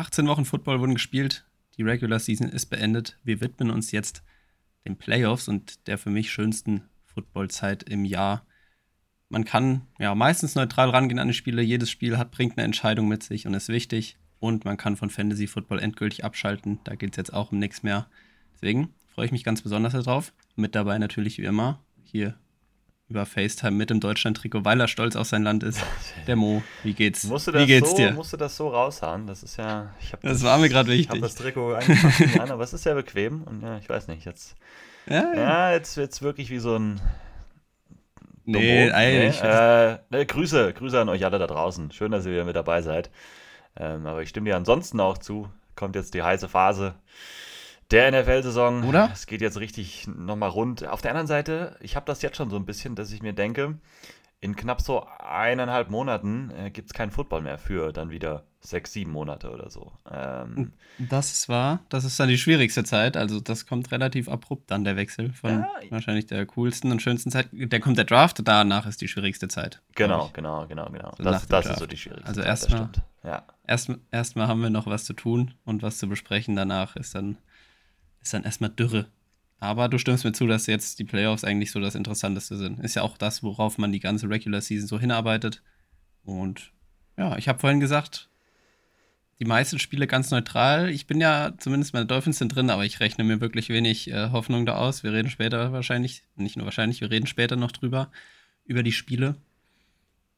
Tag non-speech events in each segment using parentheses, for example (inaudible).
18 Wochen Football wurden gespielt. Die Regular Season ist beendet. Wir widmen uns jetzt den Playoffs und der für mich schönsten Footballzeit im Jahr. Man kann ja meistens neutral rangehen an die Spiele. Jedes Spiel hat, bringt eine Entscheidung mit sich und ist wichtig. Und man kann von Fantasy Football endgültig abschalten. Da geht es jetzt auch um nichts mehr. Deswegen freue ich mich ganz besonders darauf. Mit dabei natürlich wie immer hier über FaceTime mit dem Deutschland-Trikot, weil er stolz auf sein Land ist. (laughs) Der Mo, wie geht's? Musst wie geht's so, dir? Musst du das so raushauen? Das ist ja. das, das, war mir gerade wichtig. Ich habe das Trikot eingepackt an, aber es ist sehr bequem und ja, ich weiß nicht, jetzt. Ja, ja. ja jetzt wird's wirklich wie so ein. Nee, eigentlich. Nee, äh, ne, Grüße, Grüße an euch alle da draußen. Schön, dass ihr wieder mit dabei seid. Ähm, aber ich stimme dir ansonsten auch zu. Kommt jetzt die heiße Phase der NFL-Saison. Oder? Es geht jetzt richtig nochmal rund. Auf der anderen Seite, ich habe das jetzt schon so ein bisschen, dass ich mir denke, in knapp so eineinhalb Monaten äh, gibt es keinen Football mehr für dann wieder sechs, sieben Monate oder so. Ähm, das ist wahr. Das ist dann die schwierigste Zeit. Also das kommt relativ abrupt dann der Wechsel von ja, wahrscheinlich der coolsten und schönsten Zeit. Der kommt der Draft, danach ist die schwierigste Zeit. Genau, genau, genau, genau. So das, das ist so die schwierigste also Zeit. Also erstmal ja. erst, erstmal haben wir noch was zu tun und was zu besprechen. Danach ist dann ist dann erstmal Dürre. Aber du stimmst mir zu, dass jetzt die Playoffs eigentlich so das Interessanteste sind. Ist ja auch das, worauf man die ganze Regular Season so hinarbeitet. Und ja, ich habe vorhin gesagt, die meisten Spiele ganz neutral. Ich bin ja, zumindest meine Dolphins sind drin, aber ich rechne mir wirklich wenig äh, Hoffnung da aus. Wir reden später wahrscheinlich, nicht nur wahrscheinlich, wir reden später noch drüber, über die Spiele.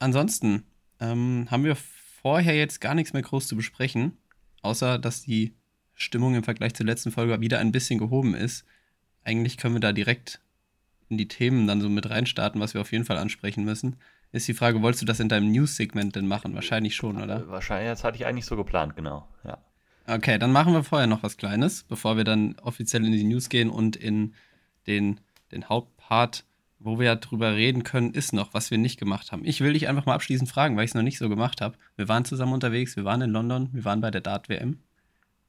Ansonsten ähm, haben wir vorher jetzt gar nichts mehr groß zu besprechen, außer dass die Stimmung im Vergleich zur letzten Folge wieder ein bisschen gehoben ist. Eigentlich können wir da direkt in die Themen dann so mit reinstarten, was wir auf jeden Fall ansprechen müssen. Ist die Frage, wolltest du das in deinem News-Segment denn machen? Wahrscheinlich schon, oder? Wahrscheinlich, das hatte ich eigentlich so geplant, genau, ja. Okay, dann machen wir vorher noch was Kleines, bevor wir dann offiziell in die News gehen und in den, den Hauptpart, wo wir ja drüber reden können, ist noch, was wir nicht gemacht haben. Ich will dich einfach mal abschließend fragen, weil ich es noch nicht so gemacht habe. Wir waren zusammen unterwegs, wir waren in London, wir waren bei der Dart-WM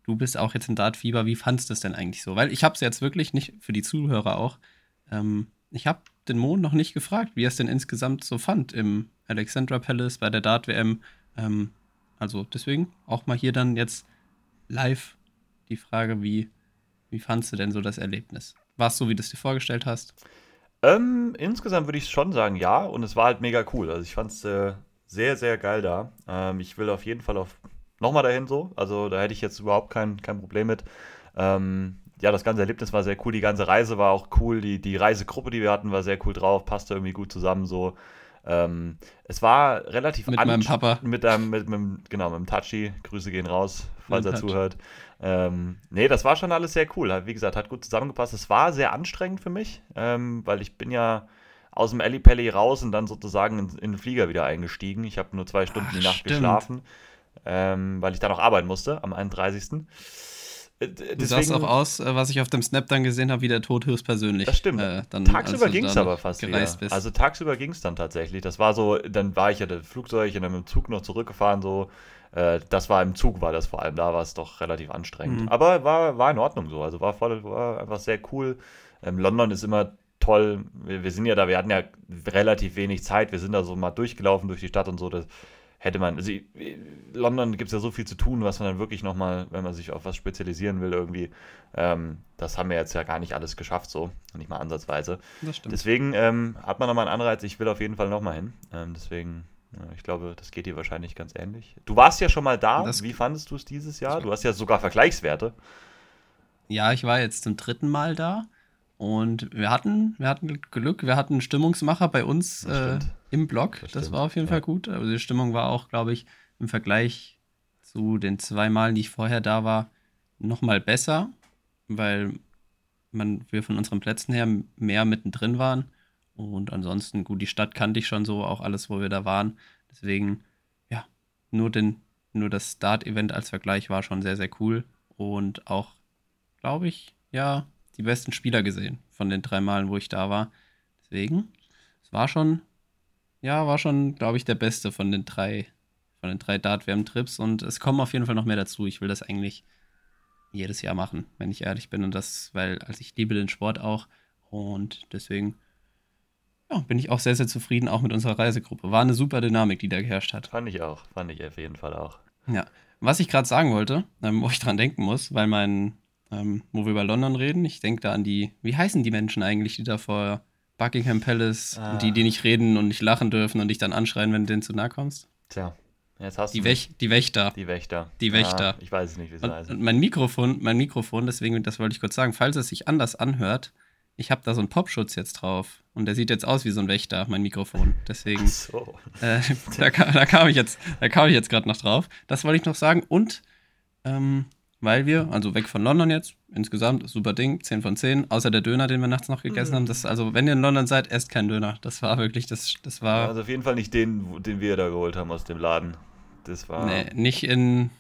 du bist auch jetzt in Dartfieber. Wie fandest du es denn eigentlich so? Weil ich habe es jetzt wirklich nicht, für die Zuhörer auch, ähm, ich habe den Mond noch nicht gefragt, wie er es denn insgesamt so fand im Alexandra Palace bei der Dart-WM. Ähm, also deswegen auch mal hier dann jetzt live die Frage, wie, wie fandst du denn so das Erlebnis? War es so, wie du es dir vorgestellt hast? Ähm, insgesamt würde ich schon sagen, ja. Und es war halt mega cool. Also ich fand es äh, sehr, sehr geil da. Ähm, ich will auf jeden Fall auf nochmal dahin so. Also da hätte ich jetzt überhaupt kein, kein Problem mit. Ähm, ja, das ganze Erlebnis war sehr cool. Die ganze Reise war auch cool. Die, die Reisegruppe, die wir hatten, war sehr cool drauf. Passte irgendwie gut zusammen so. Ähm, es war relativ mit meinem Papa. Mit einem, mit, mit, genau, mit dem Touchy. Grüße gehen raus, falls er zuhört. Ähm, nee, das war schon alles sehr cool. Wie gesagt, hat gut zusammengepasst. Es war sehr anstrengend für mich, ähm, weil ich bin ja aus dem Ellipelli raus und dann sozusagen in, in, den Flieger wieder eingestiegen. Ich habe nur zwei Stunden Ach, die Nacht stimmt. geschlafen ähm, weil ich da noch arbeiten musste am 31. Äh, du sahst auch aus, äh, was ich auf dem Snap dann gesehen habe, wie der Tod höchstpersönlich. Das stimmt. Äh, dann, tagsüber ging es aber fast wieder. Bist. Also tagsüber ging es dann tatsächlich. Das war so, dann war ich ja das Flugzeug und dann mit dem Zug noch zurückgefahren. So, äh, das war im Zug, war das vor allem. Da war es doch relativ anstrengend. Mhm. Aber war, war in Ordnung so. Also war voll, war einfach sehr cool. Ähm, London ist immer toll. Wir, wir, sind ja da, wir hatten ja relativ wenig Zeit. Wir sind da so mal durchgelaufen durch die Stadt und so. Das, hätte man, also London gibt es ja so viel zu tun, was man dann wirklich nochmal, wenn man sich auf was spezialisieren will, irgendwie, ähm, das haben wir jetzt ja gar nicht alles geschafft, so, nicht mal ansatzweise. Das stimmt. Deswegen ähm, hat man nochmal einen Anreiz, ich will auf jeden Fall nochmal hin. Ähm, deswegen, ja, ich glaube, das geht dir wahrscheinlich ganz ähnlich. Du warst ja schon mal da, das wie fandest du es dieses Jahr? Du hast ja sogar Vergleichswerte. Ja, ich war jetzt zum dritten Mal da. Und wir hatten, wir hatten Glück, wir hatten Stimmungsmacher bei uns äh, im Blog. Das, das, war auf jeden ja. Fall gut. Also die Stimmung war auch, glaube ich, im Vergleich zu den zwei Malen, die ich vorher da war, nochmal besser, weil man, wir von unseren Plätzen her mehr mittendrin waren. Und ansonsten, gut, die Stadt kannte ich schon so, auch alles, wo wir da waren. Deswegen, ja, nur, den, nur das Start-Event als Vergleich war schon sehr, sehr cool. Und auch, glaube ich, ja, die besten Spieler gesehen von den drei Malen, wo ich da war. Deswegen, es war schon, ja, war schon, glaube ich, der beste von den drei, von den drei Dart-WM-Trips und es kommen auf jeden Fall noch mehr dazu. Ich will das eigentlich jedes Jahr machen, wenn ich ehrlich bin. Und das, weil, also ich liebe den Sport auch und deswegen ja, bin ich auch sehr, sehr zufrieden, auch mit unserer Reisegruppe. War eine super Dynamik, die da geherrscht hat. Fand ich auch, fand ich auf jeden Fall auch. Ja. Was ich gerade sagen wollte, ähm, wo ich dran denken muss, weil mein, ähm, wo wir über London reden, ich denke da an die, wie heißen die Menschen eigentlich, die da vor Buckingham Palace, ah. die, die nicht reden und nicht lachen dürfen und dich dann anschreien, wenn du denen zu nahe kommst? Tja. Jetzt hast die, du Wech die Wächter. Die Wächter. Die Wächter. Ja, ich weiß es nicht, wie sie heißen. Und mein Mikrofon, mein Mikrofon, deswegen, das wollte ich kurz sagen, falls es sich anders anhört, ich habe da so einen Popschutz jetzt drauf. Und der sieht jetzt aus wie so ein Wächter, mein Mikrofon. Deswegen. So. Äh, da, da, kam ich jetzt, da kam ich jetzt gerade noch drauf. Das wollte ich noch sagen. Und ähm, weil wir, also weg von London jetzt, insgesamt super Ding, 10 von 10, außer der Döner, den wir nachts noch gegessen mhm. haben. Das, also, wenn ihr in London seid, esst keinen Döner. Das war wirklich, das, das war. Also auf jeden Fall nicht den, den wir da geholt haben aus dem Laden. Das war. Nee, nicht in.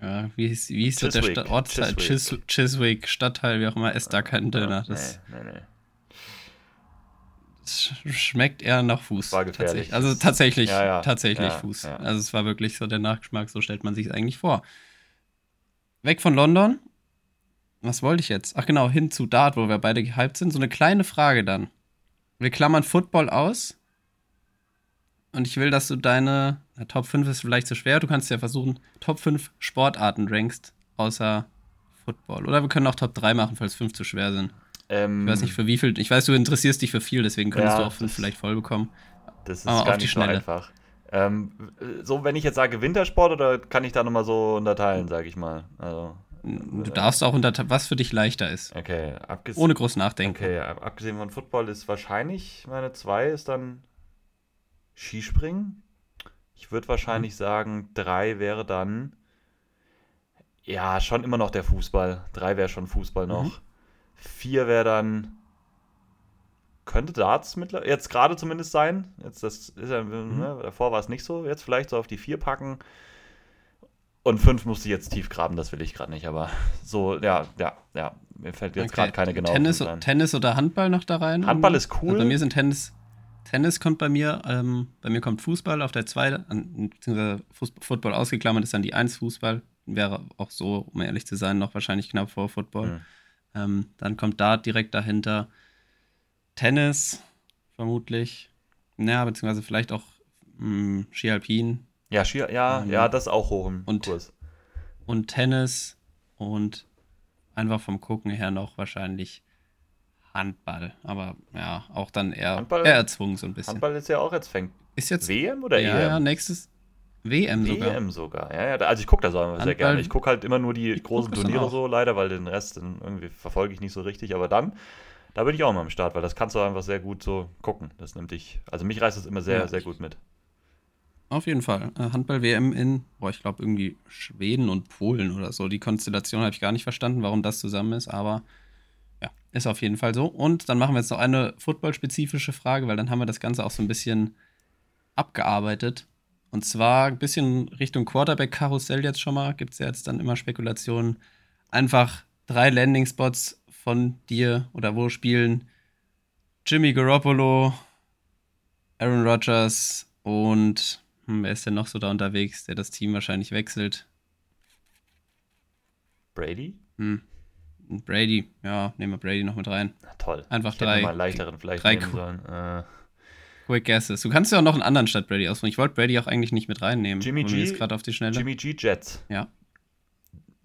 Ja, wie hieß, wie hieß der Stadt, Ortsteil? Chiswick. Chiswick, Stadtteil, wie auch immer, esst da keinen Döner. Das, nee, nee, nee. Das schmeckt eher nach Fuß. War gefährlich. Tatsächlich. Also tatsächlich, ja, ja. tatsächlich ja, Fuß. Also es war wirklich so der Nachgeschmack, so stellt man sich es eigentlich vor. Weg von London. Was wollte ich jetzt? Ach genau, hin zu Dart, wo wir beide gehypt sind. So eine kleine Frage dann. Wir klammern Football aus. Und ich will, dass du deine na, Top 5 ist vielleicht zu schwer. Du kannst ja versuchen, Top 5 Sportarten rankst, außer Football. Oder wir können auch Top 3 machen, falls 5 zu schwer sind. Ähm, ich weiß nicht für wie viel. Ich weiß, du interessierst dich für viel, deswegen könntest ja, du auch 5 vielleicht voll bekommen. Das ist Aber gar nicht so einfach. Ähm, so, wenn ich jetzt sage Wintersport, oder kann ich da nochmal so unterteilen, sage ich mal? Also, du darfst auch unterteilen, was für dich leichter ist. Okay, Ohne groß nachdenken. Okay, abgesehen von Football ist wahrscheinlich meine 2 ist dann Skispringen. Ich würde wahrscheinlich mhm. sagen, 3 wäre dann ja schon immer noch der Fußball. 3 wäre schon Fußball noch. 4 mhm. wäre dann könnte Darts mittlerweile, jetzt gerade zumindest sein. Jetzt das ist ja, mhm. ne, davor war es nicht so. Jetzt vielleicht so auf die vier packen. Und fünf musste ich jetzt tief graben, das will ich gerade nicht, aber so, ja, ja, ja. Mir fällt jetzt okay. gerade keine genaue Tennis, Tennis oder Handball noch da rein? Handball ist cool. Also bei mir sind Tennis, Tennis kommt bei mir, ähm, bei mir kommt Fußball auf der zweiten, beziehungsweise Football ausgeklammert ist dann die Eins Fußball. Wäre auch so, um ehrlich zu sein, noch wahrscheinlich knapp vor Football. Mhm. Ähm, dann kommt Dart direkt dahinter. Tennis, vermutlich. Ja, beziehungsweise vielleicht auch mh, hm, Ski Alpin. Ja, Ski, ja, ähm, ja, das ist auch hoch im und, Kurs. Und Tennis und einfach vom Gucken her noch wahrscheinlich Handball. Aber ja, auch dann eher, Handball, eher erzwungen so ein bisschen. Handball ist ja auch jetzt fängt. Ist jetzt WM oder ja, EM? Ja, nächstes WM sogar. WM sogar. Ja, ja, also ich gucke das auch immer sehr gerne. Ich gucke halt immer nur die großen Turniere so leider, weil den Rest irgendwie verfolge ich nicht so richtig. Aber dann da bin ich auch mal am Start, weil das kannst du einfach sehr gut so gucken. Das nimmt dich, also mich reißt das immer sehr, ja. sehr gut mit. Auf jeden Fall. Äh, Handball-WM in, boah, ich glaube irgendwie Schweden und Polen oder so. Die Konstellation habe ich gar nicht verstanden, warum das zusammen ist, aber ja, ist auf jeden Fall so. Und dann machen wir jetzt noch eine football-spezifische Frage, weil dann haben wir das Ganze auch so ein bisschen abgearbeitet. Und zwar ein bisschen Richtung Quarterback-Karussell jetzt schon mal. Gibt es ja jetzt dann immer Spekulationen. Einfach drei Landing-Spots von dir oder wo spielen Jimmy Garoppolo, Aaron Rodgers und hm, wer ist denn noch so da unterwegs, der das Team wahrscheinlich wechselt? Brady? Hm. Brady, ja, nehmen wir Brady noch mit rein. Na, toll. Einfach ich drei. Mal leichteren vielleicht drei nehmen sollen. Äh. Quick Guesses. Du kannst ja auch noch einen anderen statt Brady auswählen. Ich wollte Brady auch eigentlich nicht mit reinnehmen. Jimmy G. Gerade auf die Schnelle. Jimmy G. Jets. Ja.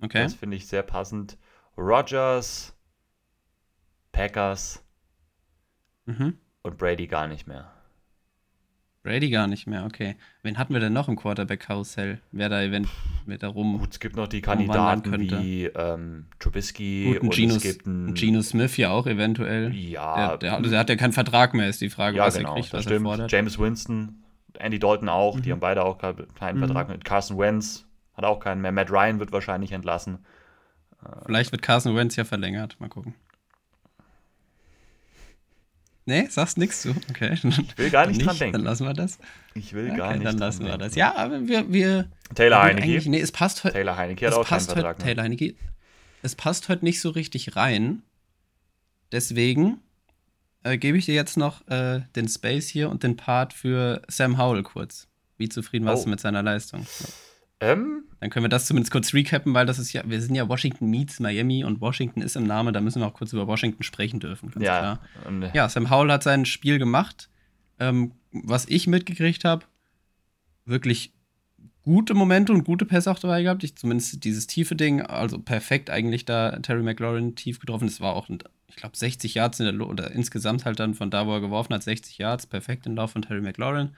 Okay. Das finde ich sehr passend. Rodgers, Packers mhm. und Brady gar nicht mehr. Brady gar nicht mehr, okay. Wen hatten wir denn noch im Quarterback-Karussell? Wer da event wer da rum. Gut, es gibt noch die Kandidaten wie ähm, Trubisky Gut, und Geno, es gibt einen, Geno Smith ja auch eventuell. Ja. Der, der, also der hat ja keinen Vertrag mehr, ist die Frage, ja, was genau, er kriegt, was stimmt. er fordert. James Winston, Andy Dalton auch, mhm. die haben beide auch keinen mhm. Vertrag. Mit Carson Wentz hat auch keinen mehr. Matt Ryan wird wahrscheinlich entlassen. Vielleicht wird Carson Wentz ja verlängert, mal gucken. Nee, sagst nichts zu. Okay. Ich will gar nicht, nicht, dran denken. Dann lassen wir das. Ich will okay, gar nicht. Dann lassen wir das. Ja, aber wir. wir Taylor Heineke. Nee, es passt heute. Taylor Heineke hat auch keinen Vertrag. Heut, Taylor Heineke. Es passt heute nicht so richtig rein. Deswegen äh, gebe ich dir jetzt noch äh, den Space hier und den Part für Sam Howell kurz. Wie zufrieden warst oh. du mit seiner Leistung? Ähm, Dann können wir das zumindest kurz recappen, weil das ist ja, wir sind ja Washington meets Miami und Washington ist im Namen, da müssen wir auch kurz über Washington sprechen dürfen. ja, klar. ja, Sam Howell hat sein Spiel gemacht. Ähm, was ich mitgekriegt habe, wirklich gute Momente und gute Pässe auch dabei gehabt. Ich zumindest dieses tiefe Ding, also perfekt eigentlich da Terry McLaurin tief getroffen. Das war auch, ich glaube, 60 Yards in der oder insgesamt halt dann von da, wo er geworfen hat, 60 Yards, perfekt im Lauf von Terry McLaurin.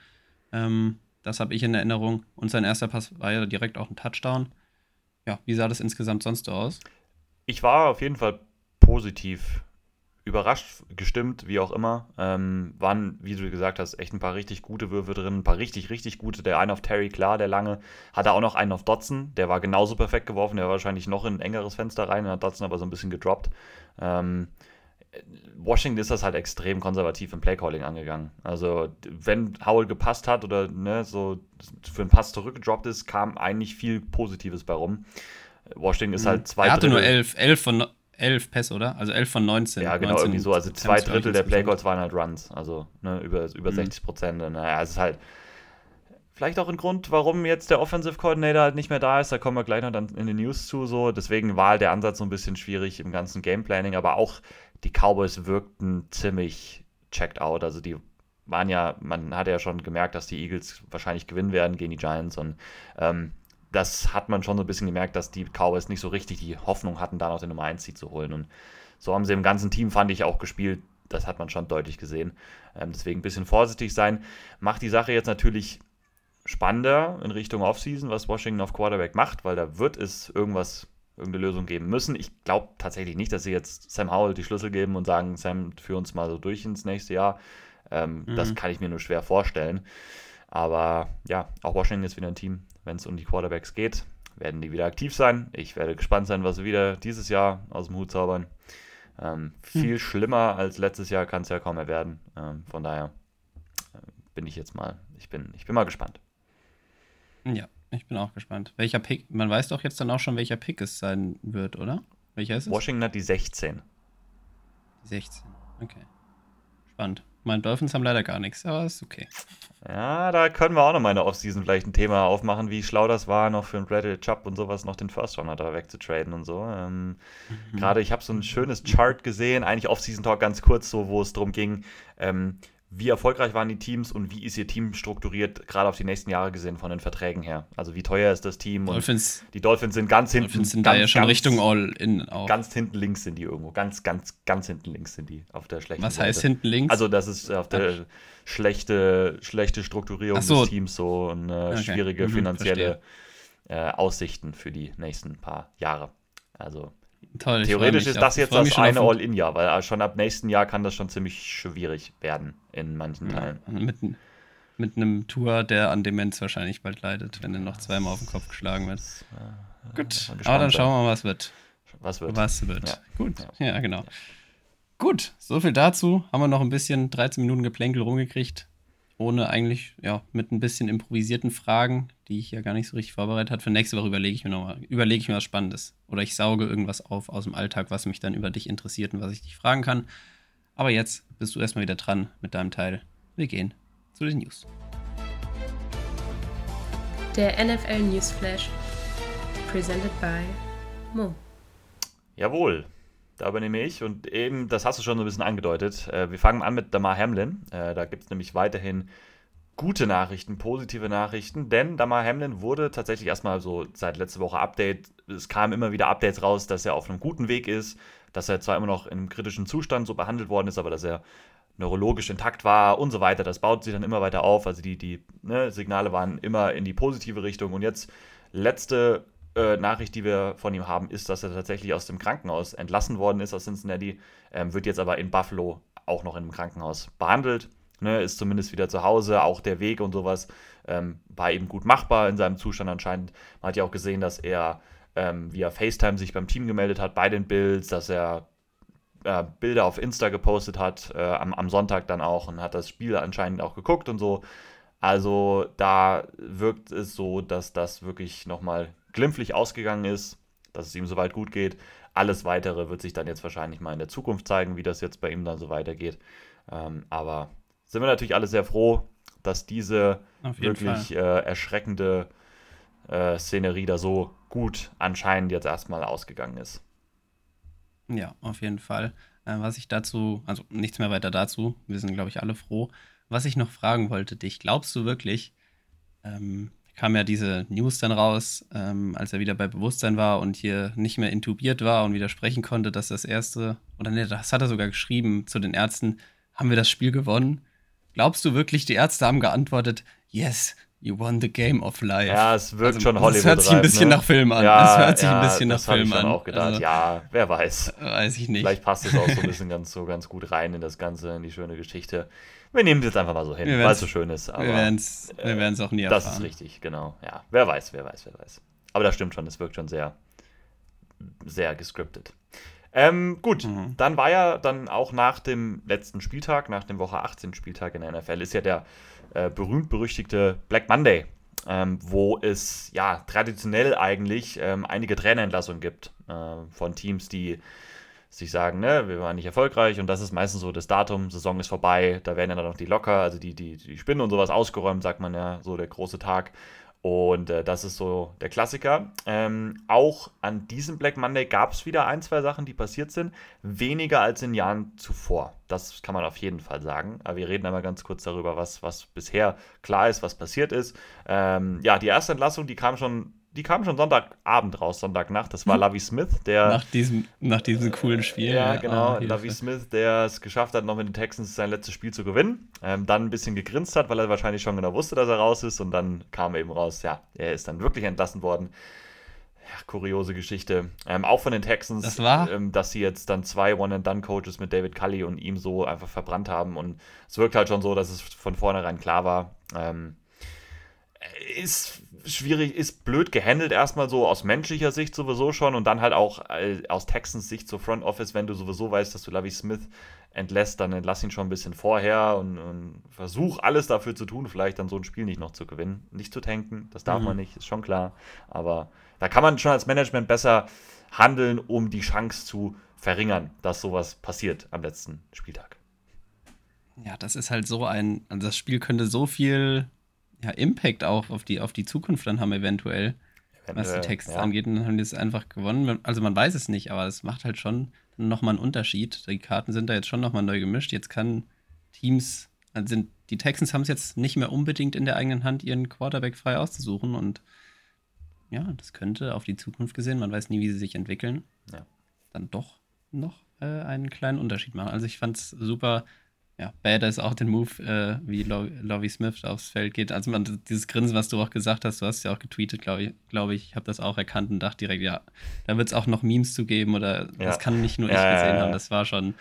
Ähm, das habe ich in Erinnerung. Und sein erster Pass war ja direkt auch ein Touchdown. Ja, wie sah das insgesamt sonst so aus? Ich war auf jeden Fall positiv überrascht, gestimmt, wie auch immer. Ähm, waren, wie du gesagt hast, echt ein paar richtig gute Würfe drin, ein paar richtig, richtig gute. Der eine auf Terry, klar, der lange. Hatte auch noch einen auf Dotson, der war genauso perfekt geworfen, der war wahrscheinlich noch in ein engeres Fenster rein, hat Dotson aber so ein bisschen gedroppt. Ähm, Washington ist das halt extrem konservativ im Playcalling angegangen. Also, wenn Howell gepasst hat oder ne, so für einen Pass zurückgedroppt ist, kam eigentlich viel Positives bei rum. Washington ist mhm. halt zwei. Er hatte Drittel. nur elf, elf von, elf Pässe, oder? Also elf von 19. Ja, genau, 19 irgendwie so. Also zwei Drittel der Playcalls waren halt Runs. Also ne, über, über mhm. 60 Prozent. Naja, es ist halt vielleicht auch ein Grund, warum jetzt der Offensive Coordinator halt nicht mehr da ist. Da kommen wir gleich noch dann in den News zu. So. Deswegen war der Ansatz so ein bisschen schwierig im ganzen Gameplanning. Aber auch die Cowboys wirkten ziemlich checked out. Also die waren ja, man hat ja schon gemerkt, dass die Eagles wahrscheinlich gewinnen werden gegen die Giants. Und ähm, das hat man schon so ein bisschen gemerkt, dass die Cowboys nicht so richtig die Hoffnung hatten, da noch den Nummer 1 Seed zu holen. Und so haben sie im ganzen Team, fand ich, auch gespielt. Das hat man schon deutlich gesehen. Ähm, deswegen ein bisschen vorsichtig sein. Macht die Sache jetzt natürlich spannender in Richtung Offseason, was Washington auf Quarterback macht, weil da wird es irgendwas, irgendeine Lösung geben müssen. Ich glaube tatsächlich nicht, dass sie jetzt Sam Howell die Schlüssel geben und sagen, Sam, führ uns mal so durch ins nächste Jahr. Ähm, mhm. Das kann ich mir nur schwer vorstellen. Aber ja, auch Washington ist wieder ein Team, wenn es um die Quarterbacks geht, werden die wieder aktiv sein. Ich werde gespannt sein, was sie wieder dieses Jahr aus dem Hut zaubern. Ähm, viel hm. schlimmer als letztes Jahr kann es ja kaum mehr werden. Ähm, von daher äh, bin ich jetzt mal, ich bin, ich bin mal gespannt. Ja, ich bin auch gespannt. Welcher Pick, man weiß doch jetzt dann auch schon, welcher Pick es sein wird, oder? Welcher ist es? Washington hat die 16. Die 16, okay. Spannend. Meine Dolphins haben leider gar nichts, aber ist okay. Ja, da können wir auch noch mal in der Offseason vielleicht ein Thema aufmachen, wie schlau das war, noch für einen Bradley Chubb und sowas noch den First Runner da wegzutraden und so. Ähm, mhm. Gerade ich habe so ein schönes Chart gesehen, eigentlich Offseason Talk ganz kurz, so wo es darum ging, ähm, wie erfolgreich waren die Teams und wie ist ihr Team strukturiert, gerade auf die nächsten Jahre gesehen von den Verträgen her? Also wie teuer ist das Team? Dolphins, die Dolphins sind ganz hinten. Dolphins sind ganz, da ja schon ganz, Richtung All-In auch. Ganz hinten links sind die irgendwo. Ganz, ganz, ganz hinten links sind die auf der schlechten Was heißt hinten links? Also das ist auf der schlechte, schlechte Strukturierung so. des Teams so und äh, okay. schwierige mhm, finanzielle äh, Aussichten für die nächsten paar Jahre. Also Toll, Theoretisch ist das jetzt das eine All-In-Jahr, weil schon ab nächsten Jahr kann das schon ziemlich schwierig werden in manchen Teilen. Ja, mit, mit einem Tour, der an Demenz wahrscheinlich bald leidet, wenn er noch zweimal auf den Kopf geschlagen wird. Ja, Gut, aber dann schauen wir mal, was wird. Was wird. Was wird. Ja. Gut, ja, genau. Gut, so viel dazu. Haben wir noch ein bisschen 13 Minuten Geplänkel rumgekriegt ohne eigentlich, ja, mit ein bisschen improvisierten Fragen, die ich ja gar nicht so richtig vorbereitet habe. Für nächste Woche überlege ich mir nochmal, überlege ich mir was Spannendes. Oder ich sauge irgendwas auf aus dem Alltag, was mich dann über dich interessiert und was ich dich fragen kann. Aber jetzt bist du erstmal wieder dran mit deinem Teil. Wir gehen zu den News. Der NFL News Flash. Presented by Mo. Jawohl. Da übernehme ich und eben, das hast du schon so ein bisschen angedeutet. Äh, wir fangen an mit Damar Hamlin. Äh, da gibt es nämlich weiterhin gute Nachrichten, positive Nachrichten, denn Damar Hamlin wurde tatsächlich erstmal so seit letzter Woche Update. Es kamen immer wieder Updates raus, dass er auf einem guten Weg ist, dass er zwar immer noch in einem kritischen Zustand so behandelt worden ist, aber dass er neurologisch intakt war und so weiter. Das baut sich dann immer weiter auf. Also die, die ne, Signale waren immer in die positive Richtung. Und jetzt letzte äh, Nachricht, die wir von ihm haben, ist, dass er tatsächlich aus dem Krankenhaus entlassen worden ist aus Cincinnati, ähm, wird jetzt aber in Buffalo auch noch in einem Krankenhaus behandelt. Ne, ist zumindest wieder zu Hause, auch der Weg und sowas ähm, war eben gut machbar in seinem Zustand anscheinend. Man hat ja auch gesehen, dass er ähm, via FaceTime sich beim Team gemeldet hat bei den Builds, dass er äh, Bilder auf Insta gepostet hat, äh, am, am, Sonntag dann auch und hat das Spiel anscheinend auch geguckt und so. Also da wirkt es so, dass das wirklich nochmal glimpflich ausgegangen ist, dass es ihm soweit gut geht. Alles weitere wird sich dann jetzt wahrscheinlich mal in der Zukunft zeigen, wie das jetzt bei ihm dann so weitergeht. Ähm, aber sind wir natürlich alle sehr froh, dass diese wirklich äh, erschreckende äh, Szenerie da so gut anscheinend jetzt erstmal ausgegangen ist. Ja, auf jeden Fall. Äh, was ich dazu, also nichts mehr weiter dazu, wir sind, glaube ich, alle froh. Was ich noch fragen wollte dich, glaubst du wirklich, ähm, kam ja diese News dann raus, ähm, als er wieder bei Bewusstsein war und hier nicht mehr intubiert war und wieder sprechen konnte, dass das erste, oder ne, das hat er sogar geschrieben zu den Ärzten, haben wir das Spiel gewonnen. Glaubst du wirklich, die Ärzte haben geantwortet, yes, You won the game of life. Ja, es wirkt also, schon Hollywood. Das hört sich ein bisschen ne? nach Film an. Ja, das hört sich ja, ein bisschen nach Film ich schon an. auch gedacht. Also, ja, wer weiß. Weiß ich nicht. Vielleicht passt es auch so ein (laughs) bisschen ganz, so ganz gut rein in das Ganze, in die schöne Geschichte. Wir nehmen es jetzt einfach mal so hin, weil es so schön ist. Aber, wir werden es wir auch nie erfahren. Das ist richtig, genau. Ja, wer weiß, wer weiß, wer weiß. Aber das stimmt schon, es wirkt schon sehr, sehr gescriptet. Ähm, gut, mhm. dann war ja dann auch nach dem letzten Spieltag, nach dem Woche 18 Spieltag in der NFL, ist ja der äh, berühmt-berüchtigte Black Monday, ähm, wo es ja traditionell eigentlich ähm, einige Trainerentlassungen gibt äh, von Teams, die sich sagen, ne, wir waren nicht erfolgreich und das ist meistens so das Datum, Saison ist vorbei, da werden dann noch die Locker, also die, die, die Spinnen und sowas ausgeräumt, sagt man ja, so der große Tag. Und äh, das ist so der Klassiker. Ähm, auch an diesem Black Monday gab es wieder ein, zwei Sachen, die passiert sind. Weniger als in Jahren zuvor. Das kann man auf jeden Fall sagen. Aber wir reden einmal ganz kurz darüber, was, was bisher klar ist, was passiert ist. Ähm, ja, die erste Entlassung, die kam schon die kam schon Sonntagabend raus, Sonntagnacht. Das war mhm. Lavi Smith, der. Nach diesem, nach diesem coolen Spiel. Ja, genau. Oh, Lavi Smith, der es geschafft hat, noch mit den Texans sein letztes Spiel zu gewinnen. Ähm, dann ein bisschen gegrinst hat, weil er wahrscheinlich schon genau wusste, dass er raus ist. Und dann kam eben raus, ja, er ist dann wirklich entlassen worden. Ja, kuriose Geschichte. Ähm, auch von den Texans, das war? Ähm, dass sie jetzt dann zwei One-and-Done-Coaches mit David Cully und ihm so einfach verbrannt haben. Und es wirkt halt schon so, dass es von vornherein klar war. Ähm, ist schwierig, ist blöd gehandelt, erstmal so aus menschlicher Sicht sowieso schon und dann halt auch äh, aus Texans Sicht zur Front Office, wenn du sowieso weißt, dass du Lavi Smith entlässt, dann entlass ihn schon ein bisschen vorher und, und, versuch alles dafür zu tun, vielleicht dann so ein Spiel nicht noch zu gewinnen. Nicht zu tanken, das darf mhm. man nicht, ist schon klar. Aber da kann man schon als Management besser handeln, um die Chance zu verringern, dass sowas passiert am letzten Spieltag. Ja, das ist halt so ein, also das Spiel könnte so viel ja, Impact auch auf die, auf die Zukunft dann haben, eventuell, eventuell was die Texte ja. angeht. Und dann haben die es einfach gewonnen. Also man weiß es nicht, aber es macht halt schon nochmal einen Unterschied. Die Karten sind da jetzt schon nochmal neu gemischt. Jetzt kann Teams, also sind, die Texans haben es jetzt nicht mehr unbedingt in der eigenen Hand, ihren Quarterback frei auszusuchen. Und ja, das könnte auf die Zukunft gesehen, man weiß nie, wie sie sich entwickeln, ja. dann doch noch äh, einen kleinen Unterschied machen. Also ich fand es super ja, badass auch den Move, äh, wie Lovie Smith aufs Feld geht. Also man, dieses Grinsen, was du auch gesagt hast, du hast ja auch getweetet, glaube ich. Glaub ich ich habe das auch erkannt und dachte direkt, ja, da wird es auch noch Memes zu geben oder ja. das kann nicht nur ich ja, gesehen ja, haben. Das war schon.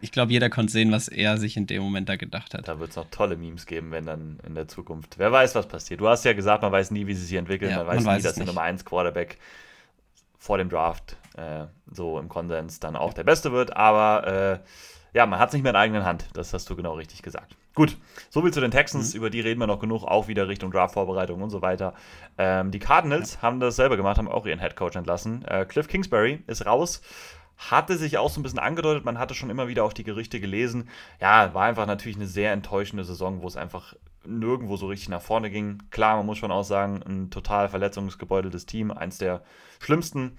Ich glaube, jeder konnte sehen, was er sich in dem Moment da gedacht hat. Da wird es noch tolle Memes geben, wenn dann in der Zukunft. Wer weiß, was passiert. Du hast ja gesagt, man weiß nie, wie sie sich entwickeln. man weiß man nie, weiß dass der Nummer 1 Quarterback vor dem Draft äh, so im Konsens dann auch der Beste wird. Aber äh, ja, man hat es nicht mehr in eigenen Hand. Das hast du genau richtig gesagt. Gut, soviel zu den Texans. Mhm. Über die reden wir noch genug, auch wieder Richtung Draft-Vorbereitung und so weiter. Ähm, die Cardinals ja. haben das selber gemacht, haben auch ihren Headcoach entlassen. Äh, Cliff Kingsbury ist raus. Hatte sich auch so ein bisschen angedeutet, man hatte schon immer wieder auch die Gerüchte gelesen. Ja, war einfach natürlich eine sehr enttäuschende Saison, wo es einfach nirgendwo so richtig nach vorne ging. Klar, man muss schon auch sagen, ein total verletzungsgebeuteltes Team, eins der schlimmsten.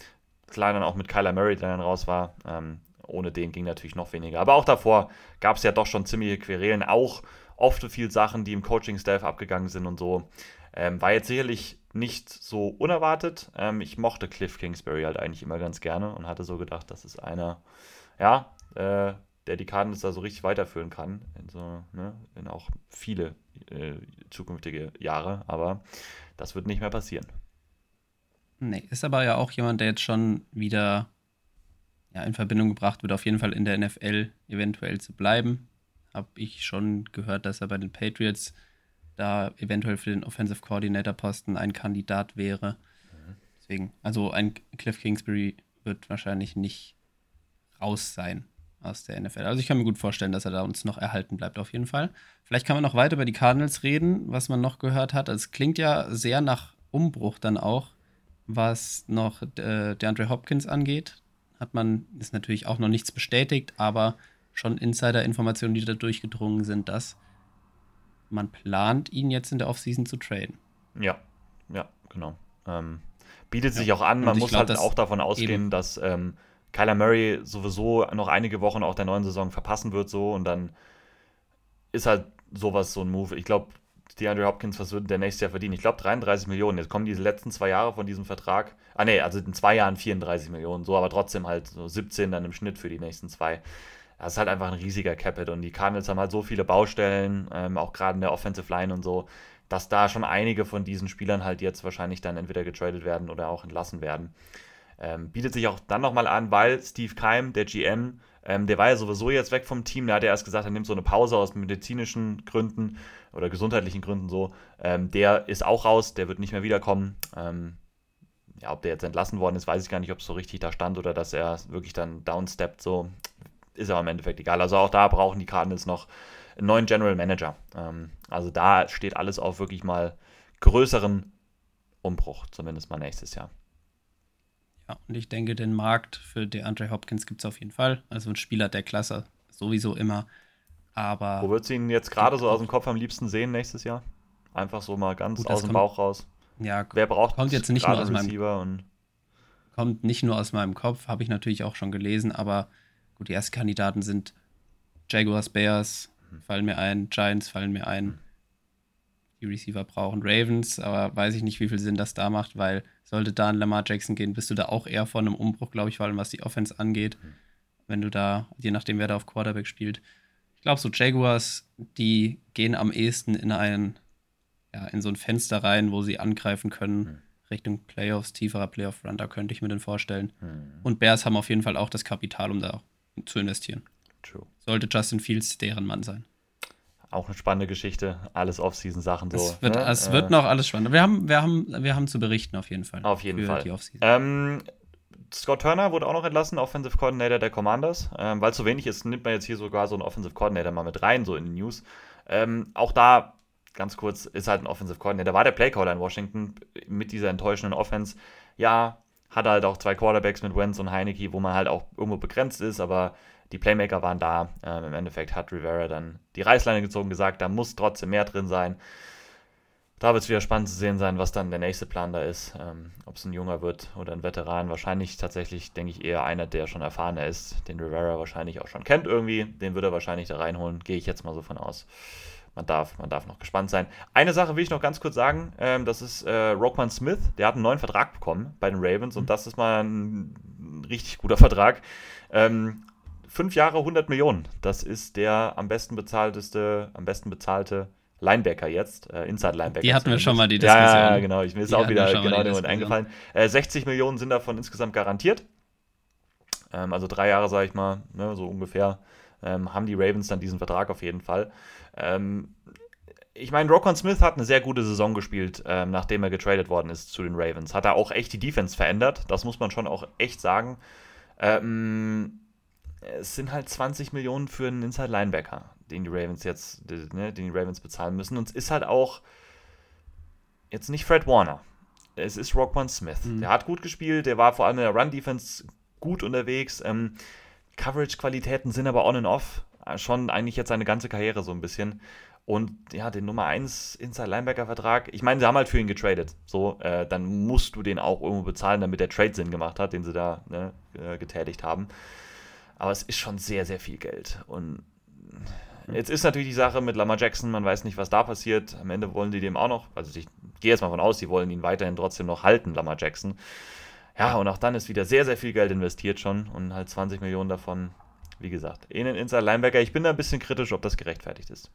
Klar, dann auch mit Kyler Murray, der dann raus war. Ähm, ohne den ging natürlich noch weniger. Aber auch davor gab es ja doch schon ziemliche Querelen, auch oft viel Sachen, die im Coaching-Staff abgegangen sind und so. Ähm, war jetzt sicherlich nicht so unerwartet. Ähm, ich mochte Cliff Kingsbury halt eigentlich immer ganz gerne und hatte so gedacht, das ist einer, ja, äh, der die Cardinals da so richtig weiterführen kann. In, so, ne, in auch viele äh, zukünftige Jahre. Aber das wird nicht mehr passieren. Nee, ist aber ja auch jemand, der jetzt schon wieder ja, in Verbindung gebracht wird, auf jeden Fall in der NFL eventuell zu bleiben. Habe ich schon gehört, dass er bei den Patriots da eventuell für den Offensive Coordinator Posten ein Kandidat wäre. Deswegen, also ein Cliff Kingsbury wird wahrscheinlich nicht raus sein aus der NFL. Also ich kann mir gut vorstellen, dass er da uns noch erhalten bleibt auf jeden Fall. Vielleicht kann man noch weiter über die Cardinals reden, was man noch gehört hat. Also es klingt ja sehr nach Umbruch dann auch, was noch äh, DeAndre Hopkins angeht hat man, ist natürlich auch noch nichts bestätigt, aber schon Insider-Informationen, die da durchgedrungen sind, dass man plant, ihn jetzt in der Offseason zu traden. Ja, ja, genau. Ähm, bietet sich auch an, man muss glaub, halt auch davon ausgehen, eben. dass ähm, Kyler Murray sowieso noch einige Wochen auch der neuen Saison verpassen wird, so und dann ist halt sowas so ein Move. Ich glaube, DeAndre Hopkins, was würde der nächste Jahr verdienen? Ich glaube 33 Millionen. Jetzt kommen diese letzten zwei Jahre von diesem Vertrag. Ah nee, also in zwei Jahren 34 Millionen, so aber trotzdem halt so 17 dann im Schnitt für die nächsten zwei. Das ist halt einfach ein riesiger Capit und die Cardinals haben halt so viele Baustellen, ähm, auch gerade in der Offensive Line und so, dass da schon einige von diesen Spielern halt jetzt wahrscheinlich dann entweder getradet werden oder auch entlassen werden. Ähm, bietet sich auch dann nochmal an, weil Steve Keim, der GM, ähm, der war ja sowieso jetzt weg vom Team. Der hat ja erst gesagt, er nimmt so eine Pause aus medizinischen Gründen oder gesundheitlichen Gründen so. Ähm, der ist auch raus, der wird nicht mehr wiederkommen. Ähm, ja, ob der jetzt entlassen worden ist, weiß ich gar nicht, ob es so richtig da stand oder dass er wirklich dann downsteppt. So ist aber im Endeffekt egal. Also auch da brauchen die Cardinals noch einen neuen General Manager. Ähm, also da steht alles auf wirklich mal größeren Umbruch, zumindest mal nächstes Jahr. Ja, und ich denke, den Markt für DeAndre Hopkins gibt es auf jeden Fall. Also ein Spieler der Klasse sowieso immer. Aber. Wo würdest du ihn jetzt gerade so aus dem Kopf am liebsten sehen nächstes Jahr? Einfach so mal ganz Gut, aus dem kommt, Bauch raus. Ja, wer braucht kommt jetzt nicht nur aus meinem kommt nicht nur aus meinem Kopf, habe ich natürlich auch schon gelesen, aber gut, die ersten Kandidaten sind Jaguars, Bears, mhm. fallen mir ein, Giants fallen mir ein. Mhm. Die Receiver brauchen Ravens, aber weiß ich nicht, wie viel Sinn das da macht, weil sollte da ein Lamar Jackson gehen, bist du da auch eher von einem Umbruch, glaube ich, vor allem was die Offense angeht. Mhm. Wenn du da, je nachdem, wer da auf Quarterback spielt. Ich glaube, so Jaguars, die gehen am ehesten in ein, ja, in so ein Fenster rein, wo sie angreifen können. Mhm. Richtung Playoffs, tieferer Playoff-Run, da könnte ich mir den vorstellen. Mhm. Und Bears haben auf jeden Fall auch das Kapital, um da zu investieren. True. Sollte Justin Fields deren Mann sein auch eine spannende Geschichte. Alles Off-Season-Sachen so. Es wird, ne? es wird äh, noch alles spannend. Wir haben, wir, haben, wir haben zu berichten auf jeden Fall. Auf jeden Fall. Ähm, Scott Turner wurde auch noch entlassen, Offensive Coordinator der Commanders. Ähm, Weil es so wenig ist, nimmt man jetzt hier sogar so einen Offensive Coordinator mal mit rein, so in die News. Ähm, auch da, ganz kurz, ist halt ein Offensive Coordinator. War der Playcaller in Washington mit dieser enttäuschenden Offense. Ja, hat halt auch zwei Quarterbacks mit Wentz und Heineke, wo man halt auch irgendwo begrenzt ist, aber die Playmaker waren da. Ähm, Im Endeffekt hat Rivera dann die Reißleine gezogen, gesagt, da muss trotzdem mehr drin sein. Da wird es wieder spannend zu sehen sein, was dann der nächste Plan da ist. Ähm, Ob es ein junger wird oder ein Veteran. Wahrscheinlich tatsächlich, denke ich, eher einer, der schon erfahrener ist, den Rivera wahrscheinlich auch schon kennt irgendwie. Den wird er wahrscheinlich da reinholen, gehe ich jetzt mal so von aus. Man darf, man darf noch gespannt sein. Eine Sache will ich noch ganz kurz sagen, ähm, das ist äh, Roquan Smith, der hat einen neuen Vertrag bekommen bei den Ravens mhm. und das ist mal ein richtig guter (laughs) Vertrag. Ähm, fünf Jahre 100 Millionen. Das ist der am besten bezahlteste, am besten bezahlte Linebacker jetzt, äh, Inside Linebacker. Die hatten wir schon mal die Diskussion. Ja, genau. Ich, mir ist die auch wieder genau der Moment eingefallen. Äh, 60 Millionen sind davon insgesamt garantiert. Ähm, also drei Jahre, sage ich mal, ne, so ungefähr, ähm, haben die Ravens dann diesen Vertrag auf jeden Fall. Ähm, ich meine, Roquan Smith hat eine sehr gute Saison gespielt, ähm, nachdem er getradet worden ist zu den Ravens. Hat er auch echt die Defense verändert. Das muss man schon auch echt sagen. Ähm, es sind halt 20 Millionen für einen Inside Linebacker, den die Ravens jetzt, ne, den die Ravens bezahlen müssen. Und es ist halt auch jetzt nicht Fred Warner. Es ist Rockman Smith. Mhm. Der hat gut gespielt, der war vor allem in der Run-Defense gut unterwegs. Ähm, Coverage-Qualitäten sind aber on and off. Äh, schon eigentlich jetzt seine ganze Karriere so ein bisschen. Und ja, den Nummer 1 Inside Linebacker-Vertrag, ich meine, sie haben halt für ihn getradet. So, äh, dann musst du den auch irgendwo bezahlen, damit der Trade Sinn gemacht hat, den sie da ne, äh, getätigt haben. Aber es ist schon sehr, sehr viel Geld. Und jetzt ist natürlich die Sache mit Lamar Jackson, man weiß nicht, was da passiert. Am Ende wollen die dem auch noch, also ich gehe jetzt mal von aus, die wollen ihn weiterhin trotzdem noch halten, Lamar Jackson. Ja, und auch dann ist wieder sehr, sehr viel Geld investiert schon und halt 20 Millionen davon, wie gesagt, in den Inside Linebacker. Ich bin da ein bisschen kritisch, ob das gerechtfertigt ist.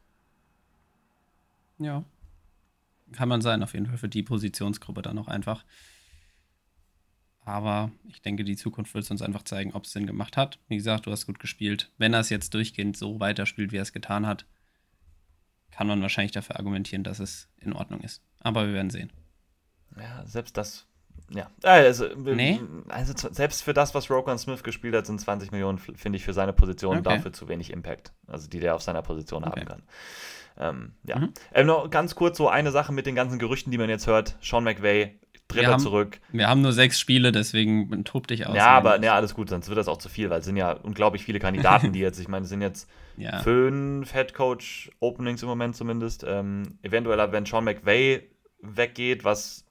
Ja. Kann man sein, auf jeden Fall für die Positionsgruppe dann noch einfach. Aber ich denke, die Zukunft wird es uns einfach zeigen, ob es Sinn gemacht hat. Wie gesagt, du hast gut gespielt. Wenn er es jetzt durchgehend so weiterspielt, wie er es getan hat, kann man wahrscheinlich dafür argumentieren, dass es in Ordnung ist. Aber wir werden sehen. Ja, selbst das. Ja, also, nee? also selbst für das, was Rokan Smith gespielt hat, sind 20 Millionen, finde ich, für seine Position okay. dafür zu wenig Impact. Also die der auf seiner Position okay. haben kann. Ähm, ja. Mhm. Ähm, noch ganz kurz so eine Sache mit den ganzen Gerüchten, die man jetzt hört. Sean McVay Dritter wir haben, zurück. Wir haben nur sechs Spiele, deswegen tob dich aus. Ja, aber ja, alles gut, sonst wird das auch zu viel, weil es sind ja unglaublich viele Kandidaten, die (laughs) jetzt, ich meine, es sind jetzt ja. fünf Headcoach-Openings im Moment zumindest. Ähm, eventuell, wenn Sean McVay weggeht, was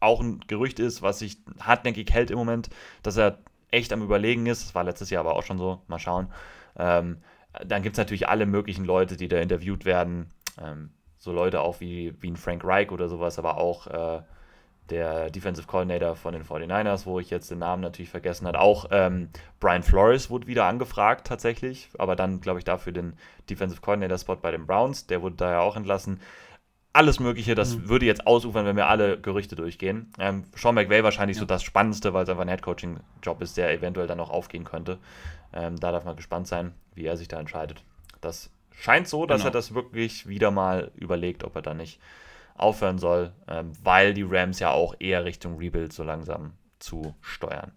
auch ein Gerücht ist, was sich hartnäckig hält im Moment, dass er echt am Überlegen ist. Das war letztes Jahr aber auch schon so. Mal schauen. Ähm, dann gibt es natürlich alle möglichen Leute, die da interviewt werden. Ähm, so Leute auch wie, wie ein Frank Reich oder sowas, aber auch äh, der Defensive Coordinator von den 49ers, wo ich jetzt den Namen natürlich vergessen habe. Auch ähm, Brian Flores wurde wieder angefragt tatsächlich, aber dann, glaube ich, dafür den Defensive Coordinator-Spot bei den Browns. Der wurde da ja auch entlassen. Alles Mögliche, das mhm. würde jetzt ausufern, wenn wir alle Gerüchte durchgehen. Ähm, Sean McVay wahrscheinlich ja. so das Spannendste, weil es einfach ein Headcoaching-Job ist, der eventuell dann noch aufgehen könnte. Ähm, da darf man gespannt sein, wie er sich da entscheidet. Das scheint so, dass genau. er das wirklich wieder mal überlegt, ob er da nicht aufhören soll, ähm, weil die Rams ja auch eher Richtung Rebuild so langsam zu steuern.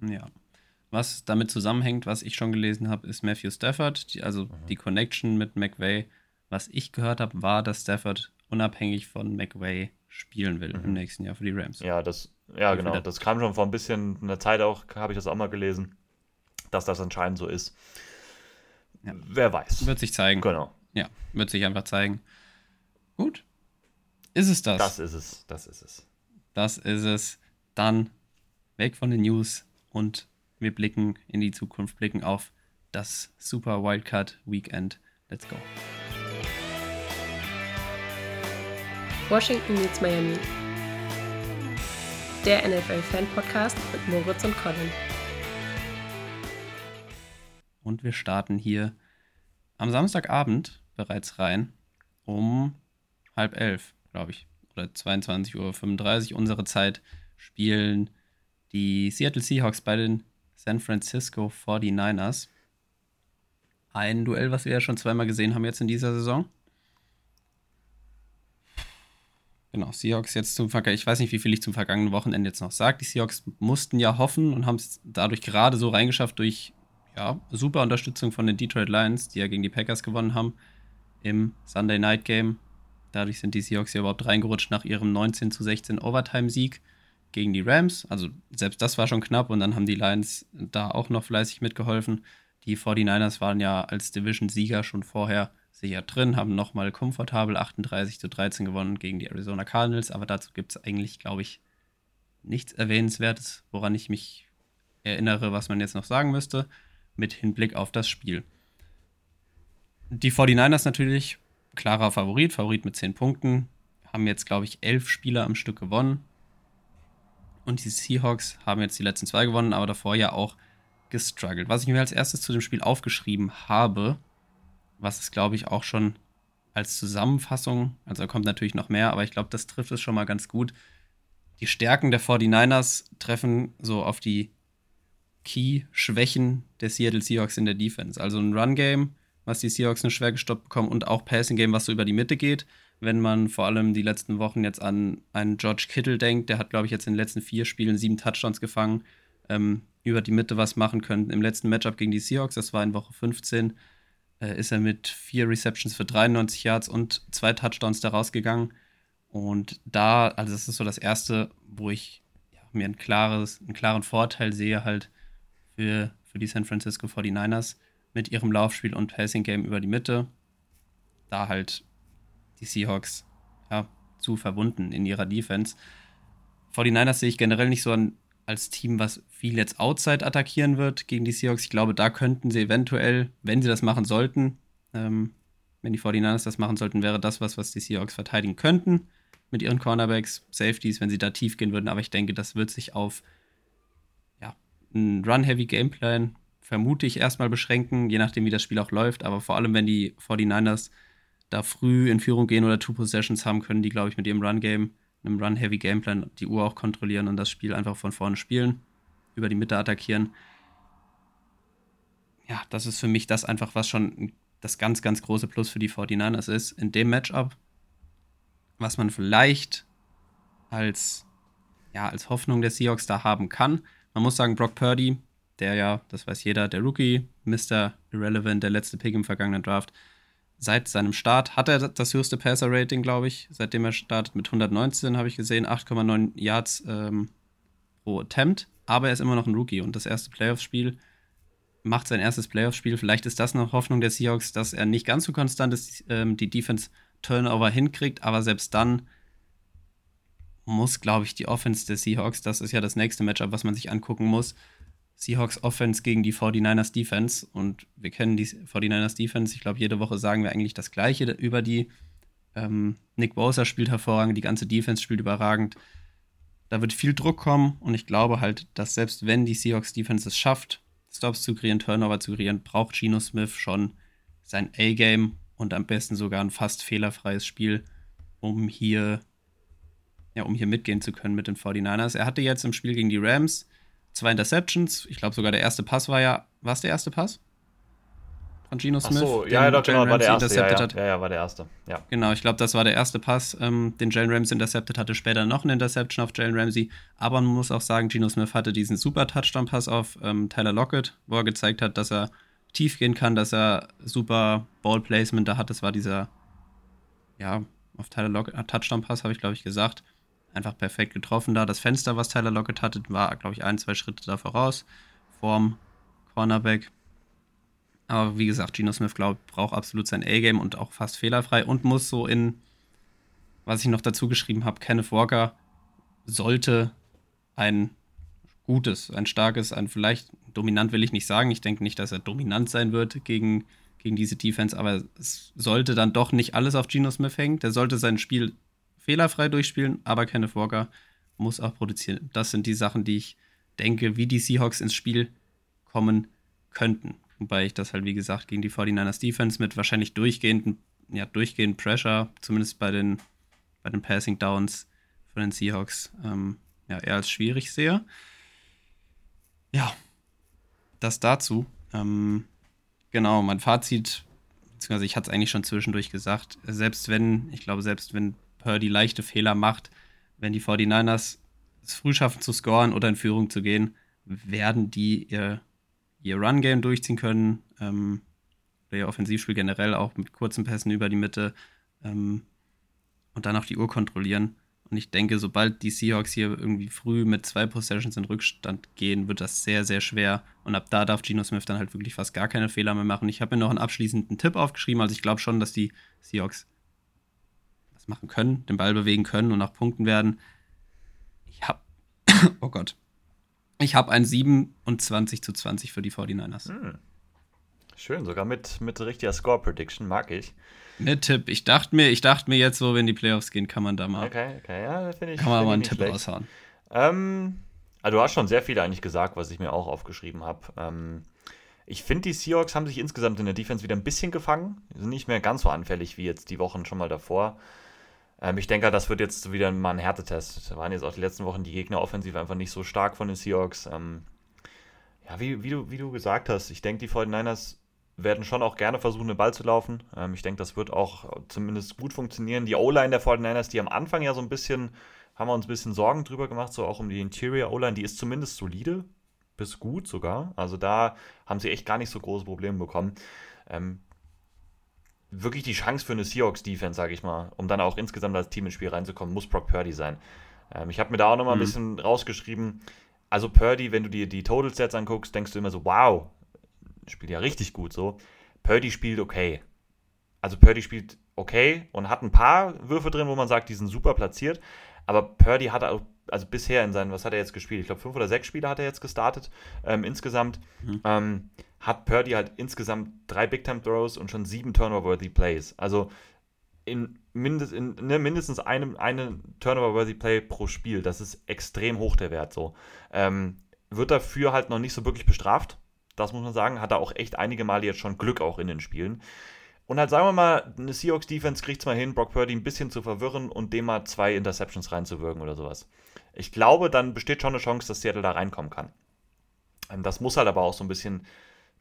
Ja. Was damit zusammenhängt, was ich schon gelesen habe, ist Matthew Stafford, die, also mhm. die Connection mit McVay. Was ich gehört habe, war, dass Stafford unabhängig von McVay spielen will mhm. im nächsten Jahr für die Rams. Ja, das, ja, genau. Das kam schon vor ein bisschen in der Zeit auch, habe ich das auch mal gelesen, dass das anscheinend so ist. Ja. Wer weiß. Wird sich zeigen. Genau. Ja, wird sich einfach zeigen. Gut. Ist es das? Das ist es. Das ist es. Das ist es. Dann weg von den News und wir blicken in die Zukunft, blicken auf das Super Wildcard Weekend. Let's go. Washington meets Miami. Der NFL-Fan-Podcast mit Moritz und Colin. Und wir starten hier am Samstagabend bereits rein um halb elf, glaube ich, oder 22.35 Uhr unsere Zeit spielen die Seattle Seahawks bei den San Francisco 49ers. Ein Duell, was wir ja schon zweimal gesehen haben jetzt in dieser Saison. Genau, Seahawks jetzt zum Vergleich. Ich weiß nicht, wie viel ich zum vergangenen Wochenende jetzt noch sage. Die Seahawks mussten ja hoffen und haben es dadurch gerade so reingeschafft durch ja, super Unterstützung von den Detroit Lions, die ja gegen die Packers gewonnen haben im Sunday Night Game. Dadurch sind die Seahawks ja überhaupt reingerutscht nach ihrem 19 zu 16 Overtime-Sieg gegen die Rams. Also selbst das war schon knapp und dann haben die Lions da auch noch fleißig mitgeholfen. Die 49ers waren ja als Division-Sieger schon vorher sicher drin, haben nochmal komfortabel 38 zu 13 gewonnen gegen die Arizona Cardinals, aber dazu gibt es eigentlich, glaube ich, nichts Erwähnenswertes, woran ich mich erinnere, was man jetzt noch sagen müsste, mit Hinblick auf das Spiel. Die 49ers natürlich klarer Favorit, Favorit mit 10 Punkten. Haben jetzt, glaube ich, elf Spieler am Stück gewonnen. Und die Seahawks haben jetzt die letzten zwei gewonnen, aber davor ja auch gestruggelt. Was ich mir als erstes zu dem Spiel aufgeschrieben habe, was es, glaube ich, auch schon als Zusammenfassung, also da kommt natürlich noch mehr, aber ich glaube, das trifft es schon mal ganz gut. Die Stärken der 49ers treffen so auf die Key-Schwächen der Seattle Seahawks in der Defense. Also ein Run-Game, was die Seahawks nur schwer gestoppt bekommen und auch Passing Game, was so über die Mitte geht. Wenn man vor allem die letzten Wochen jetzt an einen George Kittle denkt, der hat, glaube ich, jetzt in den letzten vier Spielen sieben Touchdowns gefangen, ähm, über die Mitte was machen können. Im letzten Matchup gegen die Seahawks, das war in Woche 15, äh, ist er mit vier Receptions für 93 Yards und zwei Touchdowns da rausgegangen. Und da, also das ist so das Erste, wo ich ja, mir ein klares, einen klaren Vorteil sehe, halt für, für die San Francisco 49ers mit ihrem Laufspiel und Passing Game über die Mitte. Da halt die Seahawks ja, zu verbunden in ihrer Defense. 49ers sehe ich generell nicht so an, als Team, was viel jetzt Outside attackieren wird gegen die Seahawks. Ich glaube, da könnten sie eventuell, wenn sie das machen sollten, ähm, wenn die 49ers das machen sollten, wäre das was, was die Seahawks verteidigen könnten mit ihren Cornerbacks, Safeties, wenn sie da tief gehen würden. Aber ich denke, das wird sich auf ja, einen Run-Heavy Gameplan vermute ich, erstmal beschränken, je nachdem, wie das Spiel auch läuft. Aber vor allem, wenn die 49ers da früh in Führung gehen oder Two Possessions haben, können die, glaube ich, mit ihrem Run-Game, einem Run-Heavy Gameplan, die Uhr auch kontrollieren und das Spiel einfach von vorne spielen, über die Mitte attackieren. Ja, das ist für mich das einfach, was schon das ganz, ganz große Plus für die 49ers ist. In dem Matchup, was man vielleicht als, ja, als Hoffnung der Seahawks da haben kann. Man muss sagen, Brock Purdy der ja, das weiß jeder, der Rookie, Mr. Irrelevant, der letzte Pick im vergangenen Draft. Seit seinem Start hat er das höchste Passer-Rating, glaube ich. Seitdem er startet mit 119, habe ich gesehen, 8,9 Yards ähm, pro Attempt. Aber er ist immer noch ein Rookie und das erste Playoff-Spiel macht sein erstes Playoff-Spiel. Vielleicht ist das noch Hoffnung der Seahawks, dass er nicht ganz so konstant ist, ähm, die Defense-Turnover hinkriegt, aber selbst dann muss, glaube ich, die Offense der Seahawks, das ist ja das nächste Matchup, was man sich angucken muss, Seahawks Offense gegen die 49ers Defense. Und wir kennen die 49ers Defense. Ich glaube, jede Woche sagen wir eigentlich das Gleiche über die. Ähm, Nick Bosa spielt hervorragend, die ganze Defense spielt überragend. Da wird viel Druck kommen und ich glaube halt, dass selbst wenn die Seahawks Defense es schafft, Stops zu kreieren, Turnover zu kreieren, braucht Geno Smith schon sein A-Game und am besten sogar ein fast fehlerfreies Spiel, um hier, ja, um hier mitgehen zu können mit den 49ers. Er hatte jetzt im Spiel gegen die Rams zwei Interceptions. Ich glaube sogar der erste Pass war ja, war es der erste Pass? Von Geno Smith? Ach so, ja, ja, doch, genau, war der erste. Ja, ja, ja, ja, war der erste. Ja. Genau, ich glaube, das war der erste Pass, ähm, den Jalen Ramsey intercepted hatte. Später noch eine Interception auf Jalen Ramsey. Aber man muss auch sagen, Geno Smith hatte diesen super Touchdown-Pass auf ähm, Tyler Lockett, wo er gezeigt hat, dass er tief gehen kann, dass er super Ball-Placement da hat. Das war dieser, ja, auf Tyler Lockett, äh, Touchdown-Pass, habe ich, glaube ich, gesagt einfach perfekt getroffen da. Das Fenster, was Tyler Lockett hatte, war, glaube ich, ein, zwei Schritte da voraus vorm Cornerback. Aber wie gesagt, Geno Smith, glaube ich, braucht absolut sein A-Game und auch fast fehlerfrei und muss so in, was ich noch dazu geschrieben habe, Kenneth Walker sollte ein gutes, ein starkes, ein vielleicht dominant will ich nicht sagen. Ich denke nicht, dass er dominant sein wird gegen, gegen diese Defense, aber es sollte dann doch nicht alles auf Geno Smith hängen. Der sollte sein Spiel fehlerfrei durchspielen, aber Kenneth Walker muss auch produzieren. Das sind die Sachen, die ich denke, wie die Seahawks ins Spiel kommen könnten. Wobei ich das halt, wie gesagt, gegen die 49ers Defense mit wahrscheinlich durchgehenden, ja, durchgehend Pressure, zumindest bei den, bei den Passing Downs von den Seahawks, ähm, ja, eher als schwierig sehe. Ja, das dazu. Ähm, genau, mein Fazit, beziehungsweise ich hatte es eigentlich schon zwischendurch gesagt, selbst wenn, ich glaube, selbst wenn Purdy leichte Fehler macht, wenn die 49ers es früh schaffen zu scoren oder in Führung zu gehen, werden die ihr, ihr Run-Game durchziehen können. Ähm, oder ihr Offensivspiel generell auch mit kurzen Pässen über die Mitte ähm, und dann auch die Uhr kontrollieren. Und ich denke, sobald die Seahawks hier irgendwie früh mit zwei Possessions in Rückstand gehen, wird das sehr, sehr schwer. Und ab da darf Geno Smith dann halt wirklich fast gar keine Fehler mehr machen. Ich habe mir noch einen abschließenden Tipp aufgeschrieben. Also ich glaube schon, dass die Seahawks was machen können, den Ball bewegen können und auch punkten werden. Ich habe, (coughs) oh Gott, ich habe ein 27 zu 20 für die 49ers. Hm. Schön, sogar mit, mit richtiger Score-Prediction, mag ich. Mit Tipp. Ich dachte mir, ich dachte mir jetzt so, wenn die Playoffs gehen, kann man da mal. Okay, okay, ja, finde ich. Kann man mal einen Tipp schlecht. raushauen. Ähm, also du hast schon sehr viel eigentlich gesagt, was ich mir auch aufgeschrieben habe. Ähm, ich finde, die Seahawks haben sich insgesamt in der Defense wieder ein bisschen gefangen. Die sind nicht mehr ganz so anfällig wie jetzt die Wochen schon mal davor. Ähm, ich denke, das wird jetzt wieder mal ein Härtetest. Da waren jetzt auch die letzten Wochen die Gegner offensiv einfach nicht so stark von den Seahawks. Ähm, ja, wie, wie, du, wie du gesagt hast, ich denke, die 49ers werden schon auch gerne versuchen, den Ball zu laufen. Ähm, ich denke, das wird auch zumindest gut funktionieren. Die O-Line der 49ers, die am Anfang ja so ein bisschen, haben wir uns ein bisschen Sorgen drüber gemacht, so auch um die Interior O-Line, die ist zumindest solide, bis gut sogar. Also da haben sie echt gar nicht so große Probleme bekommen. Ähm, wirklich die Chance für eine Seahawks-Defense, sage ich mal, um dann auch insgesamt als Team ins Spiel reinzukommen, muss Brock Purdy sein. Ähm, ich habe mir da auch nochmal mhm. ein bisschen rausgeschrieben. Also Purdy, wenn du dir die Total Sets anguckst, denkst du immer so, wow, spielt ja richtig gut so. Purdy spielt okay. Also Purdy spielt okay und hat ein paar Würfe drin, wo man sagt, die sind super platziert. Aber Purdy hat auch, also bisher in seinen, was hat er jetzt gespielt? Ich glaube, fünf oder sechs Spiele hat er jetzt gestartet ähm, insgesamt. Mhm. Ähm, hat Purdy halt insgesamt drei Big-Time-Throws und schon sieben Turnover-worthy Plays. Also in, mindest, in ne, mindestens einem eine Turnover-worthy Play pro Spiel. Das ist extrem hoch der Wert so. Ähm, wird dafür halt noch nicht so wirklich bestraft. Das muss man sagen. Hat er auch echt einige Male jetzt schon Glück auch in den Spielen. Und halt sagen wir mal, eine Seahawks-Defense kriegt es mal hin, Brock Purdy ein bisschen zu verwirren und dem mal zwei Interceptions reinzuwirken oder sowas. Ich glaube, dann besteht schon eine Chance, dass Seattle da reinkommen kann. Ähm, das muss halt aber auch so ein bisschen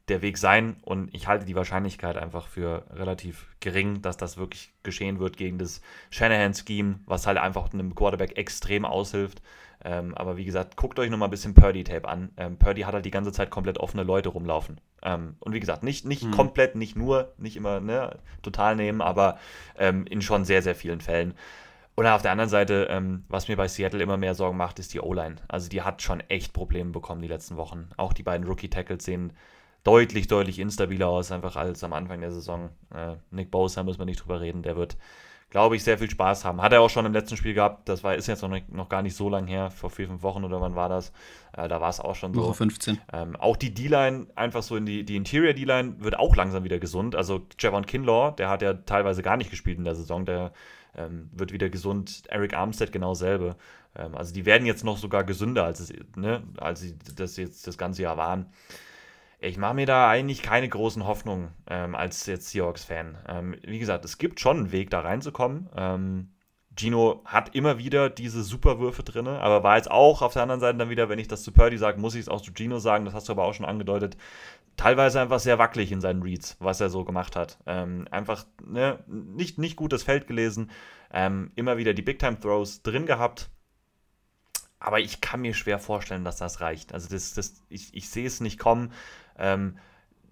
der Weg sein und ich halte die Wahrscheinlichkeit einfach für relativ gering, dass das wirklich geschehen wird gegen das Shanahan-Scheme, was halt einfach einem Quarterback extrem aushilft. Ähm, aber wie gesagt, guckt euch nochmal ein bisschen Purdy-Tape an. Ähm, Purdy hat halt die ganze Zeit komplett offene Leute rumlaufen. Ähm, und wie gesagt, nicht, nicht mhm. komplett, nicht nur, nicht immer ne, total nehmen, aber ähm, in schon sehr, sehr vielen Fällen. Und auf der anderen Seite, ähm, was mir bei Seattle immer mehr Sorgen macht, ist die O-Line. Also die hat schon echt Probleme bekommen die letzten Wochen. Auch die beiden Rookie-Tackles sehen deutlich, deutlich instabiler aus, einfach als am Anfang der Saison. Äh, Nick Bosa müssen wir nicht drüber reden, der wird, glaube ich, sehr viel Spaß haben. Hat er auch schon im letzten Spiel gehabt. Das war, ist jetzt noch, nicht, noch gar nicht so lang her, vor vier, fünf Wochen oder wann war das? Äh, da war es auch schon Woche so. Woche 15. Ähm, auch die D-Line, einfach so in die, die Interior D-Line, wird auch langsam wieder gesund. Also Javon Kinlaw, der hat ja teilweise gar nicht gespielt in der Saison, der ähm, wird wieder gesund. Eric Armstead genau selbe. Ähm, also die werden jetzt noch sogar gesünder, als, es, ne, als sie das jetzt das ganze Jahr waren. Ich mache mir da eigentlich keine großen Hoffnungen ähm, als jetzt Seahawks-Fan. Ähm, wie gesagt, es gibt schon einen Weg, da reinzukommen. Ähm, Gino hat immer wieder diese Superwürfe drin, aber war jetzt auch auf der anderen Seite dann wieder, wenn ich das zu Purdy sage, muss ich es auch zu Gino sagen, das hast du aber auch schon angedeutet, teilweise einfach sehr wackelig in seinen Reads, was er so gemacht hat. Ähm, einfach ne, nicht, nicht gut das Feld gelesen, ähm, immer wieder die Big-Time-Throws drin gehabt, aber ich kann mir schwer vorstellen, dass das reicht. Also das, das, ich, ich sehe es nicht kommen. Ähm,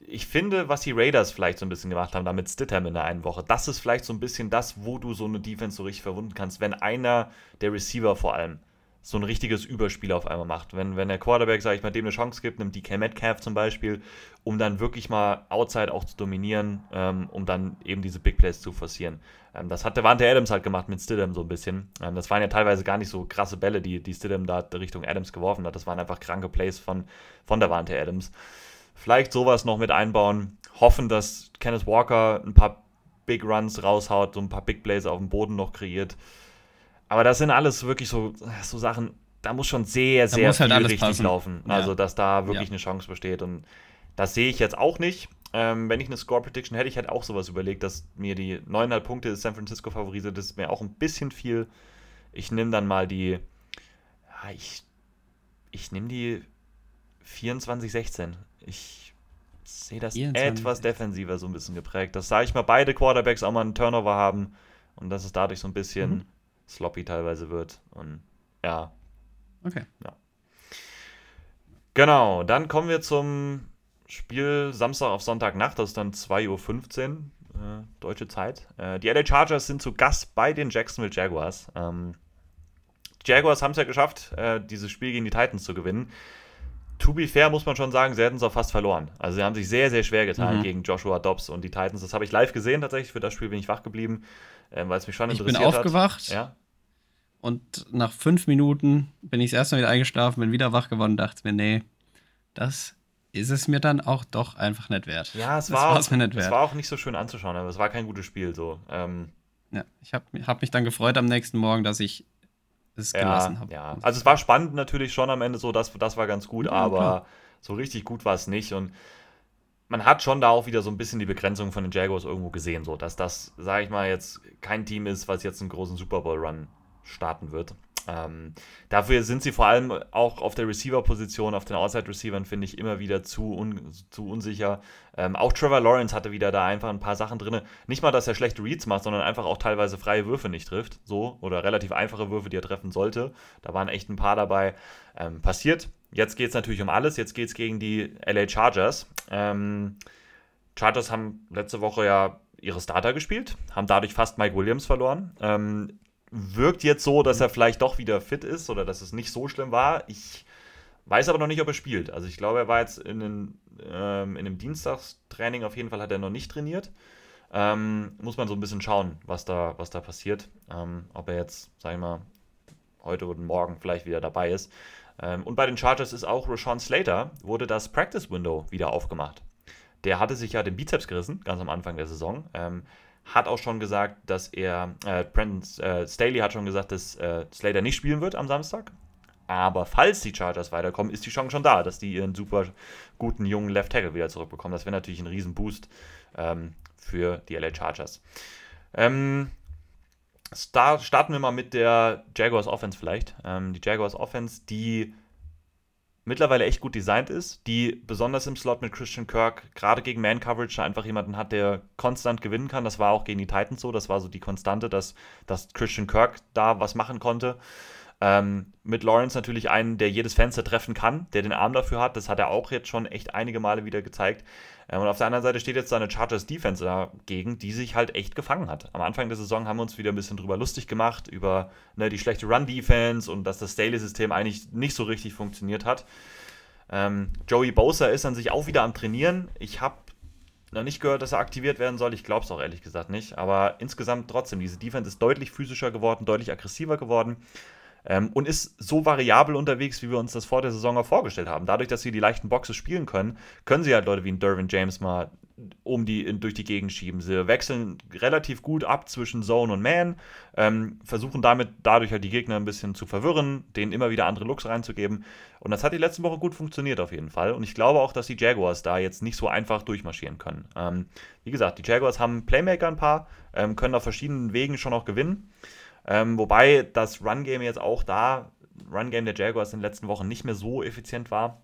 ich finde, was die Raiders vielleicht so ein bisschen gemacht haben, damit Stidham in der einen Woche, das ist vielleicht so ein bisschen das, wo du so eine Defense so richtig verwunden kannst, wenn einer der Receiver vor allem so ein richtiges Überspiel auf einmal macht. Wenn, wenn der Quarterback, sage ich mal, dem eine Chance gibt, nimmt DK Metcalf zum Beispiel, um dann wirklich mal Outside auch zu dominieren, ähm, um dann eben diese Big Plays zu forcieren. Ähm, das hat der Wante Adams halt gemacht mit Stidham so ein bisschen. Ähm, das waren ja teilweise gar nicht so krasse Bälle, die, die Stidham da Richtung Adams geworfen hat. Das waren einfach kranke Plays von, von der Wante Adams. Vielleicht sowas noch mit einbauen. Hoffen, dass Kenneth Walker ein paar Big Runs raushaut, so ein paar Big Plays auf dem Boden noch kreiert. Aber das sind alles wirklich so, so Sachen, da muss schon sehr, sehr halt viel richtig passen. laufen. Ja. Also, dass da wirklich ja. eine Chance besteht. Und das sehe ich jetzt auch nicht. Ähm, wenn ich eine Score Prediction hätte, ich hätte auch sowas überlegt, dass mir die 9,5 Punkte San Francisco favorisiert, das ist mir auch ein bisschen viel. Ich nehme dann mal die, ja, ich, ich nehme die 24-16. Ich sehe das 24. etwas defensiver so ein bisschen geprägt. Dass, sage ich mal, beide Quarterbacks auch mal einen Turnover haben und dass es dadurch so ein bisschen mhm sloppy teilweise wird. Und ja. Okay. Ja. Genau, dann kommen wir zum Spiel Samstag auf Sonntagnacht, das ist dann 2.15 Uhr äh, deutsche Zeit. Äh, die LA Chargers sind zu Gast bei den Jacksonville Jaguars. Ähm, die Jaguars haben es ja geschafft, äh, dieses Spiel gegen die Titans zu gewinnen. To be fair muss man schon sagen, sie hätten es auch fast verloren. Also sie haben sich sehr, sehr schwer getan mhm. gegen Joshua Dobbs und die Titans. Das habe ich live gesehen tatsächlich. Für das Spiel bin ich wach geblieben, äh, weil es mich schon interessiert hat. Ich bin aufgewacht. Hat. Ja? Und nach fünf Minuten bin ich das erste Mal wieder eingeschlafen, bin wieder wach geworden und dachte mir, nee, das ist es mir dann auch doch einfach nicht wert. Ja, es, war, auch, wert. es war auch nicht so schön anzuschauen, aber es war kein gutes Spiel so. Ähm, ja, ich habe hab mich dann gefreut am nächsten Morgen, dass ich es ja, gelassen habe. Ja, also es war spannend natürlich schon am Ende so, das, das war ganz gut, ja, aber klar. so richtig gut war es nicht und man hat schon da auch wieder so ein bisschen die Begrenzung von den Jaguars irgendwo gesehen, so dass das, sage ich mal, jetzt kein Team ist, was jetzt einen großen Super Bowl Run starten wird. Ähm, dafür sind sie vor allem auch auf der Receiver-Position, auf den Outside-Receivern, finde ich, immer wieder zu, un zu unsicher. Ähm, auch Trevor Lawrence hatte wieder da einfach ein paar Sachen drin. Nicht mal, dass er schlechte Reads macht, sondern einfach auch teilweise freie Würfe nicht trifft. So, oder relativ einfache Würfe, die er treffen sollte. Da waren echt ein paar dabei. Ähm, passiert. Jetzt geht es natürlich um alles. Jetzt geht es gegen die LA Chargers. Ähm, Chargers haben letzte Woche ja ihre Starter gespielt, haben dadurch fast Mike Williams verloren. Ähm, wirkt jetzt so, dass er vielleicht doch wieder fit ist oder dass es nicht so schlimm war. Ich weiß aber noch nicht, ob er spielt. Also ich glaube, er war jetzt in, den, ähm, in einem Dienstagstraining auf jeden Fall hat er noch nicht trainiert. Ähm, muss man so ein bisschen schauen, was da, was da passiert. Ähm, ob er jetzt, sag ich mal, heute oder morgen vielleicht wieder dabei ist. Ähm, und bei den Chargers ist auch Rashawn Slater, wurde das Practice Window wieder aufgemacht. Der hatte sich ja den Bizeps gerissen, ganz am Anfang der Saison. Hat auch schon gesagt, dass er, äh, Brandon äh, Staley hat schon gesagt, dass äh, Slater nicht spielen wird am Samstag. Aber falls die Chargers weiterkommen, ist die Chance schon da, dass die ihren super guten jungen Left Tackle wieder zurückbekommen. Das wäre natürlich ein Riesenboost ähm, für die LA Chargers. Ähm, starten wir mal mit der Jaguars Offense vielleicht. Ähm, die Jaguars Offense, die mittlerweile echt gut designt ist, die besonders im Slot mit Christian Kirk gerade gegen Man-Coverage einfach jemanden hat, der konstant gewinnen kann. Das war auch gegen die Titans so. Das war so die Konstante, dass, dass Christian Kirk da was machen konnte. Ähm, mit Lawrence natürlich einen, der jedes Fenster treffen kann, der den Arm dafür hat. Das hat er auch jetzt schon echt einige Male wieder gezeigt. Ähm, und auf der anderen Seite steht jetzt seine Chargers Defense dagegen, die sich halt echt gefangen hat. Am Anfang der Saison haben wir uns wieder ein bisschen drüber lustig gemacht, über ne, die schlechte Run-Defense und dass das Staley-System eigentlich nicht so richtig funktioniert hat. Ähm, Joey Bosa ist an sich auch wieder am Trainieren. Ich habe noch nicht gehört, dass er aktiviert werden soll. Ich glaube es auch ehrlich gesagt nicht. Aber insgesamt trotzdem, diese Defense ist deutlich physischer geworden, deutlich aggressiver geworden. Ähm, und ist so variabel unterwegs, wie wir uns das vor der Saison auch vorgestellt haben. Dadurch, dass sie die leichten Boxes spielen können, können sie halt Leute wie ein Dervin James mal um die, in, durch die Gegend schieben. Sie wechseln relativ gut ab zwischen Zone und Man, ähm, versuchen damit dadurch halt die Gegner ein bisschen zu verwirren, denen immer wieder andere Looks reinzugeben. Und das hat die letzten Wochen gut funktioniert auf jeden Fall. Und ich glaube auch, dass die Jaguars da jetzt nicht so einfach durchmarschieren können. Ähm, wie gesagt, die Jaguars haben Playmaker ein paar, ähm, können auf verschiedenen Wegen schon auch gewinnen. Ähm, wobei das Run-Game jetzt auch da, Run-Game der Jaguars in den letzten Wochen nicht mehr so effizient war.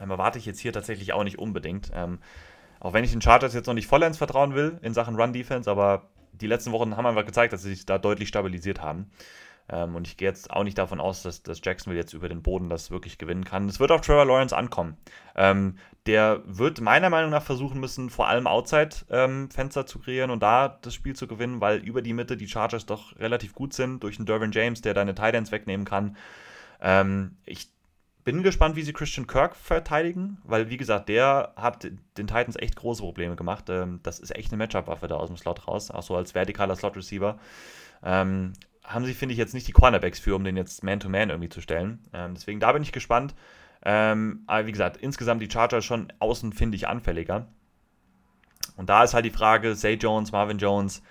Ähm, erwarte ich jetzt hier tatsächlich auch nicht unbedingt. Ähm, auch wenn ich den Chargers jetzt noch nicht vollends vertrauen will in Sachen Run-Defense, aber die letzten Wochen haben einfach gezeigt, dass sie sich da deutlich stabilisiert haben. Ähm, und ich gehe jetzt auch nicht davon aus, dass, dass Jacksonville jetzt über den Boden das wirklich gewinnen kann. Es wird auf Trevor Lawrence ankommen. Der wird meiner Meinung nach versuchen müssen, vor allem Outside-Fenster ähm, zu kreieren und da das Spiel zu gewinnen, weil über die Mitte die Chargers doch relativ gut sind, durch einen Dervin James, der deine Titans wegnehmen kann. Ähm, ich bin gespannt, wie sie Christian Kirk verteidigen, weil, wie gesagt, der hat den Titans echt große Probleme gemacht. Ähm, das ist echt eine Matchup-Waffe da aus dem Slot raus, auch so als vertikaler Slot-Receiver. Ähm, haben sie, finde ich, jetzt nicht die Cornerbacks für, um den jetzt Man-to-Man -Man irgendwie zu stellen. Ähm, deswegen, da bin ich gespannt. Ähm, aber wie gesagt, insgesamt die Chargers schon außen, finde ich, anfälliger. Und da ist halt die Frage, Zay Jones, Marvin Jones,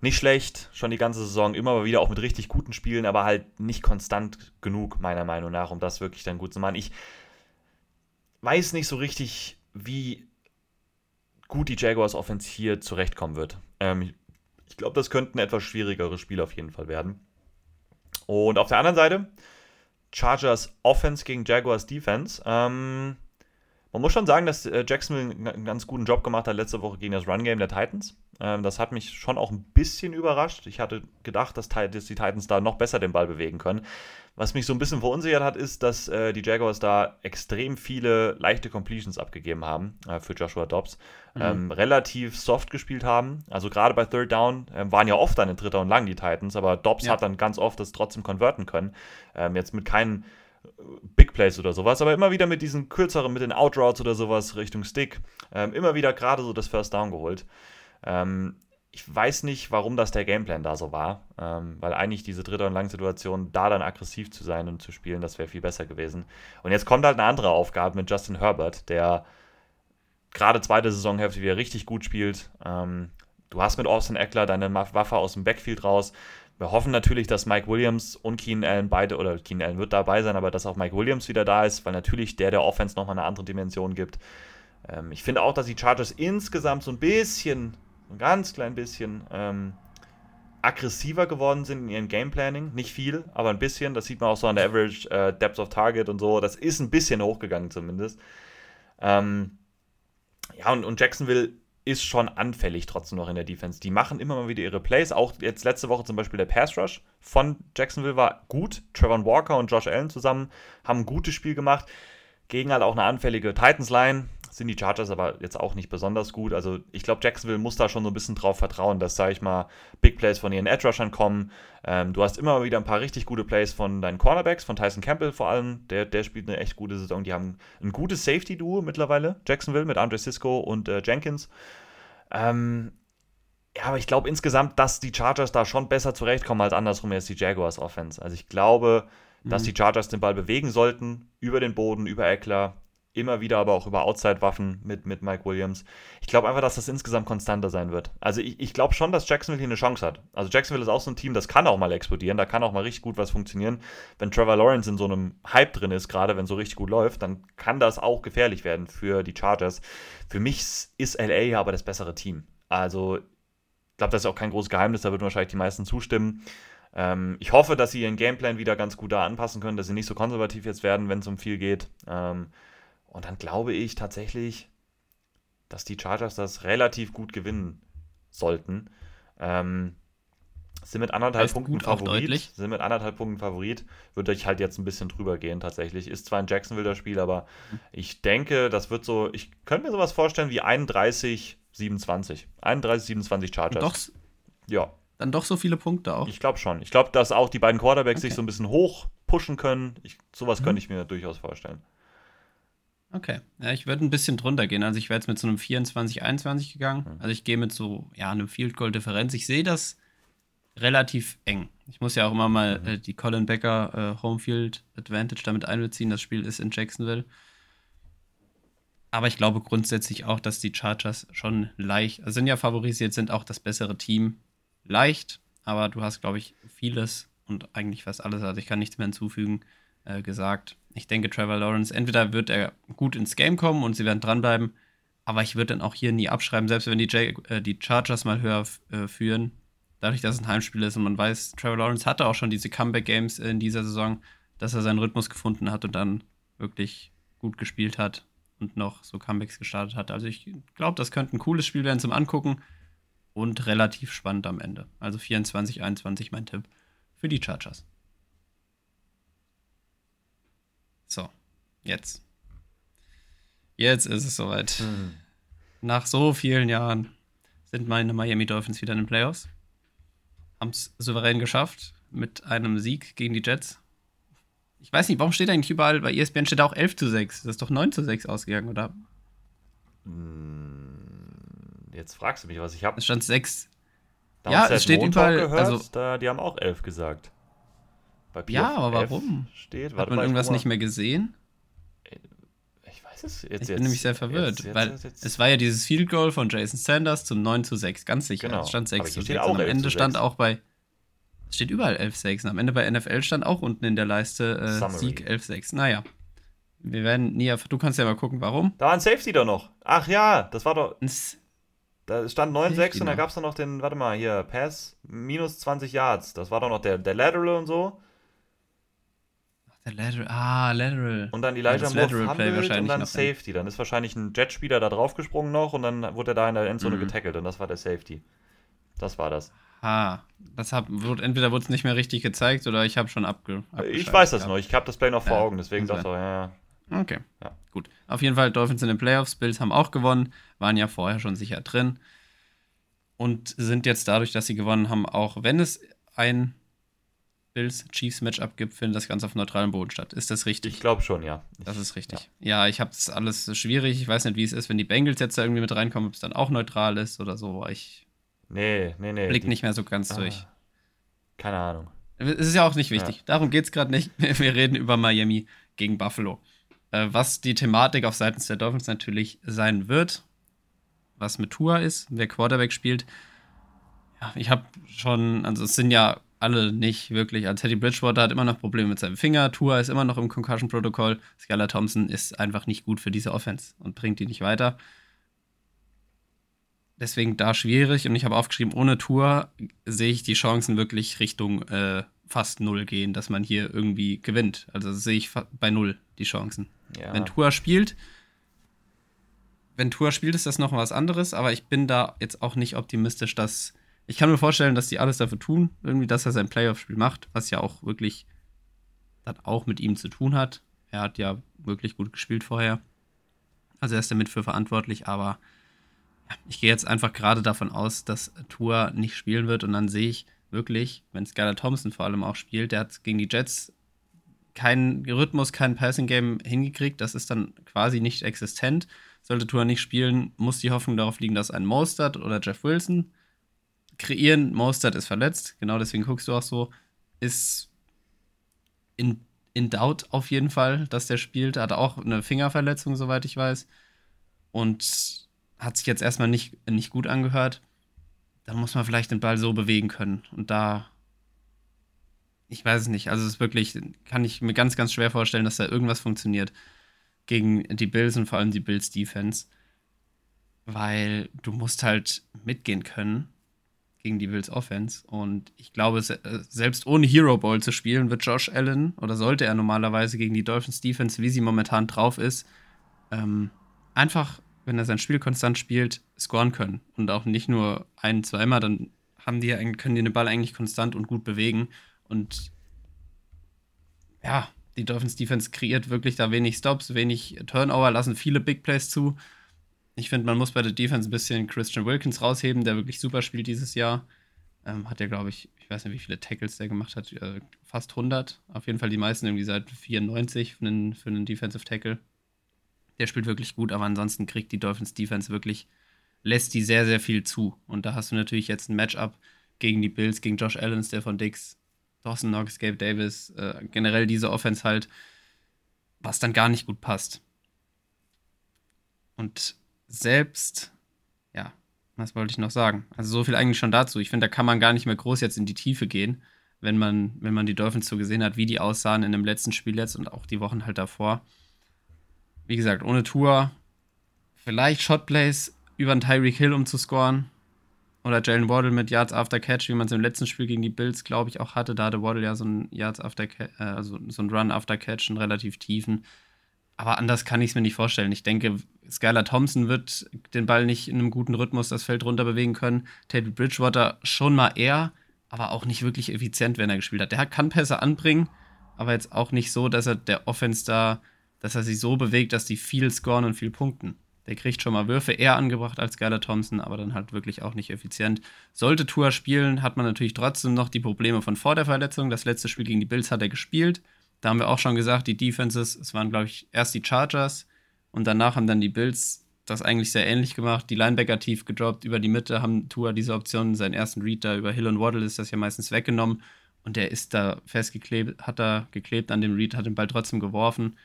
nicht schlecht, schon die ganze Saison, immer mal wieder auch mit richtig guten Spielen, aber halt nicht konstant genug, meiner Meinung nach, um das wirklich dann gut zu machen. Ich weiß nicht so richtig, wie gut die Jaguars Offense hier zurechtkommen wird. Ähm, ich glaube, das könnte ein etwas schwierigeres Spiel auf jeden Fall werden. Und auf der anderen Seite, Chargers Offense gegen Jaguars Defense. Ähm, man muss schon sagen, dass äh, Jacksonville einen ganz guten Job gemacht hat letzte Woche gegen das Run-Game der Titans. Ähm, das hat mich schon auch ein bisschen überrascht. Ich hatte gedacht, dass, dass, die Titans da noch besser den Ball bewegen können. Was mich so ein bisschen verunsichert hat, ist, dass äh, die Jaguars da extrem viele leichte Completions abgegeben haben äh, für Joshua Dobbs. Mhm. Ähm, relativ soft gespielt haben. Also gerade bei Third Down äh, waren ja oft dann in Dritter und Lang die Titans, aber Dobbs ja. hat dann ganz oft das trotzdem konverten können. Ähm, jetzt mit keinen Big Plays oder sowas, aber immer wieder mit diesen kürzeren, mit den Outroutes oder sowas Richtung Stick, ähm, immer wieder gerade so das First Down geholt. Ähm, ich weiß nicht, warum das der Gameplan da so war, ähm, weil eigentlich diese dritte und lange Situation, da dann aggressiv zu sein und zu spielen, das wäre viel besser gewesen. Und jetzt kommt halt eine andere Aufgabe mit Justin Herbert, der gerade zweite Saisonhälfte wieder richtig gut spielt. Ähm, du hast mit Austin Eckler deine Waffe aus dem Backfield raus. Wir hoffen natürlich, dass Mike Williams und Keenan Allen beide, oder Keenan Allen wird dabei sein, aber dass auch Mike Williams wieder da ist, weil natürlich der der Offense nochmal eine andere Dimension gibt. Ähm, ich finde auch, dass die Chargers insgesamt so ein bisschen, ein ganz klein bisschen, ähm, aggressiver geworden sind in ihrem Gameplanning. Nicht viel, aber ein bisschen. Das sieht man auch so an der Average äh, Depth of Target und so. Das ist ein bisschen hochgegangen zumindest. Ähm, ja, und, und Jacksonville ist schon anfällig trotzdem noch in der Defense. Die machen immer mal wieder ihre Plays. Auch jetzt letzte Woche zum Beispiel der Pass Rush von Jacksonville war gut. Trevor Walker und Josh Allen zusammen haben ein gutes Spiel gemacht. Gegen halt auch eine anfällige Titans-Line sind die Chargers aber jetzt auch nicht besonders gut. Also ich glaube, Jacksonville muss da schon so ein bisschen drauf vertrauen, dass, sage ich mal, Big Plays von ihren Edge-Rushern kommen. Ähm, du hast immer wieder ein paar richtig gute Plays von deinen Cornerbacks, von Tyson Campbell vor allem. Der, der spielt eine echt gute Saison. Die haben ein gutes Safety-Duo mittlerweile, Jacksonville, mit Andre Cisco und äh, Jenkins. Ähm, ja, aber ich glaube insgesamt, dass die Chargers da schon besser zurechtkommen als andersrum jetzt die Jaguars Offense. Also ich glaube, dass mhm. die Chargers den Ball bewegen sollten, über den Boden, über Eckler, immer wieder aber auch über Outside-Waffen mit, mit Mike Williams. Ich glaube einfach, dass das insgesamt konstanter sein wird. Also ich, ich glaube schon, dass Jacksonville hier eine Chance hat. Also Jacksonville ist auch so ein Team, das kann auch mal explodieren, da kann auch mal richtig gut was funktionieren. Wenn Trevor Lawrence in so einem Hype drin ist, gerade wenn so richtig gut läuft, dann kann das auch gefährlich werden für die Chargers. Für mich ist LA ja aber das bessere Team. Also ich glaube, das ist auch kein großes Geheimnis, da würden wahrscheinlich die meisten zustimmen. Ähm, ich hoffe, dass sie ihren Gameplan wieder ganz gut da anpassen können, dass sie nicht so konservativ jetzt werden, wenn es um viel geht. Ähm, und dann glaube ich tatsächlich, dass die Chargers das relativ gut gewinnen sollten. Ähm, sind mit anderthalb heißt Punkten Favorit. Sind mit anderthalb Punkten Favorit. Würde ich halt jetzt ein bisschen drüber gehen tatsächlich. Ist zwar ein Jacksonville das Spiel, aber ich denke, das wird so. Ich könnte mir sowas vorstellen wie 31, 27. 31, 27 Chargers. Doch, ja. Dann doch so viele Punkte auch. Ich glaube schon. Ich glaube, dass auch die beiden Quarterbacks okay. sich so ein bisschen hoch pushen können. Ich, sowas mhm. könnte ich mir durchaus vorstellen. Okay. Ja, ich würde ein bisschen drunter gehen. Also ich wäre jetzt mit so einem 24, 21 gegangen. Mhm. Also ich gehe mit so, ja, einem Field Goal Differenz. Ich sehe das relativ eng. Ich muss ja auch immer mal mhm. äh, die Colin Becker äh, Homefield Advantage damit einbeziehen. Das Spiel ist in Jacksonville. Aber ich glaube grundsätzlich auch, dass die Chargers schon leicht, also sind ja favorisiert, sind auch das bessere Team. Leicht, aber du hast, glaube ich, vieles und eigentlich fast alles, also ich kann nichts mehr hinzufügen, äh, gesagt. Ich denke, Trevor Lawrence, entweder wird er gut ins Game kommen und sie werden dranbleiben, aber ich würde dann auch hier nie abschreiben, selbst wenn die, J äh, die Chargers mal höher äh, führen, dadurch, dass es ein Heimspiel ist und man weiß, Trevor Lawrence hatte auch schon diese Comeback-Games in dieser Saison, dass er seinen Rhythmus gefunden hat und dann wirklich gut gespielt hat und noch so Comebacks gestartet hat. Also ich glaube, das könnte ein cooles Spiel werden zum Angucken und relativ spannend am Ende. Also 24, 21 mein Tipp für die Chargers. So, jetzt. Jetzt ist es soweit. Mhm. Nach so vielen Jahren sind meine Miami Dolphins wieder in den Playoffs. Haben es souverän geschafft mit einem Sieg gegen die Jets. Ich weiß nicht, warum steht eigentlich überall bei ESPN steht auch 11 zu 6. Das ist doch 9 zu 6 ausgegangen, oder? Hm, jetzt fragst du mich, was ich habe. Es stand 6. Da ja, es steht Montag überall. Gehört, also, da, die haben auch 11 gesagt. ja, aber warum? Steht. Hat man irgendwas nicht mehr gesehen? Jetzt. Ich bin jetzt, nämlich sehr verwirrt, weil es war ja dieses Field Goal von Jason Sanders zum 9 zu 6, ganz sicher. Genau. Es stand 6 zu 6. Und am Ende stand auch bei es steht überall 11-6. Am Ende bei NFL stand auch unten in der Leiste äh, Sieg 11-6. Naja. Wir werden nie Du kannst ja mal gucken, warum. Da war ein Safety doch noch. Ach ja, das war doch. Da stand 9-6 und da gab es dann noch den, warte mal, hier, Pass minus 20 Yards. Das war doch noch der, der Lateral und so. Der Lateral, ah, Lateral. Und dann Elijah ja, Moore wahrscheinlich und dann Safety. Dann ist wahrscheinlich ein Jetspieler da draufgesprungen noch und dann wurde er da in der Endzone mhm. getackelt und das war der Safety. Das war das. Ah, das hab, wurde, entweder wurde es nicht mehr richtig gezeigt oder ich habe schon abge. Ich weiß das noch, ich habe das Play noch vor ja, Augen, deswegen dachte ich, ja, ja. Okay, ja. gut. Auf jeden Fall, Dolphins in den Playoffs, Bills haben auch gewonnen, waren ja vorher schon sicher drin und sind jetzt dadurch, dass sie gewonnen haben, auch wenn es ein Bills-Chiefs-Matchup gibt, findet das Ganze auf neutralem Boden statt. Ist das richtig? Ich glaube schon, ja. Das ist richtig. Ja, ja ich habe das alles schwierig. Ich weiß nicht, wie es ist, wenn die Bengals jetzt da irgendwie mit reinkommen, ob es dann auch neutral ist oder so. Ich Nee, nee, nee. Blick nicht mehr so ganz ah, durch. Keine Ahnung. Es ist ja auch nicht wichtig. Ja. Darum geht es gerade nicht. (laughs) Wir reden über Miami gegen Buffalo. Äh, was die Thematik auf Seiten der Dolphins natürlich sein wird, was mit Tua ist, wer Quarterback spielt. Ja, ich habe schon, also es sind ja alle nicht wirklich. Also Teddy Bridgewater hat immer noch Probleme mit seinem Finger. Tua ist immer noch im Concussion-Protokoll. Skylar Thompson ist einfach nicht gut für diese Offense und bringt die nicht weiter. Deswegen da schwierig. Und ich habe aufgeschrieben, ohne Tour sehe ich die Chancen wirklich Richtung äh, fast null gehen, dass man hier irgendwie gewinnt. Also sehe ich bei null die Chancen. Ja. Wenn Tour spielt, wenn Tour spielt, ist das noch was anderes, aber ich bin da jetzt auch nicht optimistisch, dass. Ich kann mir vorstellen, dass die alles dafür tun, irgendwie, dass er sein Playoff-Spiel macht, was ja auch wirklich dann auch mit ihm zu tun hat. Er hat ja wirklich gut gespielt vorher. Also er ist damit für verantwortlich, aber ich gehe jetzt einfach gerade davon aus, dass Tour nicht spielen wird und dann sehe ich wirklich, wenn Skylar Thompson vor allem auch spielt, der hat gegen die Jets keinen Rhythmus, kein Passing Game hingekriegt, das ist dann quasi nicht existent. Sollte Tour nicht spielen, muss die Hoffnung darauf liegen, dass ein Mostert oder Jeff Wilson kreieren. Mostert ist verletzt, genau deswegen guckst du auch so. Ist in, in Doubt auf jeden Fall, dass der spielt. Hat auch eine Fingerverletzung, soweit ich weiß. Und hat sich jetzt erstmal nicht, nicht gut angehört. Dann muss man vielleicht den Ball so bewegen können. Und da, ich weiß es nicht. Also es ist wirklich, kann ich mir ganz, ganz schwer vorstellen, dass da irgendwas funktioniert gegen die Bills und vor allem die Bills Defense. Weil du musst halt mitgehen können gegen die Bills Offense. Und ich glaube, äh, selbst ohne Hero Ball zu spielen, wird Josh Allen oder sollte er normalerweise gegen die Dolphins Defense, wie sie momentan drauf ist, ähm, einfach wenn er sein Spiel konstant spielt, scoren können. Und auch nicht nur ein, zweimal, dann haben die, können die den Ball eigentlich konstant und gut bewegen. Und ja, die Dolphins Defense kreiert wirklich da wenig Stops, wenig Turnover, lassen viele Big Plays zu. Ich finde, man muss bei der Defense ein bisschen Christian Wilkins rausheben, der wirklich super spielt dieses Jahr. Ähm, hat ja, glaube ich, ich weiß nicht, wie viele Tackles der gemacht hat, äh, fast 100. Auf jeden Fall die meisten irgendwie seit 94 für einen, für einen Defensive Tackle. Der spielt wirklich gut, aber ansonsten kriegt die Dolphins Defense wirklich, lässt die sehr, sehr viel zu. Und da hast du natürlich jetzt ein Matchup gegen die Bills, gegen Josh Allen, Stefan Dix, Dawson Knox, Gabe Davis, äh, generell diese Offense halt, was dann gar nicht gut passt. Und selbst, ja, was wollte ich noch sagen? Also so viel eigentlich schon dazu. Ich finde, da kann man gar nicht mehr groß jetzt in die Tiefe gehen, wenn man, wenn man die Dolphins so gesehen hat, wie die aussahen in dem letzten Spiel jetzt und auch die Wochen halt davor. Wie gesagt, ohne Tour, vielleicht Shotplays über einen Tyreek Hill, um zu scoren. Oder Jalen Waddle mit Yards After Catch, wie man es im letzten Spiel gegen die Bills, glaube ich, auch hatte. Da hatte Waddle ja so ein Yards After äh, also so ein Run After Catch, einen relativ tiefen. Aber anders kann ich es mir nicht vorstellen. Ich denke, Skylar Thompson wird den Ball nicht in einem guten Rhythmus das Feld runter bewegen können. Teddy Bridgewater schon mal eher, aber auch nicht wirklich effizient, wenn er gespielt hat. Der kann Pässe anbringen, aber jetzt auch nicht so, dass er der Offense da, dass er sich so bewegt, dass die viel scoren und viel punkten. Der kriegt schon mal Würfe eher angebracht als Skylar Thompson, aber dann halt wirklich auch nicht effizient. Sollte Tour spielen, hat man natürlich trotzdem noch die Probleme von vor der Verletzung. Das letzte Spiel gegen die Bills hat er gespielt. Da haben wir auch schon gesagt, die Defenses, es waren, glaube ich, erst die Chargers und danach haben dann die Bills das eigentlich sehr ähnlich gemacht. Die Linebacker tief gedroppt, über die Mitte haben Tour diese Option, seinen ersten Read da über Hill und Waddle ist das ja meistens weggenommen und der ist da festgeklebt, hat da geklebt an dem Read, hat den Ball trotzdem geworfen,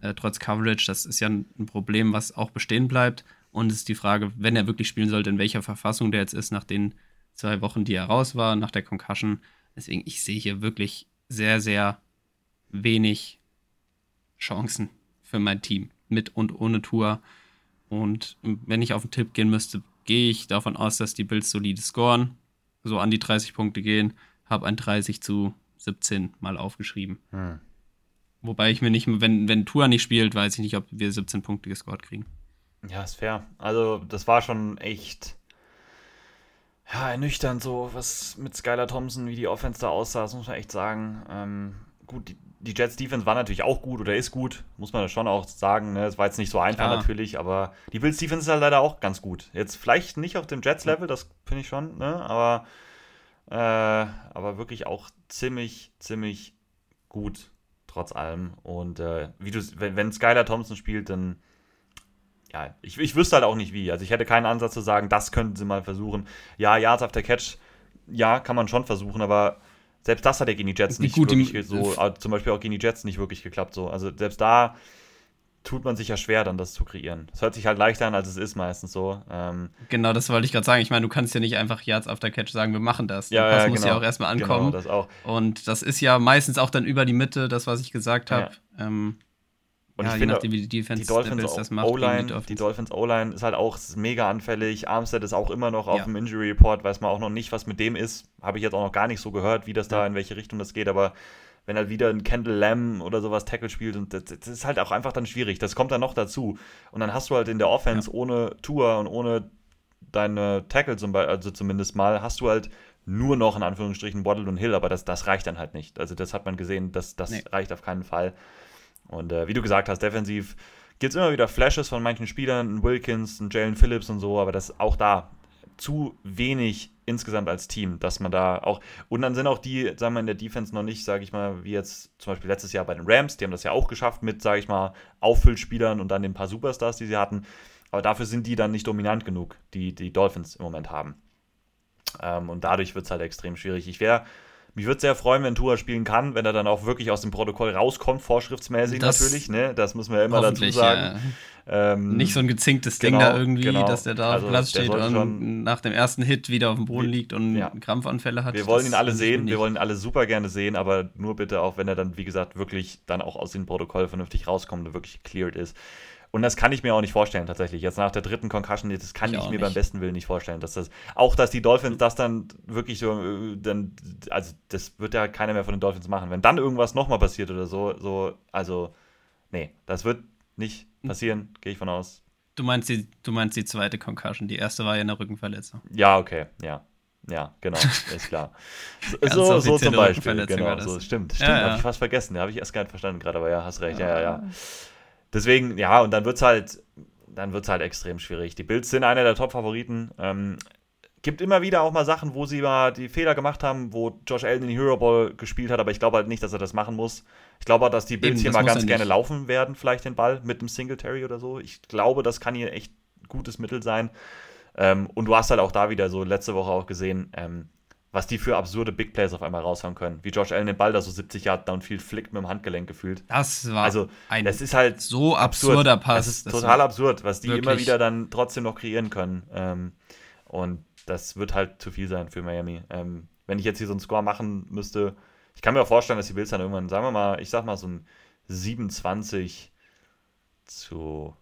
äh, trotz Coverage. Das ist ja ein Problem, was auch bestehen bleibt. Und es ist die Frage, wenn er wirklich spielen sollte, in welcher Verfassung der jetzt ist, nach den zwei Wochen, die er raus war, nach der Concussion. Deswegen, ich sehe hier wirklich sehr, sehr wenig Chancen für mein Team, mit und ohne Tour. Und wenn ich auf einen Tipp gehen müsste, gehe ich davon aus, dass die Bills solide scoren, so an die 30 Punkte gehen, habe ein 30 zu 17 mal aufgeschrieben. Hm. Wobei ich mir nicht, wenn, wenn Tour nicht spielt, weiß ich nicht, ob wir 17 Punkte gescored kriegen. Ja, ist fair. Also, das war schon echt ja, ernüchternd, so was mit Skylar Thompson, wie die Offense da aussah, das muss man echt sagen. Ähm, gut, die, die Jets Defense war natürlich auch gut oder ist gut, muss man schon auch sagen. Ne? Es war jetzt nicht so einfach Klar. natürlich, aber die Bills Defense ist halt leider auch ganz gut. Jetzt vielleicht nicht auf dem Jets Level, das finde ich schon, ne? aber, äh, aber wirklich auch ziemlich, ziemlich gut trotz allem. Und äh, wie du, wenn, wenn Skylar Thompson spielt, dann ja, ich, ich wüsste halt auch nicht wie. Also ich hätte keinen Ansatz zu sagen, das könnten sie mal versuchen. Ja, Yards after Catch, ja, kann man schon versuchen, aber selbst das hat ja gegen die Jets nicht gut, wirklich so, zum Beispiel auch gegen die Jets nicht wirklich geklappt. So. Also selbst da tut man sich ja schwer, dann das zu kreieren. Es hört sich halt leichter an, als es ist meistens so. Ähm, genau, das wollte ich gerade sagen. Ich meine, du kannst ja nicht einfach Yards after Catch sagen, wir machen das. Ja, das ja, muss genau. ja auch erstmal ankommen. Genau, das auch. Und das ist ja meistens auch dann über die Mitte, das, was ich gesagt habe. Ja. Ähm, und ja, ich finde, nachdem, die, Defense, die Dolphins das macht, O-Line, die Dolphins O-Line ist halt auch mega anfällig. Armstead ist auch immer noch auf ja. dem Injury Report, weiß man auch noch nicht, was mit dem ist. Habe ich jetzt auch noch gar nicht so gehört, wie das da, in welche Richtung das geht, aber wenn halt wieder ein Kendall Lamb oder sowas Tackle spielt und das, das, ist halt auch einfach dann schwierig. Das kommt dann noch dazu. Und dann hast du halt in der Offense ja. ohne Tour und ohne deine Tackle zum Beispiel, also zumindest mal, hast du halt nur noch in Anführungsstrichen Waddle und Hill, aber das, das reicht dann halt nicht. Also das hat man gesehen, das, das nee. reicht auf keinen Fall. Und äh, wie du gesagt hast, defensiv gibt es immer wieder Flashes von manchen Spielern, ein Wilkins, ein Jalen Phillips und so, aber das ist auch da zu wenig insgesamt als Team, dass man da auch. Und dann sind auch die, sagen wir, in der Defense noch nicht, sage ich mal, wie jetzt zum Beispiel letztes Jahr bei den Rams, die haben das ja auch geschafft mit, sage ich mal, Auffüllspielern und dann den paar Superstars, die sie hatten. Aber dafür sind die dann nicht dominant genug, die die Dolphins im Moment haben. Ähm, und dadurch wird es halt extrem schwierig. Ich wäre mich würde sehr freuen, wenn Tua spielen kann, wenn er dann auch wirklich aus dem Protokoll rauskommt, vorschriftsmäßig das natürlich. Ne? Das muss man ja immer dazu sagen. Ja. Ähm, Nicht so ein gezinktes genau, Ding da irgendwie, genau. dass der da also, auf Platz steht und nach dem ersten Hit wieder auf dem Boden liegt und ja. Krampfanfälle hat. Wir wollen ihn alle sehen, wir wollen ihn alle super gerne sehen, aber nur bitte auch, wenn er dann, wie gesagt, wirklich dann auch aus dem Protokoll vernünftig rauskommt und wirklich cleared ist. Und das kann ich mir auch nicht vorstellen, tatsächlich. Jetzt nach der dritten Concussion, das kann ich, ich mir nicht. beim besten Willen nicht vorstellen. Dass das, auch, dass die Dolphins das dann wirklich so, äh, dann, also das wird ja keiner mehr von den Dolphins machen. Wenn dann irgendwas nochmal passiert oder so, so, also, nee, das wird nicht hm. passieren, gehe ich von aus. Du meinst, die, du meinst die zweite Concussion, die erste war ja eine Rückenverletzung. Ja, okay, ja. Ja, genau, ist klar. (laughs) so, so zum Beispiel, genau, so, stimmt, stimmt, ja, ja. habe ich fast vergessen, da habe ich erst gar nicht verstanden gerade, aber ja, hast recht, ja, ja, ja. Deswegen, ja, und dann wird es halt, dann wird's halt extrem schwierig. Die Bills sind einer der Top-Favoriten. Ähm, gibt immer wieder auch mal Sachen, wo sie mal die Fehler gemacht haben, wo Josh Allen in die Hero Ball gespielt hat, aber ich glaube halt nicht, dass er das machen muss. Ich glaube auch, dass die Bills Eben, hier mal ganz gerne laufen werden, vielleicht den Ball mit einem Singletary oder so. Ich glaube, das kann hier echt gutes Mittel sein. Ähm, und du hast halt auch da wieder so letzte Woche auch gesehen, ähm, was die für absurde Big Plays auf einmal raushauen können. Wie Josh Allen den Ball da so 70 Yard Downfield flickt mit dem Handgelenk gefühlt. Das war also, ein das ist halt so absurder absurd. Pass. Das ist das total absurd, was die immer wieder dann trotzdem noch kreieren können. Ähm, und das wird halt zu viel sein für Miami. Ähm, wenn ich jetzt hier so einen Score machen müsste, ich kann mir auch vorstellen, dass die Bills dann irgendwann, sagen wir mal, ich sag mal so ein 27 zu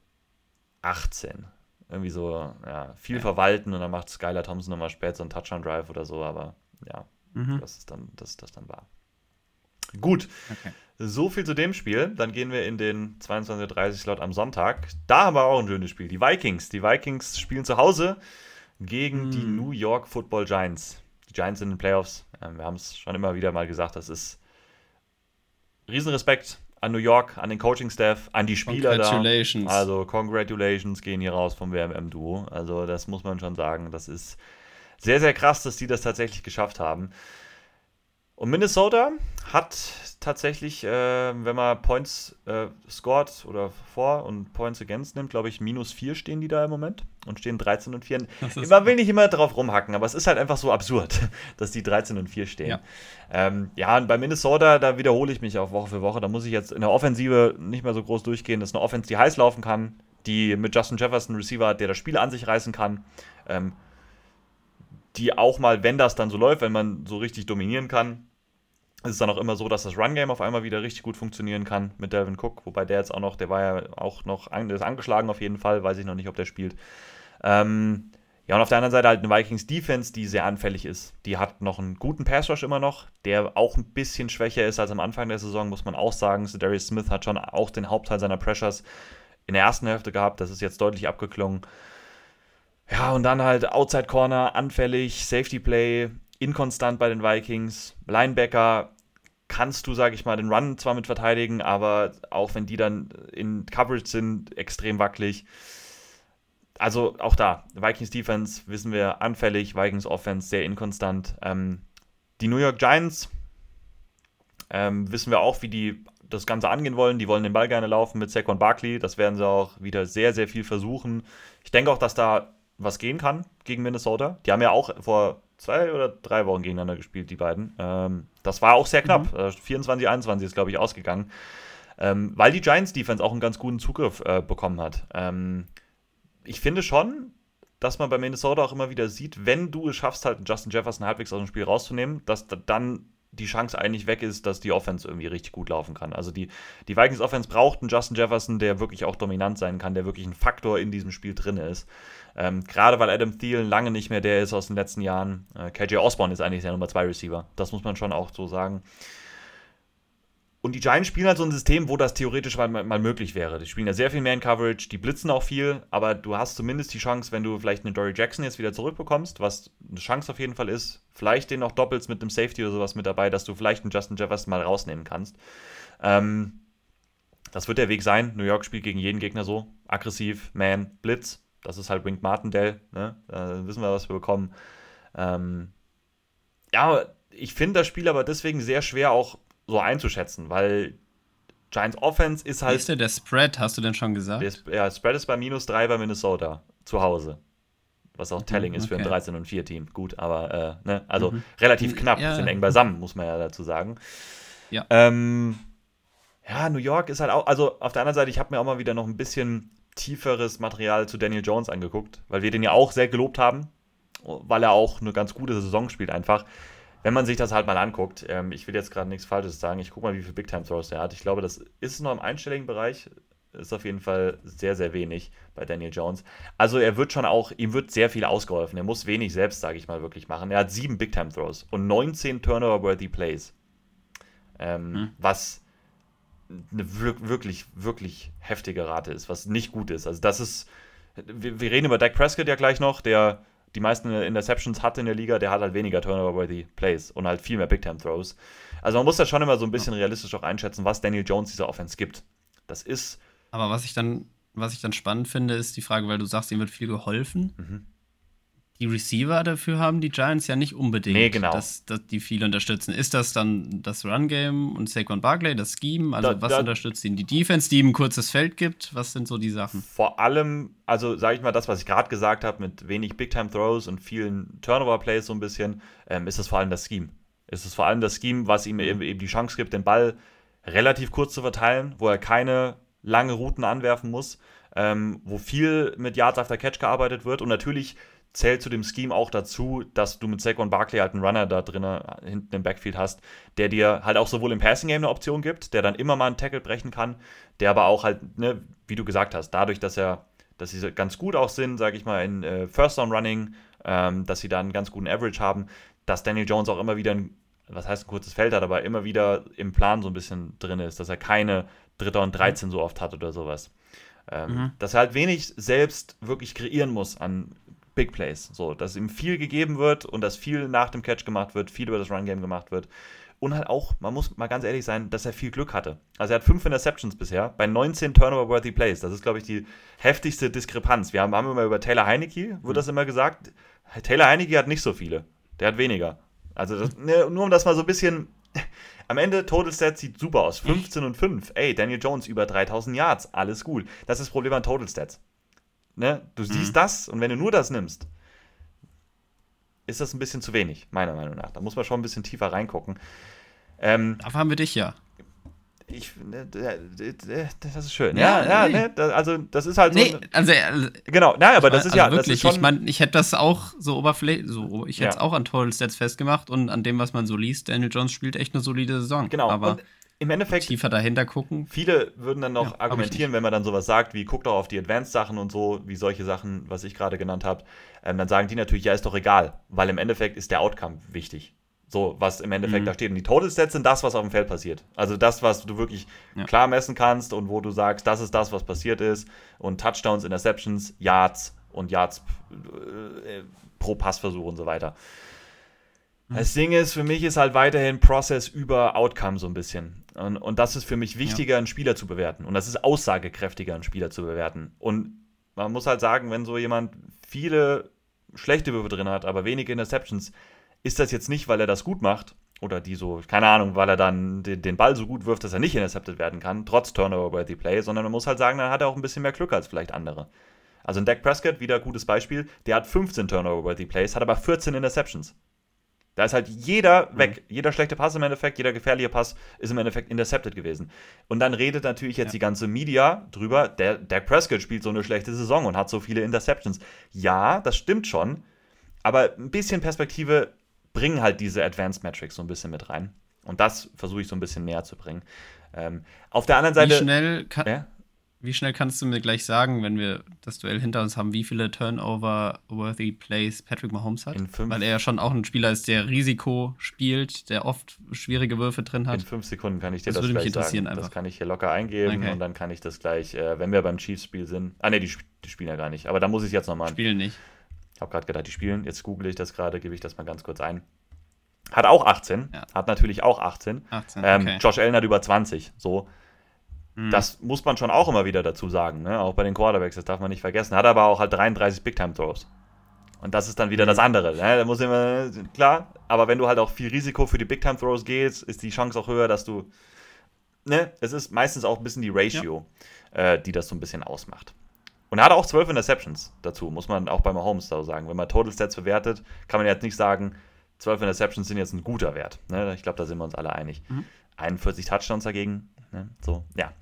18. Irgendwie so, ja, viel ja. verwalten und dann macht Skylar Thompson nochmal spät so einen Touchdown-Drive oder so, aber ja, mhm. das ist dann, das, das dann war. Gut. Okay. So viel zu dem Spiel. Dann gehen wir in den 22.30 Slot am Sonntag. Da haben wir auch ein schönes Spiel. Die Vikings. Die Vikings spielen zu Hause gegen mm. die New York Football Giants. Die Giants in den Playoffs. Ähm, wir haben es schon immer wieder mal gesagt, das ist Riesenrespekt an New York, an den Coaching-Staff, an die Spieler congratulations. da. Also Congratulations gehen hier raus vom WMM-Duo. Also das muss man schon sagen. Das ist sehr, sehr krass, dass die das tatsächlich geschafft haben. Und Minnesota hat tatsächlich, äh, wenn man Points äh, scored oder vor und Points against nimmt, glaube ich, minus 4 stehen die da im Moment und stehen 13 und 4. Man will nicht immer drauf rumhacken, aber es ist halt einfach so absurd, (laughs) dass die 13 und 4 stehen. Ja, ähm, ja und bei Minnesota, da wiederhole ich mich auch Woche für Woche. Da muss ich jetzt in der Offensive nicht mehr so groß durchgehen. Das ist eine Offense, die heiß laufen kann, die mit Justin Jefferson Receiver hat, der das Spiel an sich reißen kann. Ähm, die auch mal, wenn das dann so läuft, wenn man so richtig dominieren kann, ist es dann auch immer so, dass das Run-Game auf einmal wieder richtig gut funktionieren kann mit Delvin Cook, wobei der jetzt auch noch, der war ja auch noch, der ist angeschlagen auf jeden Fall, weiß ich noch nicht, ob der spielt. Ähm, ja, und auf der anderen Seite halt eine Vikings-Defense, die sehr anfällig ist. Die hat noch einen guten Pass-Rush immer noch, der auch ein bisschen schwächer ist als am Anfang der Saison, muss man auch sagen. So Darius Smith hat schon auch den Hauptteil seiner Pressures in der ersten Hälfte gehabt, das ist jetzt deutlich abgeklungen. Ja, und dann halt Outside Corner, anfällig, Safety Play, inkonstant bei den Vikings. Linebacker kannst du, sage ich mal, den Run zwar mit verteidigen, aber auch wenn die dann in Coverage sind, extrem wackelig. Also auch da, Vikings Defense wissen wir anfällig, Vikings Offense sehr inkonstant. Ähm, die New York Giants ähm, wissen wir auch, wie die das Ganze angehen wollen. Die wollen den Ball gerne laufen mit Saquon Barkley. Das werden sie auch wieder sehr, sehr viel versuchen. Ich denke auch, dass da was gehen kann gegen Minnesota. Die haben ja auch vor zwei oder drei Wochen gegeneinander gespielt, die beiden. Ähm, das war auch sehr knapp. Mhm. 24, äh, 21 ist, glaube ich, ausgegangen. Ähm, weil die Giants-Defense auch einen ganz guten Zugriff äh, bekommen hat. Ähm, ich finde schon, dass man bei Minnesota auch immer wieder sieht, wenn du es schaffst, halt Justin Jefferson halbwegs aus dem Spiel rauszunehmen, dass dann die Chance eigentlich weg ist, dass die Offense irgendwie richtig gut laufen kann. Also die, die Vikings Offense braucht einen Justin Jefferson, der wirklich auch dominant sein kann, der wirklich ein Faktor in diesem Spiel drin ist. Ähm, Gerade weil Adam Thielen lange nicht mehr der ist aus den letzten Jahren. Äh, KJ Osborne ist eigentlich der Nummer 2 Receiver. Das muss man schon auch so sagen. Und die Giants spielen halt so ein System, wo das theoretisch mal, mal, möglich wäre. Die spielen ja sehr viel mehr in Coverage, die blitzen auch viel, aber du hast zumindest die Chance, wenn du vielleicht einen Dory Jackson jetzt wieder zurückbekommst, was eine Chance auf jeden Fall ist, vielleicht den noch doppelst mit einem Safety oder sowas mit dabei, dass du vielleicht einen Justin Jefferson mal rausnehmen kannst. Ähm, das wird der Weg sein. New York spielt gegen jeden Gegner so. Aggressiv, Man, Blitz. Das ist halt Wink Martindale. Ne? Da wissen wir, was wir bekommen. Ähm, ja, ich finde das Spiel aber deswegen sehr schwer auch so einzuschätzen, weil Giants Offense ist halt. Wie ist denn der Spread? Hast du denn schon gesagt? Der, ja, Spread ist bei minus 3 bei Minnesota zu Hause. Was auch mhm, telling mhm, ist für ein 13 und 4 Team. Gut, aber äh, ne? also mhm. relativ knapp, ja. sind eng beisammen, muss man ja dazu sagen. Ja. Ähm, ja, New York ist halt auch, also auf der anderen Seite, ich habe mir auch mal wieder noch ein bisschen tieferes Material zu Daniel Jones angeguckt, weil wir den ja auch sehr gelobt haben, weil er auch eine ganz gute Saison spielt einfach. Wenn man sich das halt mal anguckt, ähm, ich will jetzt gerade nichts Falsches sagen, ich gucke mal, wie viele Big Time Throws er hat. Ich glaube, das ist noch im einstelligen Bereich, ist auf jeden Fall sehr, sehr wenig bei Daniel Jones. Also er wird schon auch, ihm wird sehr viel ausgeholfen. Er muss wenig selbst, sage ich mal, wirklich machen. Er hat sieben Big Time Throws und 19 Turnover-worthy Plays. Ähm, hm. Was eine wirklich, wirklich heftige Rate ist, was nicht gut ist. Also das ist, wir, wir reden über Dak Prescott ja gleich noch, der die meisten Interceptions hat in der Liga, der hat halt weniger Turnover-worthy Plays und halt viel mehr Big-Time-Throws. Also man muss da schon immer so ein bisschen realistisch auch einschätzen, was Daniel Jones dieser Offense gibt. Das ist. Aber was ich dann, was ich dann spannend finde, ist die Frage, weil du sagst, ihm wird viel geholfen. Mhm. Die Receiver dafür haben die Giants ja nicht unbedingt, nee, genau. dass, dass die viel unterstützen. Ist das dann das Run-Game und Saquon Barkley, das Scheme? Also, da, was da, unterstützt ihnen die Defense, die ihm ein kurzes Feld gibt? Was sind so die Sachen? Vor allem, also sage ich mal, das, was ich gerade gesagt habe, mit wenig Big-Time-Throws und vielen Turnover-Plays so ein bisschen, ähm, ist es vor allem das Scheme. Ist es vor allem das Scheme, was ihm eben, eben die Chance gibt, den Ball relativ kurz zu verteilen, wo er keine lange Routen anwerfen muss, ähm, wo viel mit Yards after Catch gearbeitet wird und natürlich zählt zu dem Scheme auch dazu, dass du mit Saquon Barkley halt einen Runner da drinnen äh, hinten im Backfield hast, der dir halt auch sowohl im Passing Game eine Option gibt, der dann immer mal einen Tackle brechen kann, der aber auch halt, ne, wie du gesagt hast, dadurch, dass er, dass sie ganz gut auch sind, sage ich mal, in äh, First Down Running, ähm, dass sie da einen ganz guten Average haben, dass Daniel Jones auch immer wieder ein, was heißt ein kurzes Feld hat, aber immer wieder im Plan so ein bisschen drin ist, dass er keine Dritter und 13 so oft hat oder sowas. Ähm, mhm. Dass er halt wenig selbst wirklich kreieren muss an Big Plays. So, dass ihm viel gegeben wird und dass viel nach dem Catch gemacht wird, viel über das Run-Game gemacht wird. Und halt auch, man muss mal ganz ehrlich sein, dass er viel Glück hatte. Also er hat fünf Interceptions bisher bei 19 Turnover-worthy Plays. Das ist, glaube ich, die heftigste Diskrepanz. Wir haben, haben immer über Taylor Heineke, wird mhm. das immer gesagt. Taylor Heineke hat nicht so viele. Der hat weniger. Also das, ne, nur um das mal so ein bisschen. (laughs) Am Ende, Total Stats sieht super aus. 15 und 5. Ey, Daniel Jones über 3000 Yards. Alles gut. Das ist das Problem an Total Stats. Ne? Du mhm. siehst das und wenn du nur das nimmst, ist das ein bisschen zu wenig, meiner Meinung nach. Da muss man schon ein bisschen tiefer reingucken. Ähm, Dafür haben wir dich ja. Ich, ne, das ist schön. Ja, ja, ja nee. ne, also das ist halt so. Nee, also, äh, genau, nein, aber das ist also ja wirklich. Ist ich meine, ich hätte das auch so oberflächlich, so, ich hätte es ja. auch an Total Stats festgemacht und an dem, was man so liest, Daniel Jones spielt echt eine solide Saison. Genau, aber und im Endeffekt. Tiefer dahinter gucken. Viele würden dann noch ja, argumentieren, wenn man dann sowas sagt, wie guckt doch auf die Advanced-Sachen und so, wie solche Sachen, was ich gerade genannt habe. Ähm, dann sagen die natürlich, ja, ist doch egal, weil im Endeffekt ist der Outcome wichtig. So, was im Endeffekt mhm. da steht. Und die Total Stats sind das, was auf dem Feld passiert. Also das, was du wirklich ja. klar messen kannst und wo du sagst, das ist das, was passiert ist. Und Touchdowns, Interceptions, Yards und Yards äh, pro Passversuch und so weiter. Mhm. Das Ding ist, für mich ist halt weiterhin Process über Outcome so ein bisschen. Und, und das ist für mich wichtiger, ja. einen Spieler zu bewerten. Und das ist aussagekräftiger, einen Spieler zu bewerten. Und man muss halt sagen, wenn so jemand viele schlechte Würfe drin hat, aber wenige Interceptions, ist das jetzt nicht, weil er das gut macht oder die so, keine Ahnung, weil er dann den, den Ball so gut wirft, dass er nicht intercepted werden kann, trotz Turnover-worthy Play, sondern man muss halt sagen, dann hat er auch ein bisschen mehr Glück als vielleicht andere. Also ein Dak Prescott, wieder gutes Beispiel, der hat 15 Turnover-worthy Plays, hat aber 14 Interceptions. Da ist halt jeder mhm. weg. Jeder schlechte Pass im Endeffekt, jeder gefährliche Pass ist im Endeffekt intercepted gewesen. Und dann redet natürlich jetzt ja. die ganze Media drüber, der Dak Prescott spielt so eine schlechte Saison und hat so viele Interceptions. Ja, das stimmt schon. Aber ein bisschen Perspektive bringen halt diese Advanced Metrics so ein bisschen mit rein. Und das versuche ich so ein bisschen näher zu bringen. Ähm, auf der anderen Seite. Wie schnell kann, ja? Wie schnell kannst du mir gleich sagen, wenn wir das Duell hinter uns haben, wie viele Turnover-worthy Plays Patrick Mahomes hat? Weil er ja schon auch ein Spieler ist, der Risiko spielt, der oft schwierige Würfe drin hat. In fünf Sekunden kann ich dir das, das würde gleich mich interessieren sagen. Einfach. Das kann ich hier locker eingeben okay. und dann kann ich das gleich, äh, wenn wir beim Chiefs-Spiel sind. Ah, ne, die, die, spielen ja gar nicht. Aber da muss ich jetzt nochmal. Spielen nicht. Ich habe gerade gedacht, die spielen. Jetzt google ich das gerade, gebe ich das mal ganz kurz ein. Hat auch 18. Ja. Hat natürlich auch 18. 18 ähm, okay. Josh Allen hat über 20. So. Mhm. Das muss man schon auch immer wieder dazu sagen, ne? auch bei den Quarterbacks, das darf man nicht vergessen. Hat aber auch halt 33 Big-Time-Throws. Und das ist dann wieder mhm. das andere. Ne? Da muss immer, klar, aber wenn du halt auch viel Risiko für die Big-Time-Throws gehst, ist die Chance auch höher, dass du, ne, es ist meistens auch ein bisschen die Ratio, ja. äh, die das so ein bisschen ausmacht. Und er hat auch 12 Interceptions dazu, muss man auch bei Mahomes so sagen. Wenn man Total Stats bewertet, kann man jetzt nicht sagen, 12 Interceptions sind jetzt ein guter Wert. Ne? Ich glaube, da sind wir uns alle einig. Mhm. 41 Touchdowns dagegen Ne? So, ja.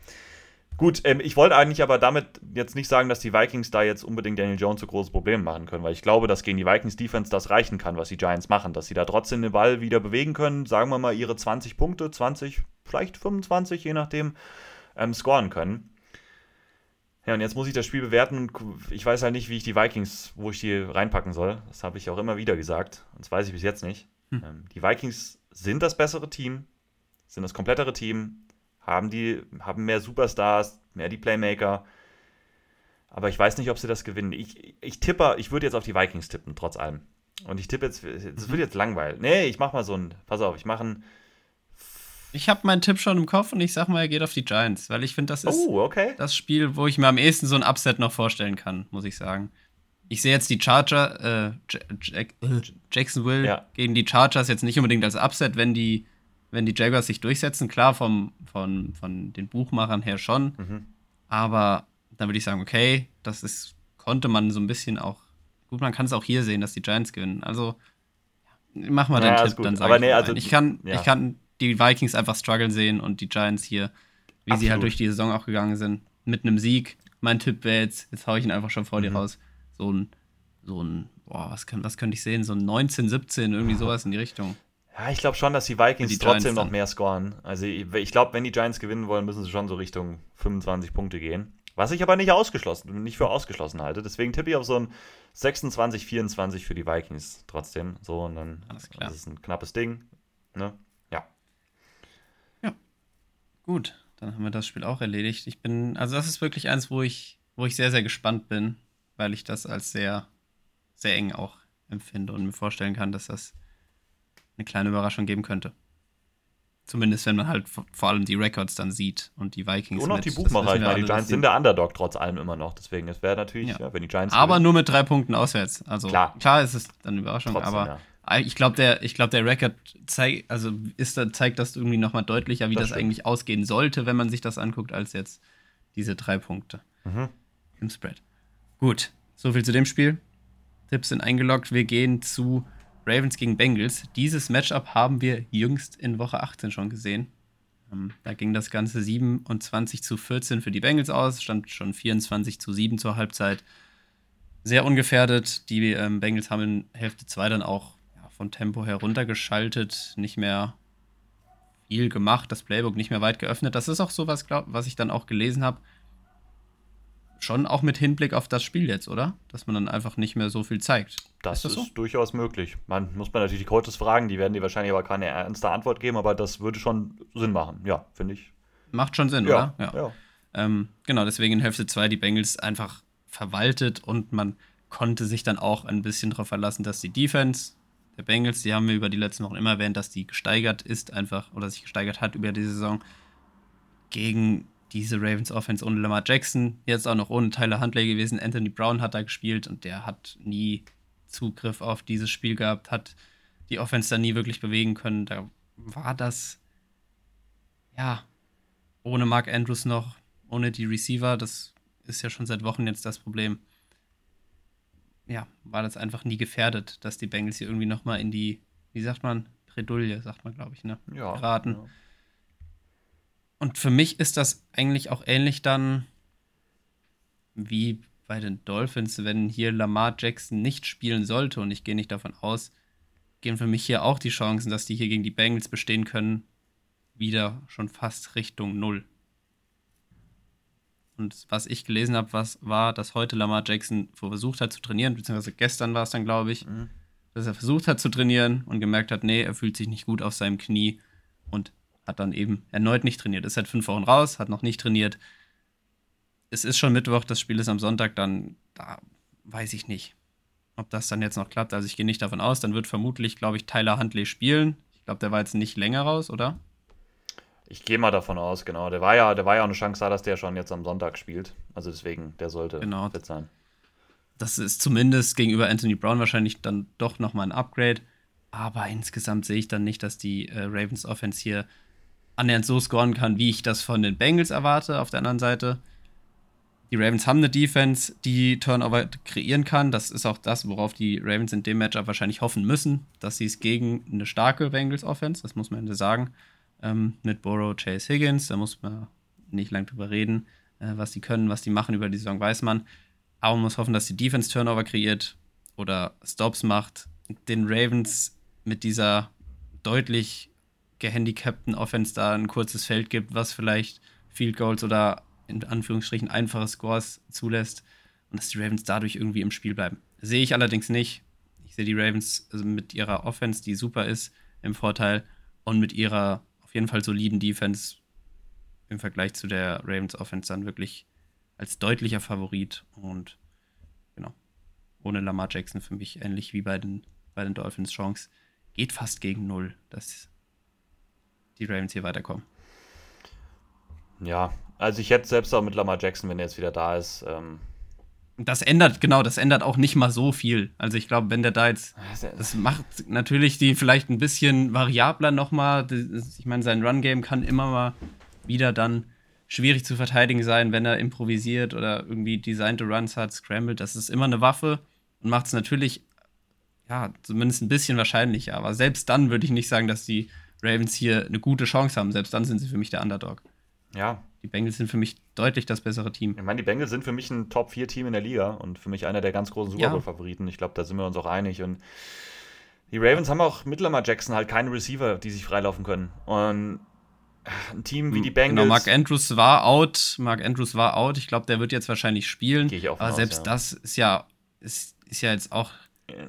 Gut, ähm, ich wollte eigentlich aber damit jetzt nicht sagen, dass die Vikings da jetzt unbedingt Daniel Jones so große Probleme machen können, weil ich glaube, dass gegen die Vikings Defense das reichen kann, was die Giants machen, dass sie da trotzdem den Ball wieder bewegen können, sagen wir mal ihre 20 Punkte, 20, vielleicht 25, je nachdem, ähm, scoren können. Ja, und jetzt muss ich das Spiel bewerten und ich weiß halt nicht, wie ich die Vikings, wo ich die reinpacken soll. Das habe ich auch immer wieder gesagt. Und das weiß ich bis jetzt nicht. Hm. Ähm, die Vikings sind das bessere Team, sind das komplettere Team, haben die, haben mehr Superstars, mehr die Playmaker. Aber ich weiß nicht, ob sie das gewinnen. Ich, ich tippe, ich würde jetzt auf die Vikings tippen, trotz allem. Und ich tippe jetzt, es wird jetzt langweilig. Nee, ich mach mal so ein, pass auf, ich mache ein. Ich habe meinen Tipp schon im Kopf und ich sag mal, er geht auf die Giants, weil ich finde, das ist oh, okay. das Spiel, wo ich mir am ehesten so ein Upset noch vorstellen kann, muss ich sagen. ich sehe jetzt die Charger, äh, Jack, äh, Jacksonville ja. gegen die Chargers jetzt nicht unbedingt als Upset, wenn die, wenn die Jaguars sich durchsetzen. Klar, vom, von, von den Buchmachern her schon. Mhm. Aber dann würde ich sagen, okay, das ist, konnte man so ein bisschen auch, gut, man kann es auch hier sehen, dass die Giants gewinnen. Also, mach mal ja, den Tipp, dann sag Aber ich nee, also, ich kann, ja. ich kann die Vikings einfach strugglen sehen und die Giants hier, wie Absolut. sie halt durch die Saison auch gegangen sind, mit einem Sieg. Mein Tipp wäre jetzt, jetzt hau ich ihn einfach schon vor mhm. dir raus, so ein, so ein, boah, was, kann, was könnte ich sehen? So ein 19, 17, irgendwie sowas in die Richtung. Ja, ich glaube schon, dass die Vikings die trotzdem noch mehr scoren. Also ich glaube, wenn die Giants gewinnen wollen, müssen sie schon so Richtung 25 Punkte gehen. Was ich aber nicht ausgeschlossen, nicht für ausgeschlossen halte. Deswegen tippe ich auf so ein 26, 24 für die Vikings trotzdem. So, und dann Alles klar. das ist ein knappes Ding. Ne? Ja. Ja. Gut, dann haben wir das Spiel auch erledigt. Ich bin, also das ist wirklich eins, wo ich, wo ich sehr, sehr gespannt bin, weil ich das als sehr, sehr eng auch empfinde und mir vorstellen kann, dass das eine kleine Überraschung geben könnte. Zumindest wenn man halt vor allem die Records dann sieht und die Vikings. Und auch die Buchmacher. Ich meine, die Giants sind der Underdog trotz allem immer noch. Deswegen, es wäre natürlich, ja. ja. wenn die Giants. Aber gewinnen. nur mit drei Punkten auswärts. Also klar, klar ist es dann eine Überraschung, Trotzdem, aber ja. ich glaube, der, glaub, der Record zeigt, also ist zeigt das irgendwie nochmal deutlicher, wie das, das eigentlich ausgehen sollte, wenn man sich das anguckt, als jetzt diese drei Punkte mhm. im Spread. Gut, soviel zu dem Spiel. Tipps sind eingeloggt. Wir gehen zu Ravens gegen Bengals. Dieses Matchup haben wir jüngst in Woche 18 schon gesehen. Ähm, da ging das Ganze 27 zu 14 für die Bengals aus, stand schon 24 zu 7 zur Halbzeit. Sehr ungefährdet. Die ähm, Bengals haben in Hälfte 2 dann auch von Tempo heruntergeschaltet, nicht mehr viel gemacht, das Playbook nicht mehr weit geöffnet. Das ist auch so was, glaub, was ich dann auch gelesen habe schon auch mit Hinblick auf das Spiel jetzt, oder? Dass man dann einfach nicht mehr so viel zeigt. Das ist, das ist durchaus möglich. Man muss man natürlich die Coaches fragen, die werden dir wahrscheinlich aber keine ernste Antwort geben, aber das würde schon Sinn machen. Ja, finde ich. Macht schon Sinn, ja, oder? Ja. ja. Ähm, genau, deswegen in Hälfte 2 die Bengals einfach verwaltet und man konnte sich dann auch ein bisschen darauf verlassen, dass die Defense der Bengals, die haben wir über die letzten Wochen immer erwähnt, dass die gesteigert ist einfach oder sich gesteigert hat über die Saison gegen diese Ravens Offense ohne Lamar Jackson, jetzt auch noch ohne Tyler Huntley gewesen. Anthony Brown hat da gespielt und der hat nie Zugriff auf dieses Spiel gehabt, hat die Offense da nie wirklich bewegen können. Da war das, ja, ohne Mark Andrews noch, ohne die Receiver, das ist ja schon seit Wochen jetzt das Problem. Ja, war das einfach nie gefährdet, dass die Bengals hier irgendwie nochmal in die, wie sagt man, Bredouille, sagt man, glaube ich, ne? Ja. Geraten. Ja. Und für mich ist das eigentlich auch ähnlich dann wie bei den Dolphins, wenn hier Lamar Jackson nicht spielen sollte, und ich gehe nicht davon aus, gehen für mich hier auch die Chancen, dass die hier gegen die Bengals bestehen können, wieder schon fast Richtung Null. Und was ich gelesen habe, was war, dass heute Lamar Jackson versucht hat zu trainieren, beziehungsweise gestern war es dann, glaube ich, mhm. dass er versucht hat zu trainieren und gemerkt hat, nee, er fühlt sich nicht gut auf seinem Knie und hat dann eben erneut nicht trainiert. Ist seit fünf Wochen raus, hat noch nicht trainiert. Es ist schon Mittwoch, das Spiel ist am Sonntag, dann da weiß ich nicht, ob das dann jetzt noch klappt. Also ich gehe nicht davon aus. Dann wird vermutlich, glaube ich, Tyler Huntley spielen. Ich glaube, der war jetzt nicht länger raus, oder? Ich gehe mal davon aus, genau. Der war ja, der war ja auch eine Chance da, dass der schon jetzt am Sonntag spielt. Also deswegen, der sollte genau. fit sein. Das ist zumindest gegenüber Anthony Brown wahrscheinlich dann doch nochmal ein Upgrade. Aber insgesamt sehe ich dann nicht, dass die äh, Ravens Offense hier annähernd so scoren kann, wie ich das von den Bengals erwarte. Auf der anderen Seite, die Ravens haben eine Defense, die Turnover kreieren kann. Das ist auch das, worauf die Ravens in dem Matchup wahrscheinlich hoffen müssen, dass sie es gegen eine starke Bengals Offense, das muss man sagen, ähm, mit Burrow, Chase Higgins, da muss man nicht lang drüber reden, äh, was die können, was die machen über die Saison, weiß man. Aber man muss hoffen, dass die Defense Turnover kreiert oder Stops macht. Den Ravens mit dieser deutlich gehandicapten Offense da ein kurzes Feld gibt, was vielleicht Field Goals oder in Anführungsstrichen einfache Scores zulässt und dass die Ravens dadurch irgendwie im Spiel bleiben. Sehe ich allerdings nicht. Ich sehe die Ravens also mit ihrer Offense, die super ist, im Vorteil und mit ihrer auf jeden Fall soliden Defense im Vergleich zu der Ravens Offense dann wirklich als deutlicher Favorit und genau, ohne Lamar Jackson für mich ähnlich wie bei den, bei den Dolphins Chance geht fast gegen null. Das die Ravens hier weiterkommen. Ja, also ich hätte selbst auch mit Lamar Jackson, wenn er jetzt wieder da ist, ähm, das ändert, genau, das ändert auch nicht mal so viel. Also ich glaube, wenn der da jetzt, das macht natürlich die vielleicht ein bisschen variabler nochmal. Ich meine, sein Run-Game kann immer mal wieder dann schwierig zu verteidigen sein, wenn er improvisiert oder irgendwie designte Runs hat, scrambled. Das ist immer eine Waffe und macht es natürlich, ja, zumindest ein bisschen wahrscheinlicher. Aber selbst dann würde ich nicht sagen, dass die Ravens hier eine gute Chance haben. Selbst dann sind sie für mich der Underdog. Ja, die Bengals sind für mich deutlich das bessere Team. Ich meine, die Bengals sind für mich ein Top-4-Team in der Liga und für mich einer der ganz großen Super Bowl-Favoriten. Ich glaube, da sind wir uns auch einig. Und die Ravens haben auch mit Lamar Jackson halt keine Receiver, die sich freilaufen können. Und ein Team wie die Bengals. Genau, Mark Andrews war out. Mark Andrews war out. Ich glaube, der wird jetzt wahrscheinlich spielen. Gehe ich auch Aber aus, selbst ja. das ist ja, ist, ist ja jetzt auch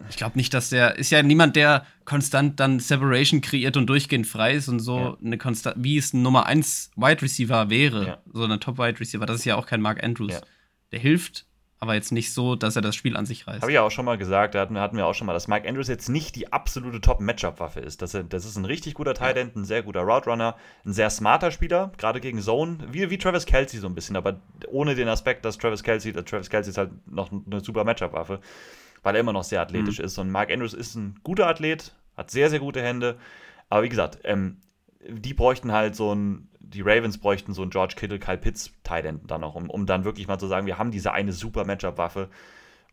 ich glaube nicht, dass der ist ja niemand, der konstant dann Separation kreiert und durchgehend frei ist und so ja. eine konstant, wie es ein Nummer 1 Wide Receiver wäre, ja. so eine Top Wide Receiver. Das ist ja auch kein Mark Andrews. Ja. Der hilft, aber jetzt nicht so, dass er das Spiel an sich reißt. Habe ich ja auch schon mal gesagt, da hatten, hatten wir auch schon mal, dass Mark Andrews jetzt nicht die absolute Top-Matchup-Waffe ist. Das, das ist ein richtig guter Tight End, ein sehr guter Route Runner, ein sehr smarter Spieler, gerade gegen Zone, wie, wie Travis Kelsey so ein bisschen, aber ohne den Aspekt, dass Travis Kelsey, Travis Kelsey ist halt noch eine super Matchup-Waffe weil er immer noch sehr athletisch mhm. ist. Und Mark Andrews ist ein guter Athlet, hat sehr, sehr gute Hände. Aber wie gesagt, ähm, die bräuchten halt so ein, die Ravens bräuchten so ein George Kittle, Kyle Pitts Tight dann noch, um, um dann wirklich mal zu sagen, wir haben diese eine super Matchup-Waffe,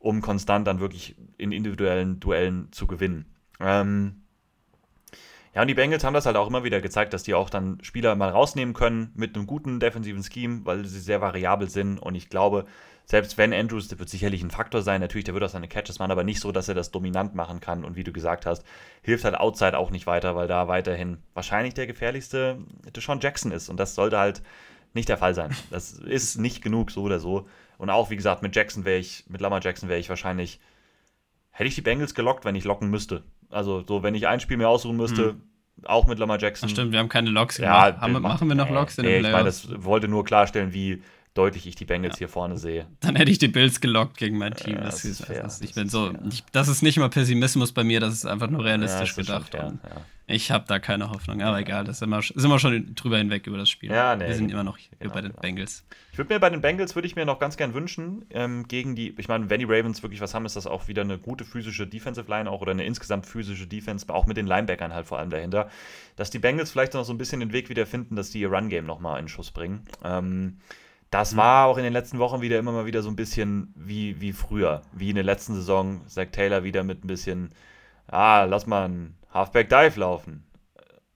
um konstant dann wirklich in individuellen Duellen zu gewinnen. Ähm, ja, und die Bengals haben das halt auch immer wieder gezeigt, dass die auch dann Spieler mal rausnehmen können mit einem guten defensiven Scheme, weil sie sehr variabel sind. Und ich glaube, selbst wenn Andrews, der wird sicherlich ein Faktor sein, natürlich, der wird auch seine Catches machen, aber nicht so, dass er das dominant machen kann. Und wie du gesagt hast, hilft halt Outside auch nicht weiter, weil da weiterhin wahrscheinlich der gefährlichste Deshaun Jackson ist. Und das sollte halt nicht der Fall sein. Das ist nicht genug, so oder so. Und auch, wie gesagt, mit Jackson wäre ich, mit Lamar Jackson wäre ich wahrscheinlich, hätte ich die Bengals gelockt, wenn ich locken müsste. Also, so, wenn ich ein Spiel mehr aussuchen müsste, hm auch mit Lamar Jackson. Ach stimmt, wir haben keine Loks ja, Haben, machen wir noch Loks in den Playoffs? Ich meine, das wollte nur klarstellen, wie deutlich ich die Bengals ja. hier vorne sehe. Dann hätte ich die Bills gelockt gegen mein Team. Ja, das, ist, fair. Das, ich bin so, ich, das ist nicht mal Pessimismus bei mir, das ist einfach nur realistisch gedacht. Fair, ich habe da keine Hoffnung, aber egal, das sind wir, sind wir schon drüber hinweg über das Spiel. Ja, nee, wir sind immer noch hier genau, bei den genau. Bengals. Ich würde mir bei den Bengals würde ich mir noch ganz gern wünschen ähm, gegen die, ich meine, wenn die Ravens wirklich was haben, ist das auch wieder eine gute physische Defensive Line auch oder eine insgesamt physische Defense, auch mit den Linebackern halt vor allem dahinter, dass die Bengals vielleicht noch so ein bisschen den Weg wieder finden, dass die ihr Run Game noch mal in Schuss bringen. Ähm, das mhm. war auch in den letzten Wochen wieder immer mal wieder so ein bisschen wie, wie früher. Wie in der letzten Saison. Zach Taylor wieder mit ein bisschen, ah, lass mal einen Halfback Dive laufen.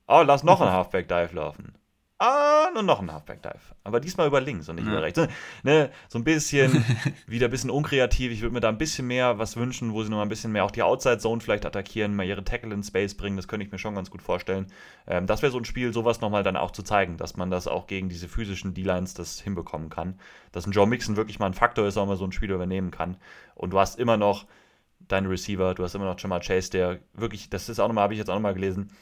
Oh, lass noch einen (laughs) Halfback Dive laufen. Ah, nur noch ein Halfback Dive. Aber diesmal über links und nicht ja. über rechts. Ne, so ein bisschen, (laughs) wieder ein bisschen unkreativ. Ich würde mir da ein bisschen mehr was wünschen, wo sie noch mal ein bisschen mehr auch die Outside Zone vielleicht attackieren, mal ihre Tackle in Space bringen. Das könnte ich mir schon ganz gut vorstellen. Ähm, das wäre so ein Spiel, sowas nochmal dann auch zu zeigen, dass man das auch gegen diese physischen D-Lines das hinbekommen kann. Dass ein Joe Mixon wirklich mal ein Faktor ist, auch mal so ein Spiel übernehmen kann. Und du hast immer noch deine Receiver, du hast immer noch Jamar Chase, der wirklich, das ist auch nochmal, habe ich jetzt auch nochmal gelesen,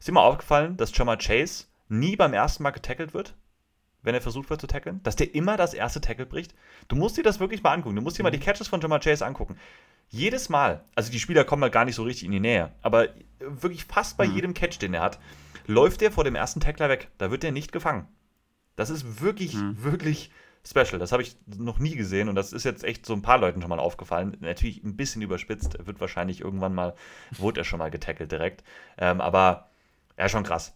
ist mal aufgefallen, dass Jamar Chase nie beim ersten Mal getackelt wird, wenn er versucht wird zu tackeln, dass der immer das erste Tackle bricht. Du musst dir das wirklich mal angucken. Du musst dir mal die mhm. Catches von Jamar Chase angucken. Jedes Mal, also die Spieler kommen halt gar nicht so richtig in die Nähe, aber wirklich fast bei mhm. jedem Catch, den er hat, läuft der vor dem ersten Tackler weg. Da wird der nicht gefangen. Das ist wirklich, mhm. wirklich special. Das habe ich noch nie gesehen und das ist jetzt echt so ein paar Leuten schon mal aufgefallen. Natürlich ein bisschen überspitzt. Er wird wahrscheinlich irgendwann mal, wurde er schon mal getackelt direkt. Ähm, aber ja, schon krass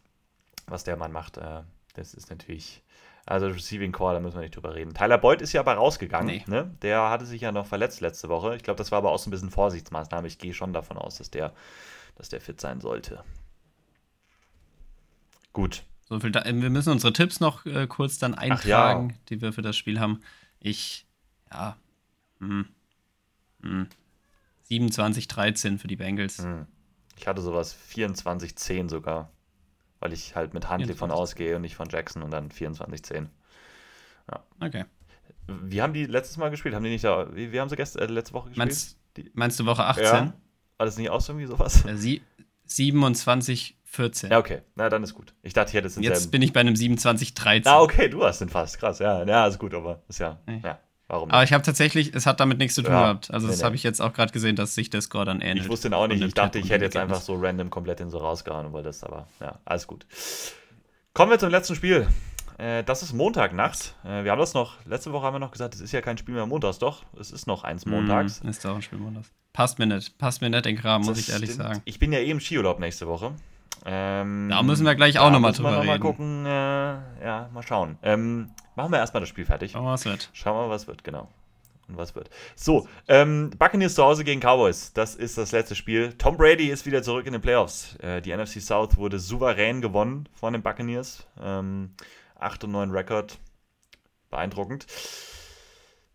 was der Mann macht. Äh, das ist natürlich. Also Receiving Core, da müssen wir nicht drüber reden. Tyler Boyd ist ja aber rausgegangen. Nee. Ne? Der hatte sich ja noch verletzt letzte Woche. Ich glaube, das war aber auch so ein bisschen Vorsichtsmaßnahme. Ich gehe schon davon aus, dass der, dass der fit sein sollte. Gut. So viel da, äh, wir müssen unsere Tipps noch äh, kurz dann eintragen, ja. die wir für das Spiel haben. Ich, ja, hm, hm, 27-13 für die Bengals. Hm. Ich hatte sowas 24-10 sogar weil ich halt mit Huntley von ausgehe und nicht von Jackson und dann 24-10. Ja. Okay. Wie haben die letztes Mal gespielt? Haben die nicht da, wie, wie haben sie gestern, äh, letzte Woche gespielt? Meinst, meinst, du Woche 18? Ja. War das nicht auch so irgendwie sowas? Ja, sie, 27, 14. Ja, okay. Na, dann ist gut. Ich dachte, ich hätte es in Jetzt bin ich bei einem 27, 13. Ah, okay, du hast den fast. Krass. Ja, ja, ist gut, aber ist ja. Nee. ja. Warum? Aber ich habe tatsächlich, es hat damit nichts zu tun ja, gehabt. Also, nee, das nee. habe ich jetzt auch gerade gesehen, dass sich der Score dann ähnelt. Ich wusste ihn auch nicht. Ich dachte, ich hätte jetzt einfach so random komplett in so rausgehauen und wollte das, aber ja, alles gut. Kommen wir zum letzten Spiel. Äh, das ist Montagnacht. Äh, wir haben das noch, letzte Woche haben wir noch gesagt, es ist ja kein Spiel mehr montags. Doch, es ist noch eins montags. Mm, ist doch ein Spiel montags. Passt mir nicht. Passt mir nicht den Kram, muss ich ehrlich stimmt. sagen. Ich bin ja eh im Skiurlaub nächste Woche. Ähm, da müssen wir gleich auch nochmal drüber reden. Mal gucken, äh, ja, mal schauen. Ähm, machen wir erstmal das Spiel fertig. Schauen wir, was wird. Schauen wir, was wird, genau. Und was wird. So, ähm, Buccaneers zu Hause gegen Cowboys. Das ist das letzte Spiel. Tom Brady ist wieder zurück in den Playoffs. Äh, die NFC South wurde souverän gewonnen von den Buccaneers. Ähm, 8 und 9 Rekord. Beeindruckend.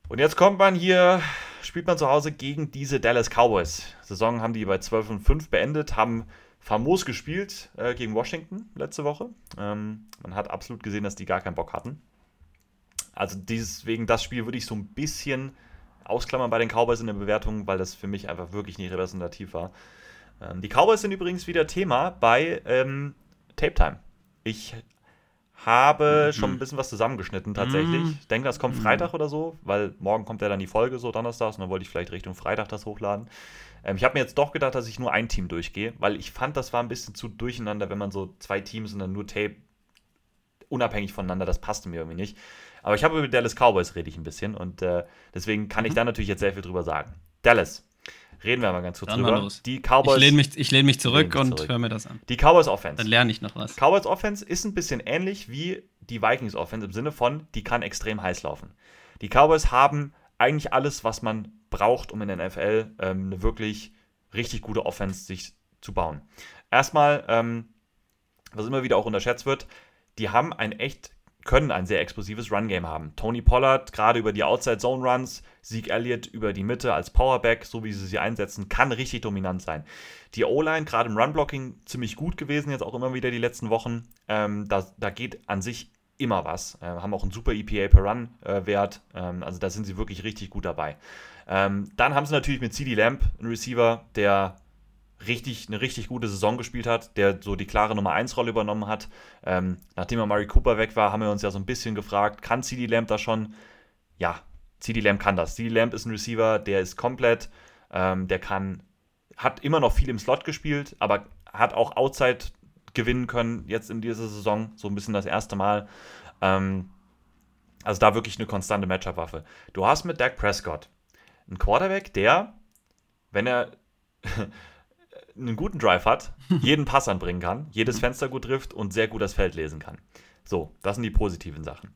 Und jetzt kommt man hier, spielt man zu Hause gegen diese Dallas Cowboys. Saison haben die bei 12 und 5 beendet, haben famos gespielt äh, gegen Washington letzte Woche. Ähm, man hat absolut gesehen, dass die gar keinen Bock hatten. Also deswegen das Spiel würde ich so ein bisschen ausklammern bei den Cowboys in der Bewertung, weil das für mich einfach wirklich nicht repräsentativ war. Ähm, die Cowboys sind übrigens wieder Thema bei ähm, Tape Time. Ich habe mhm. schon ein bisschen was zusammengeschnitten tatsächlich. Mhm. Ich denke, das kommt mhm. Freitag oder so, weil morgen kommt ja dann die Folge, so Donnerstags, und dann wollte ich vielleicht Richtung Freitag das hochladen. Ähm, ich habe mir jetzt doch gedacht, dass ich nur ein Team durchgehe, weil ich fand, das war ein bisschen zu durcheinander, wenn man so zwei Teams und dann nur Tape unabhängig voneinander, das passte mir irgendwie nicht. Aber ich habe über Dallas Cowboys rede ich ein bisschen und äh, deswegen kann ich mhm. da natürlich jetzt sehr viel drüber sagen. Dallas, reden wir mal ganz kurz Dann drüber. Die Cowboys. Ich lehne mich, lehn mich zurück lehn und höre mir das an. Die Cowboys Offense. Dann lerne ich noch was. Cowboys Offense ist ein bisschen ähnlich wie die Vikings Offense im Sinne von, die kann extrem heiß laufen. Die Cowboys haben eigentlich alles, was man braucht, um in der NFL ähm, eine wirklich richtig gute Offense sich zu bauen. Erstmal, ähm, was immer wieder auch unterschätzt wird, die haben ein echt können ein sehr explosives Run-Game haben. Tony Pollard gerade über die Outside-Zone-Runs, Zeke Elliott über die Mitte als Powerback, so wie sie sie einsetzen, kann richtig dominant sein. Die O-Line, gerade im Run-Blocking, ziemlich gut gewesen, jetzt auch immer wieder die letzten Wochen. Ähm, da, da geht an sich immer was. Äh, haben auch einen super EPA per Run-Wert. Äh, ähm, also da sind sie wirklich richtig gut dabei. Ähm, dann haben sie natürlich mit CD Lamp einen Receiver, der richtig, eine richtig gute Saison gespielt hat, der so die klare Nummer 1 Rolle übernommen hat. Ähm, nachdem er Murray Cooper weg war, haben wir uns ja so ein bisschen gefragt, kann CD Lamb das schon? Ja, CD Lamb kann das. CD Lamb ist ein Receiver, der ist komplett, ähm, der kann, hat immer noch viel im Slot gespielt, aber hat auch Outside gewinnen können, jetzt in dieser Saison, so ein bisschen das erste Mal. Ähm, also da wirklich eine konstante Matchup-Waffe. Du hast mit Dak Prescott einen Quarterback, der, wenn er (laughs) einen guten Drive hat, (laughs) jeden Pass anbringen kann, jedes Fenster gut trifft und sehr gut das Feld lesen kann. So, das sind die positiven Sachen.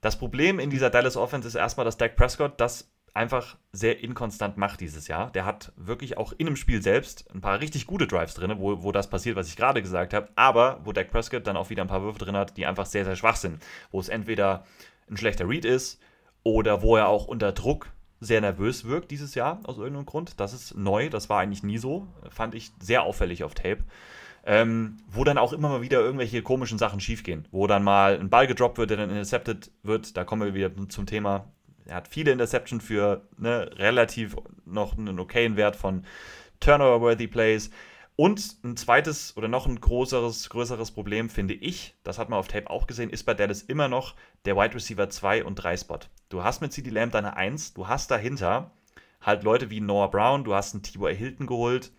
Das Problem in dieser Dallas Offense ist erstmal, dass Dak Prescott das einfach sehr inkonstant macht dieses Jahr. Der hat wirklich auch in dem Spiel selbst ein paar richtig gute Drives drin, wo, wo das passiert, was ich gerade gesagt habe, aber wo Dak Prescott dann auch wieder ein paar Würfe drin hat, die einfach sehr, sehr schwach sind. Wo es entweder ein schlechter Read ist oder wo er auch unter Druck sehr nervös wirkt dieses Jahr aus irgendeinem Grund. Das ist neu, das war eigentlich nie so. Fand ich sehr auffällig auf Tape. Ähm, wo dann auch immer mal wieder irgendwelche komischen Sachen schiefgehen. Wo dann mal ein Ball gedroppt wird, der dann intercepted wird. Da kommen wir wieder zum Thema. Er hat viele Interception für ne, relativ noch einen okayen Wert von Turnover-worthy Plays. Und ein zweites oder noch ein größeres, größeres Problem finde ich, das hat man auf Tape auch gesehen, ist bei Dallas immer noch der Wide Receiver 2 und 3 Spot. Du hast mit CD Lamb deine 1, du hast dahinter halt Leute wie Noah Brown, du hast einen Tibor Hilton geholt,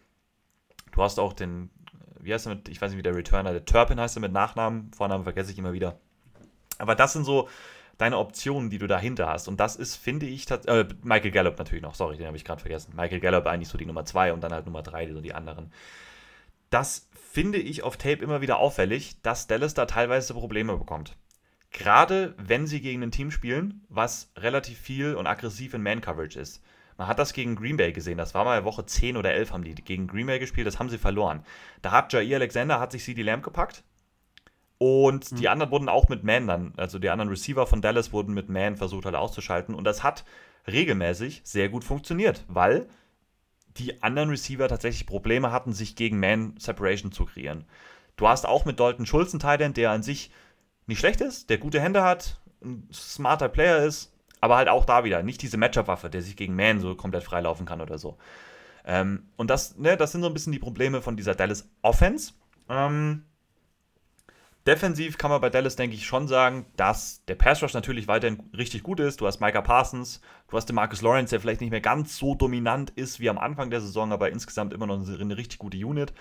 du hast auch den, wie heißt er mit, ich weiß nicht wie der Returner, der Turpin heißt er mit Nachnamen, Vornamen vergesse ich immer wieder. Aber das sind so deine Optionen, die du dahinter hast. Und das ist, finde ich, äh, Michael Gallup natürlich noch, sorry, den habe ich gerade vergessen. Michael Gallup eigentlich so die Nummer 2 und dann halt Nummer 3, so die anderen. Das finde ich auf Tape immer wieder auffällig, dass Dallas da teilweise Probleme bekommt. Gerade wenn sie gegen ein Team spielen, was relativ viel und aggressiv in Man-Coverage ist. Man hat das gegen Green Bay gesehen. Das war mal Woche 10 oder 11 haben die gegen Green Bay gespielt. Das haben sie verloren. Da hat Jair Alexander, hat sich CD Lamb gepackt. Und mhm. die anderen wurden auch mit Man dann, also die anderen Receiver von Dallas wurden mit Man versucht halt auszuschalten. Und das hat regelmäßig sehr gut funktioniert, weil die anderen Receiver tatsächlich Probleme hatten, sich gegen Man Separation zu kreieren. Du hast auch mit Dalton Schulz einen Titan, der an sich nicht schlecht ist, der gute Hände hat, ein smarter Player ist, aber halt auch da wieder nicht diese Matchup-Waffe, der sich gegen Man so komplett freilaufen kann oder so. Ähm, und das, ne, das sind so ein bisschen die Probleme von dieser Dallas Offense. Ähm, defensiv kann man bei Dallas, denke ich, schon sagen, dass der Pass Rush natürlich weiterhin richtig gut ist. Du hast Micah Parsons, du hast den Marcus Lawrence, der vielleicht nicht mehr ganz so dominant ist wie am Anfang der Saison, aber insgesamt immer noch eine, richtig gute Unit.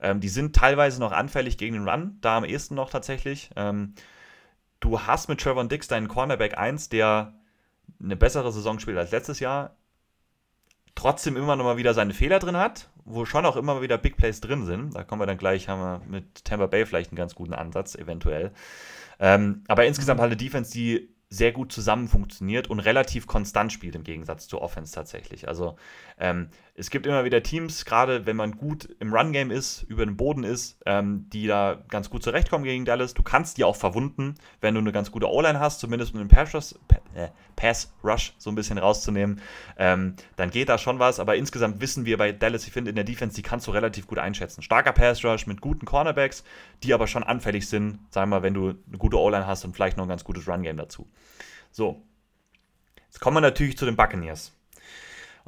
Ähm, die sind teilweise noch anfällig gegen den Run, da am ehesten noch tatsächlich. Ähm, du hast mit Trevor Dix deinen Cornerback 1, der eine bessere Saison spielt als letztes Jahr, trotzdem immer noch mal wieder seine Fehler drin hat, wo schon auch immer wieder Big Plays drin sind. Da kommen wir dann gleich, haben wir mit Tampa Bay vielleicht einen ganz guten Ansatz, eventuell. Ähm, aber insgesamt halt eine Defense, die sehr gut zusammen funktioniert und relativ konstant spielt im Gegensatz zur Offense tatsächlich. Also ähm, es gibt immer wieder Teams, gerade wenn man gut im Run-Game ist, über den Boden ist, ähm, die da ganz gut zurechtkommen gegen Dallas. Du kannst die auch verwunden, wenn du eine ganz gute O-Line hast, zumindest mit einem Pass-Rush äh, so ein bisschen rauszunehmen. Ähm, dann geht da schon was, aber insgesamt wissen wir bei Dallas, ich finde in der Defense, die kannst du relativ gut einschätzen. Starker Pass-Rush mit guten Cornerbacks, die aber schon anfällig sind, sagen wir mal, wenn du eine gute O-Line hast und vielleicht noch ein ganz gutes Run-Game dazu. So, jetzt kommen wir natürlich zu den Buccaneers.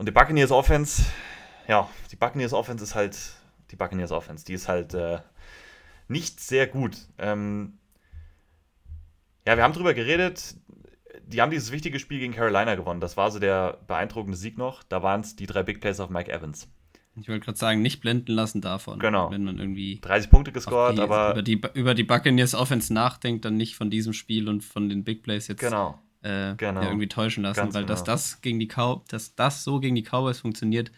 Und die Buccaneers Offense, ja, die Buccaneers Offense ist halt, die Buccaneers Offense, die ist halt äh, nicht sehr gut. Ähm, ja, wir haben drüber geredet. Die haben dieses wichtige Spiel gegen Carolina gewonnen. Das war so der beeindruckende Sieg noch. Da waren es die drei Big Plays auf Mike Evans. Ich wollte gerade sagen, nicht blenden lassen davon. Genau. Wenn man irgendwie 30 Punkte gescored, die, aber. Über die, über die Buccaneers Offense nachdenkt, dann nicht von diesem Spiel und von den Big Plays jetzt genau äh, genau. irgendwie täuschen lassen, Ganz weil genau. dass das gegen die Cow dass das so gegen die Cowboys funktioniert,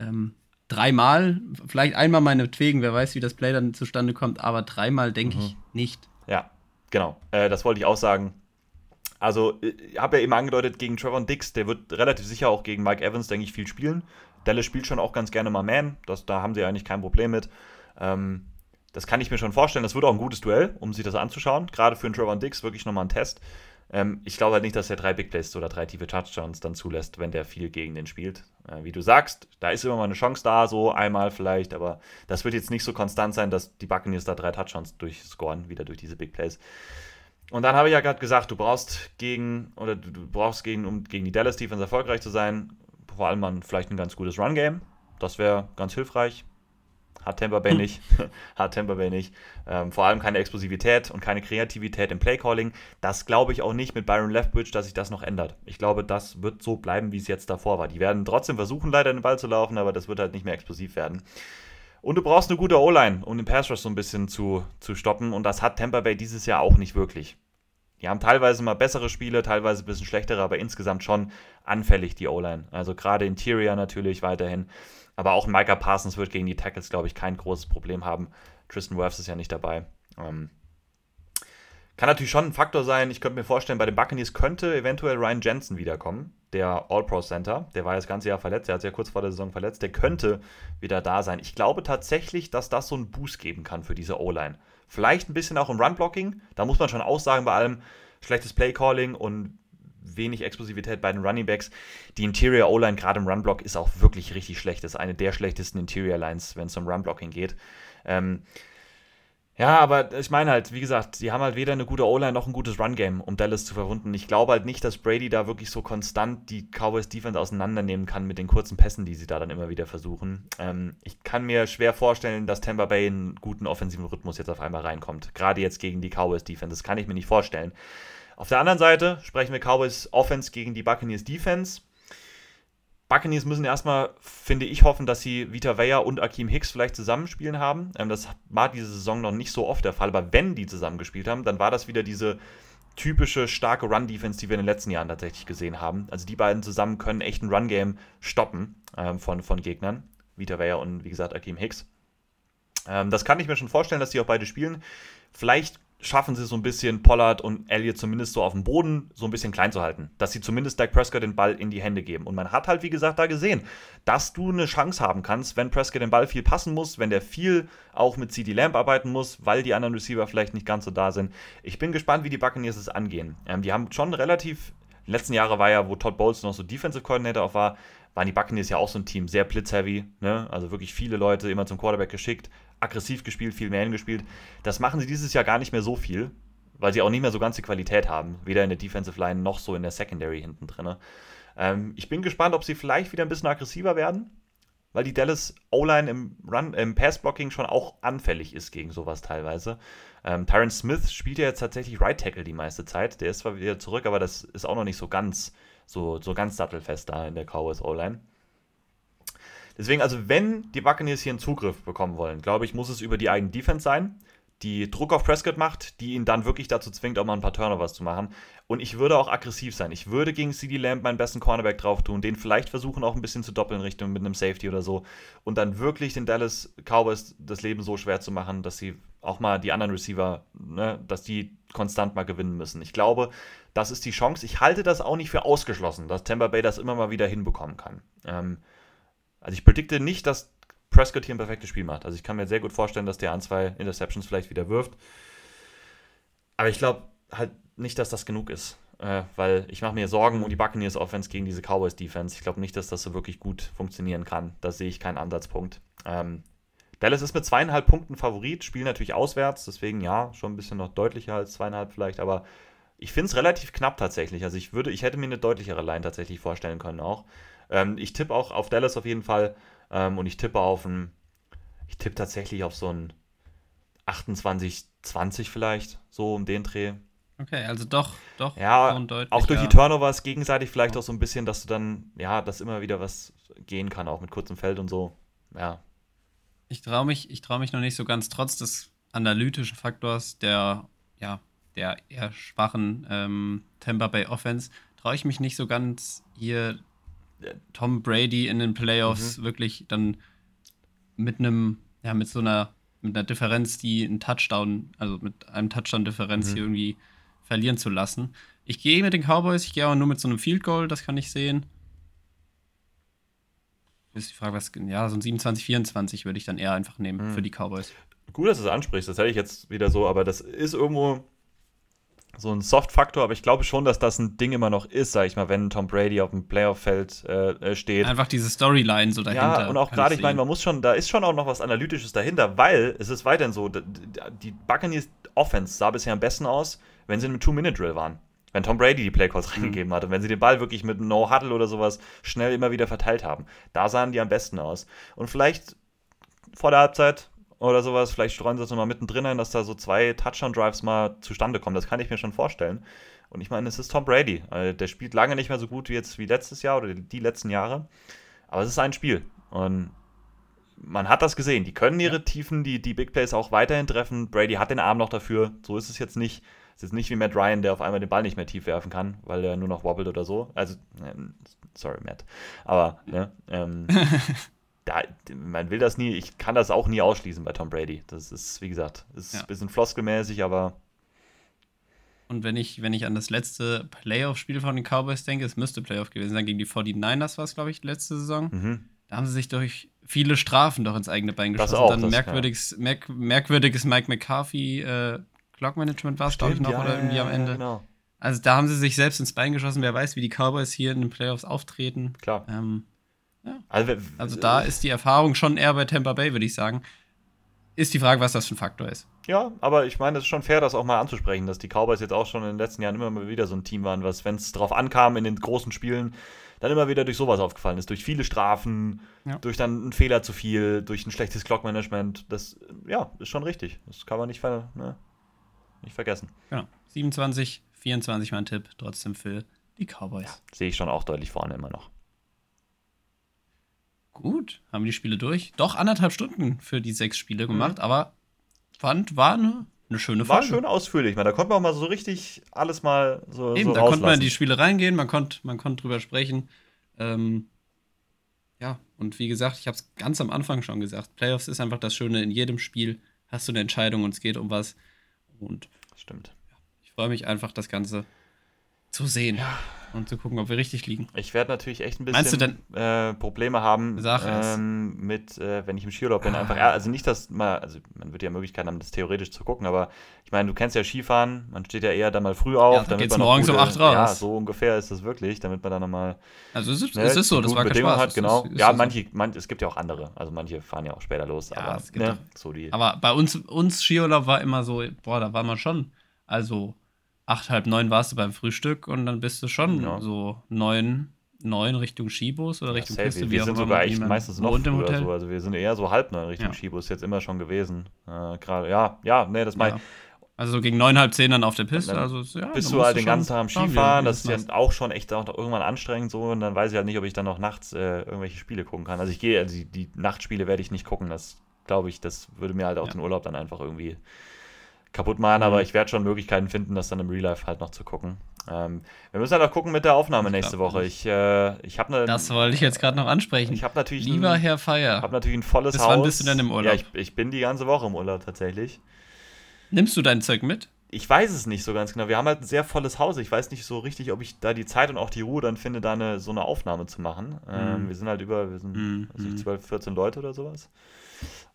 ähm, dreimal, vielleicht einmal meinetwegen, wer weiß, wie das Play dann zustande kommt, aber dreimal denke mhm. ich nicht. Ja, genau. Äh, das wollte ich auch sagen. Also, ich habe ja eben angedeutet, gegen Trevor Dix, der wird relativ sicher auch gegen Mike Evans, denke ich, viel spielen. Dallas spielt schon auch ganz gerne mal Man, das, da haben sie eigentlich kein Problem mit. Ähm, das kann ich mir schon vorstellen. Das wird auch ein gutes Duell, um sich das anzuschauen. Gerade für einen Trevor Dix wirklich nochmal ein Test. Ähm, ich glaube halt nicht, dass er drei Big Plays oder drei tiefe Touchdowns dann zulässt, wenn der viel gegen den spielt. Äh, wie du sagst, da ist immer mal eine Chance da, so einmal vielleicht, aber das wird jetzt nicht so konstant sein, dass die Buccaneers da drei Touchdowns durchscoren, wieder durch diese Big Plays. Und dann habe ich ja gerade gesagt, du brauchst gegen, oder du brauchst gegen, um gegen die Dallas Defense erfolgreich zu sein, vor allem mal vielleicht ein ganz gutes Run-Game. Das wäre ganz hilfreich. Hat Tampa Bay nicht. (laughs) Hat Tampa Bay nicht. Ähm, vor allem keine Explosivität und keine Kreativität im Playcalling. Das glaube ich auch nicht mit Byron Leftbridge, dass sich das noch ändert. Ich glaube, das wird so bleiben, wie es jetzt davor war. Die werden trotzdem versuchen, leider den Ball zu laufen, aber das wird halt nicht mehr explosiv werden. Und du brauchst eine gute O-Line, um den Pass Rush so ein bisschen zu, zu stoppen. Und das hat Tampa Bay dieses Jahr auch nicht wirklich. Die haben teilweise mal bessere Spiele, teilweise ein bisschen schlechtere, aber insgesamt schon anfällig, die O-Line. Also gerade Interior natürlich weiterhin. Aber auch Micah Parsons wird gegen die Tackles, glaube ich, kein großes Problem haben. Tristan Wirfs ist ja nicht dabei. Ähm, kann natürlich schon ein Faktor sein. Ich könnte mir vorstellen, bei den Buccaneers könnte eventuell Ryan Jensen wiederkommen, der All-Pro-Center. Der war das ganze Jahr verletzt, der hat sich ja kurz vor der Saison verletzt. Der könnte wieder da sein. Ich glaube tatsächlich, dass das so einen Boost geben kann für diese O-Line. Vielleicht ein bisschen auch im Run-Blocking. Da muss man schon aussagen, bei allem schlechtes Play-Calling und wenig Explosivität bei den Running Backs. Die Interior O-Line gerade im Run-Block ist auch wirklich richtig schlecht. Das ist eine der schlechtesten Interior Lines, wenn es um Run-Blocking geht. Ähm, ja, aber ich meine halt, wie gesagt, die haben halt weder eine gute O-Line noch ein gutes Run-Game, um Dallas zu verwunden. Ich glaube halt nicht, dass Brady da wirklich so konstant die Cowboys Defense auseinandernehmen kann mit den kurzen Pässen, die sie da dann immer wieder versuchen. Ähm, ich kann mir schwer vorstellen, dass Tampa Bay in einen guten offensiven Rhythmus jetzt auf einmal reinkommt. Gerade jetzt gegen die Cowboys Defense. Das kann ich mir nicht vorstellen. Auf der anderen Seite sprechen wir Cowboys Offense gegen die Buccaneers Defense. Buccaneers müssen erstmal, finde ich, hoffen, dass sie Vita Vea und Akeem Hicks vielleicht zusammenspielen haben. Ähm, das war diese Saison noch nicht so oft der Fall, aber wenn die zusammengespielt haben, dann war das wieder diese typische starke Run-Defense, die wir in den letzten Jahren tatsächlich gesehen haben. Also die beiden zusammen können echt ein Run-Game stoppen ähm, von, von Gegnern. Vita Vea und wie gesagt Akeem Hicks. Ähm, das kann ich mir schon vorstellen, dass die auch beide spielen. Vielleicht schaffen sie so ein bisschen Pollard und Elliott zumindest so auf dem Boden so ein bisschen klein zu halten. Dass sie zumindest Dak Prescott den Ball in die Hände geben. Und man hat halt, wie gesagt, da gesehen, dass du eine Chance haben kannst, wenn Prescott den Ball viel passen muss, wenn der viel auch mit CD Lamb arbeiten muss, weil die anderen Receiver vielleicht nicht ganz so da sind. Ich bin gespannt, wie die Buccaneers es angehen. Ähm, die haben schon relativ, letzten Jahre war ja, wo Todd Bowles noch so Defensive Coordinator auch war, waren die Buccaneers ja auch so ein Team, sehr blitzheavy, ne? also wirklich viele Leute immer zum Quarterback geschickt, aggressiv gespielt, viel mehr gespielt. Das machen sie dieses Jahr gar nicht mehr so viel, weil sie auch nicht mehr so ganz die Qualität haben, weder in der Defensive Line noch so in der Secondary hinten drin. Ähm, ich bin gespannt, ob sie vielleicht wieder ein bisschen aggressiver werden, weil die Dallas O-Line im im Pass-Blocking schon auch anfällig ist gegen sowas teilweise. Ähm, Tyron Smith spielt ja jetzt tatsächlich Right Tackle die meiste Zeit. Der ist zwar wieder zurück, aber das ist auch noch nicht so ganz so, so ganz sattelfest da in der Cowboys O-Line. Deswegen, also wenn die Buccaneers hier einen Zugriff bekommen wollen, glaube ich, muss es über die eigene Defense sein. die Druck auf Prescott macht, die ihn dann wirklich dazu zwingt, auch mal ein paar Turnovers zu machen. Und ich würde auch aggressiv sein. Ich würde gegen CD Lamb meinen besten Cornerback drauf tun, den vielleicht versuchen auch ein bisschen zu doppeln Richtung mit einem Safety oder so. Und dann wirklich den Dallas Cowboys das Leben so schwer zu machen, dass sie auch mal die anderen Receiver, ne, dass die konstant mal gewinnen müssen. Ich glaube, das ist die Chance. Ich halte das auch nicht für ausgeschlossen, dass Tampa Bay das immer mal wieder hinbekommen kann. Ähm, also ich predikte nicht, dass Prescott hier ein perfektes Spiel macht. Also ich kann mir sehr gut vorstellen, dass der an zwei Interceptions vielleicht wieder wirft. Aber ich glaube halt nicht, dass das genug ist. Äh, weil ich mache mir Sorgen um die Buccaneers Offense gegen diese Cowboys Defense. Ich glaube nicht, dass das so wirklich gut funktionieren kann. Da sehe ich keinen Ansatzpunkt. Ähm, Dallas ist mit zweieinhalb Punkten Favorit, spielt natürlich auswärts, deswegen ja, schon ein bisschen noch deutlicher als zweieinhalb vielleicht, aber ich finde es relativ knapp tatsächlich. Also ich würde, ich hätte mir eine deutlichere Line tatsächlich vorstellen können auch. Ähm, ich tippe auch auf Dallas auf jeden Fall ähm, und ich tippe auf ein, ich tippe tatsächlich auf so ein 28, 20 vielleicht, so um den Dreh. Okay, also doch, doch. Ja, auch durch die Turnovers gegenseitig vielleicht auch so ein bisschen, dass du dann, ja, dass immer wieder was gehen kann, auch mit kurzem Feld und so. Ja. Ich traue mich, ich mich noch nicht so ganz, trotz des analytischen Faktors der, ja, der eher schwachen ähm, Tampa Bay Offense, traue ich mich nicht so ganz hier Tom Brady in den Playoffs mhm. wirklich dann mit einem, ja, mit so einer, mit einer Differenz, die einen Touchdown, also mit einem Touchdown-Differenz mhm. irgendwie verlieren zu lassen. Ich gehe mit den Cowboys, ich gehe aber nur mit so einem Field Goal, das kann ich sehen. Ist die Frage, was, ja, so ein 27, 24 würde ich dann eher einfach nehmen mhm. für die Cowboys. Gut, dass du es ansprichst, das hätte ich jetzt wieder so, aber das ist irgendwo, so ein Soft-Faktor, aber ich glaube schon, dass das ein Ding immer noch ist, sag ich mal, wenn Tom Brady auf dem Playoff-Feld äh, äh steht. Einfach diese Storyline so dahinter. Ja, und auch gerade, ich meine, man muss schon, da ist schon auch noch was Analytisches dahinter, weil es ist weiterhin so, die Buccaneers Offense sah bisher am besten aus, wenn sie in einem Two-Minute-Drill waren. Wenn Tom Brady die Playcalls mhm. reingegeben hat und wenn sie den Ball wirklich mit No-Huddle oder sowas schnell immer wieder verteilt haben. Da sahen die am besten aus. Und vielleicht vor der Halbzeit oder sowas. Vielleicht streuen sie das nochmal mittendrin ein, dass da so zwei Touchdown-Drives mal zustande kommen. Das kann ich mir schon vorstellen. Und ich meine, es ist Tom Brady. Also der spielt lange nicht mehr so gut wie jetzt wie letztes Jahr oder die letzten Jahre. Aber es ist ein Spiel. Und man hat das gesehen. Die können ihre Tiefen, die, die Big Plays auch weiterhin treffen. Brady hat den Arm noch dafür. So ist es jetzt nicht. Es ist nicht wie Matt Ryan, der auf einmal den Ball nicht mehr tief werfen kann, weil er nur noch wobbelt oder so. Also, sorry, Matt. Aber, ne, ähm, (laughs) da, man will das nie, ich kann das auch nie ausschließen bei Tom Brady. Das ist, wie gesagt, ist ja. ein bisschen floskelmäßig, aber. Und wenn ich, wenn ich an das letzte Playoff-Spiel von den Cowboys denke, es müsste Playoff gewesen sein, gegen die 49ers war es, glaube ich, letzte Saison. Mhm. Da haben sie sich durch viele Strafen doch ins eigene Bein geschossen. Das auch, dann das, merkwürdiges, ja. merk, merkwürdiges Mike McCarthy äh, Clockmanagement war es, glaube ich, noch, ja, oder irgendwie am Ende. Genau. Also da haben sie sich selbst ins Bein geschossen. Wer weiß, wie die Cowboys hier in den Playoffs auftreten. Klar. Ähm, ja. Also, also, da ist die Erfahrung schon eher bei Tampa Bay, würde ich sagen. Ist die Frage, was das für ein Faktor ist. Ja, aber ich meine, es ist schon fair, das auch mal anzusprechen, dass die Cowboys jetzt auch schon in den letzten Jahren immer mal wieder so ein Team waren, was, wenn es drauf ankam in den großen Spielen, dann immer wieder durch sowas aufgefallen ist. Durch viele Strafen, ja. durch dann einen Fehler zu viel, durch ein schlechtes Clockmanagement. Das, ja, ist schon richtig. Das kann man nicht, ver, ne, nicht vergessen. Genau. 27, 24 mein Tipp, trotzdem für die Cowboys. Ja, sehe ich schon auch deutlich vorne immer noch. Gut, haben die Spiele durch. Doch anderthalb Stunden für die sechs Spiele gemacht, mhm. aber fand, war eine, eine schöne Folge. War schön ausführlich, man. Da konnte man auch mal so richtig alles mal so. Eben, so da rauslassen. konnte man in die Spiele reingehen, man konnte, man konnte drüber sprechen. Ähm, ja, und wie gesagt, ich habe es ganz am Anfang schon gesagt: Playoffs ist einfach das Schöne. In jedem Spiel hast du eine Entscheidung und es geht um was. Und. Stimmt. Ja, ich freue mich einfach, das Ganze zu sehen. Ja und zu gucken, ob wir richtig liegen. Ich werde natürlich echt ein bisschen denn, äh, Probleme haben ähm, mit, äh, wenn ich im Skiurlaub bin, einfach, also nicht, dass man, also man wird ja Möglichkeiten haben, das theoretisch zu gucken, aber ich meine, du kennst ja Skifahren, man steht ja eher dann mal früh auf, ja, damit man morgens gute, um 8 raus. Ja, so ungefähr ist das wirklich, damit man dann nochmal Also es ist, ne, es ist so, das war kein Spaß. Hat, genau. Ist, ist ja, manche, manche, es gibt ja auch andere, also manche fahren ja auch später los, ja, aber, ne, so die. aber bei uns, uns Skiurlaub war immer so, boah, da war man schon, also acht, halb neun warst du beim Frühstück und dann bist du schon ja. so neun, neun Richtung Skibus oder Richtung ja, Piste. Wir, wir sind sogar echt meistens noch früher so. Also wir sind eher so halb neun Richtung ja. Skibus jetzt immer schon gewesen. Äh, Gerade, ja, ja, nee, das meine Also so gegen neun, halb zehn dann auf der Piste. Also, ja, bist du halt den ganzen Tag am Skifahren, das ist ja auch schon echt auch irgendwann anstrengend so und dann weiß ich halt nicht, ob ich dann noch nachts äh, irgendwelche Spiele gucken kann. Also ich gehe, also die, die Nachtspiele werde ich nicht gucken, das glaube ich, das würde mir halt auch den Urlaub dann einfach irgendwie kaputt machen, mhm. aber ich werde schon Möglichkeiten finden, das dann im Real Life halt noch zu gucken. Ähm, wir müssen halt auch gucken mit der Aufnahme nächste Woche. Ich, äh, ich habe eine. Das wollte ich jetzt gerade noch ansprechen. Ich habe natürlich. Lieber ein, Herr Feier. Ich habe natürlich ein volles Bis Haus. wann bist du denn im Urlaub? Ja, ich, ich bin die ganze Woche im Urlaub tatsächlich. Nimmst du dein Zeug mit? Ich weiß es nicht so ganz genau. Wir haben halt ein sehr volles Haus. Ich weiß nicht so richtig, ob ich da die Zeit und auch die Ruhe dann finde, da eine, so eine Aufnahme zu machen. Mm. Ähm, wir sind halt über, wir sind also ich, 12, 14 Leute oder sowas.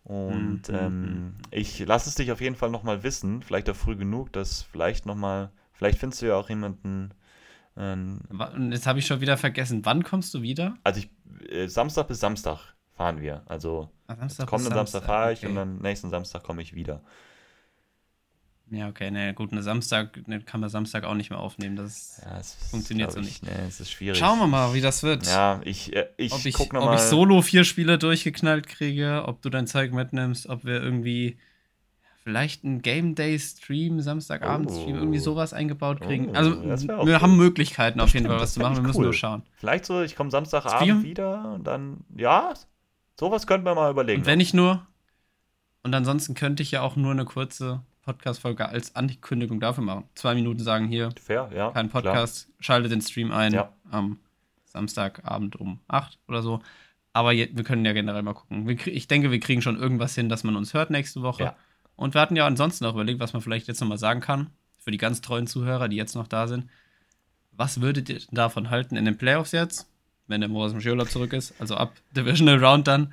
Und mm. ähm, ich lasse es dich auf jeden Fall nochmal wissen, vielleicht auch früh genug, dass vielleicht nochmal, vielleicht findest du ja auch jemanden. Ähm, Jetzt habe ich schon wieder vergessen. Wann kommst du wieder? Also ich, äh, Samstag bis Samstag fahren wir. Also Samstag kommenden Samstag, Samstag fahre ich okay. und dann nächsten Samstag komme ich wieder. Ja, okay, ne, gut, eine Samstag, ne, kann man Samstag auch nicht mehr aufnehmen. Das ja, funktioniert so nicht. Ne, es ist schwierig. Schauen wir mal, wie das wird. Ja, ich, äh, ich, ob ich guck noch Ob ich solo vier Spiele durchgeknallt kriege, ob du dein Zeug mitnimmst, ob wir irgendwie vielleicht einen Game Day Stream, Samstagabend Stream, oh. irgendwie sowas eingebaut kriegen. Oh, also wir cool. haben Möglichkeiten auf jeden Fall was zu machen, wir müssen cool. nur schauen. Vielleicht so, ich komme Samstagabend Stream? wieder und dann, ja, sowas könnten wir mal überlegen. Und wenn ich nur, und ansonsten könnte ich ja auch nur eine kurze Podcast-Folge als Ankündigung dafür machen. Zwei Minuten sagen hier, Fair, ja, kein Podcast, klar. schalte den Stream ein ja. am Samstagabend um 8 oder so. Aber je, wir können ja generell mal gucken. Wir, ich denke, wir kriegen schon irgendwas hin, dass man uns hört nächste Woche. Ja. Und wir hatten ja ansonsten auch überlegt, was man vielleicht jetzt nochmal sagen kann, für die ganz treuen Zuhörer, die jetzt noch da sind. Was würdet ihr davon halten in den Playoffs jetzt, wenn der Moritz Mschiola zurück ist, also ab Divisional Round dann?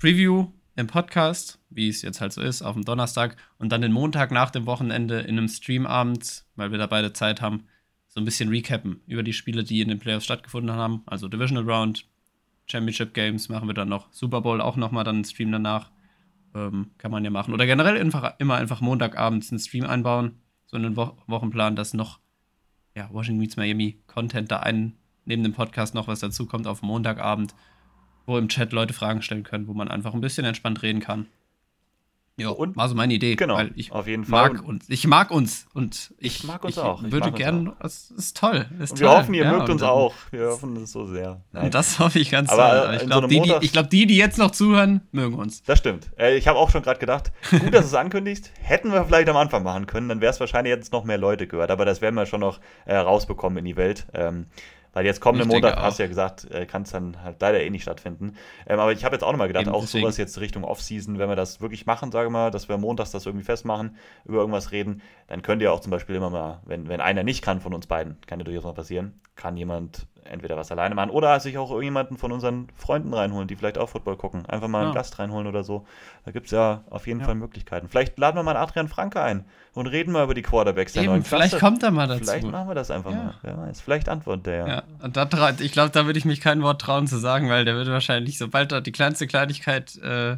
Preview im Podcast, wie es jetzt halt so ist, auf dem Donnerstag und dann den Montag nach dem Wochenende in einem Stream abends, weil wir da beide Zeit haben, so ein bisschen recappen über die Spiele, die in den Playoffs stattgefunden haben. Also Divisional Round, Championship Games machen wir dann noch, Super Bowl auch nochmal dann einen Stream danach. Ähm, kann man ja machen. Oder generell einfach, immer einfach Montagabends einen Stream einbauen, so einen Wo Wochenplan, dass noch ja, Washington Meets Miami Content da ein, neben dem Podcast noch was dazu kommt auf Montagabend wo im Chat Leute Fragen stellen können, wo man einfach ein bisschen entspannt reden kann. Ja, und war so meine Idee. Genau, weil ich auf jeden Fall. Mag uns, ich mag uns und ich, ich mag uns ich auch. Ich würde gerne, es ist toll. Ist und wir toll. hoffen, ihr ja, mögt uns auch. Wir hoffen es so sehr. Nein. Das hoffe ich ganz Aber sehr. Ich glaube, so die, die, glaub, die, die jetzt noch zuhören, mögen uns. Das stimmt. Äh, ich habe auch schon gerade gedacht, gut, dass du es (laughs) ankündigst. Hätten wir vielleicht am Anfang machen können, dann wäre es wahrscheinlich jetzt noch mehr Leute gehört. Aber das werden wir schon noch äh, rausbekommen in die Welt. Ähm, weil jetzt kommenden Montag, hast du ja gesagt, äh, kann es dann halt leider eh nicht stattfinden. Ähm, aber ich habe jetzt auch nochmal gedacht, Eben, auch deswegen. sowas jetzt Richtung Off-Season, wenn wir das wirklich machen, sage mal, dass wir montags das irgendwie festmachen, über irgendwas reden, dann könnt ihr auch zum Beispiel immer mal, wenn, wenn einer nicht kann von uns beiden, kann ja durchaus mal passieren, kann jemand entweder was alleine machen oder sich auch irgendjemanden von unseren Freunden reinholen, die vielleicht auch Football gucken. Einfach mal ja. einen Gast reinholen oder so. Da gibt es ja auf jeden ja. Fall Möglichkeiten. Vielleicht laden wir mal Adrian Franke ein und reden mal über die Quarterbacks der neuen Vielleicht kommt er mal dazu. Vielleicht machen wir das einfach ja. mal. Wer weiß. Vielleicht antwortet der ja. Und da, ich glaube, da würde ich mich kein Wort trauen zu sagen, weil der würde wahrscheinlich, sobald dort die kleinste Kleinigkeit äh,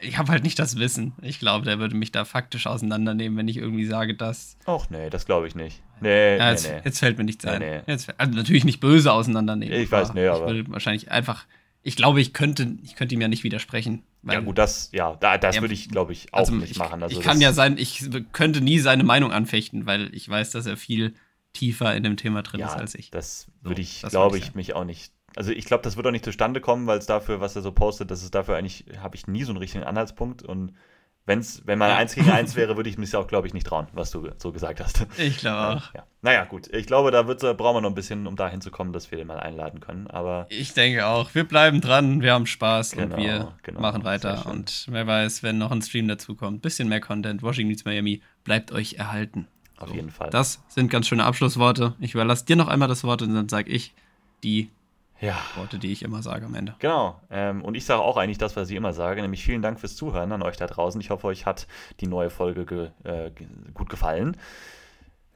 ich habe halt nicht das Wissen. Ich glaube, der würde mich da faktisch auseinandernehmen, wenn ich irgendwie sage, dass. Och, nee, das glaube ich nicht. Nee, ja, jetzt, nee, nee. jetzt, fällt mir nichts ein. Nee, jetzt, also natürlich nicht böse auseinandernehmen. Ich weiß, nee, aber. Ich würde wahrscheinlich einfach. Ich glaube, ich könnte, ich könnte ihm ja nicht widersprechen. Ja, gut, das, ja, da, das ja, würde ich, glaube ich, auch also nicht ich, machen. Also ich kann ja sein, ich könnte nie seine Meinung anfechten, weil ich weiß, dass er viel tiefer in dem Thema drin ja, ist als ich. Das würde ich, so, glaube ich, mich auch nicht also ich glaube, das wird auch nicht zustande kommen, weil es dafür, was er so postet, das ist dafür eigentlich, habe ich nie so einen richtigen Anhaltspunkt. Und wenn's, wenn man ja. eins gegen eins wäre, würde ich mich auch, glaube ich, nicht trauen, was du so gesagt hast. Ich glaube auch. Ja. Naja, gut. Ich glaube, da wird, brauchen wir noch ein bisschen, um dahin zu kommen, dass wir den mal einladen können. Aber ich denke auch. Wir bleiben dran, wir haben Spaß genau, und wir genau, machen weiter. Und wer weiß, wenn noch ein Stream dazu kommt, bisschen mehr Content, Washington Meets Miami, bleibt euch erhalten. Auf so, jeden Fall. Das sind ganz schöne Abschlussworte. Ich überlasse dir noch einmal das Wort und dann sage ich die ja. Worte, die ich immer sage am Ende. Genau. Ähm, und ich sage auch eigentlich das, was ich immer sage, nämlich vielen Dank fürs Zuhören an euch da draußen. Ich hoffe, euch hat die neue Folge ge äh, gut gefallen.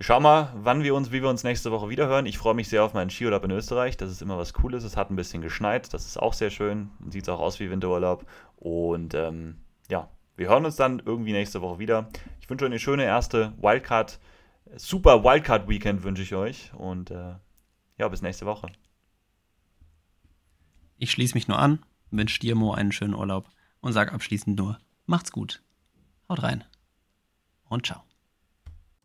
Schau mal, wann wir uns, wie wir uns nächste Woche wiederhören. Ich freue mich sehr auf meinen Skiurlaub in Österreich. Das ist immer was Cooles. Es hat ein bisschen geschneit. Das ist auch sehr schön. Sieht auch aus wie Winterurlaub. Und ähm, ja, wir hören uns dann irgendwie nächste Woche wieder. Ich wünsche euch eine schöne erste Wildcard, super Wildcard-Weekend wünsche ich euch. Und äh, ja, bis nächste Woche. Ich schließe mich nur an, wünsche dir, Mo, einen schönen Urlaub und sage abschließend nur, macht's gut. Haut rein und ciao.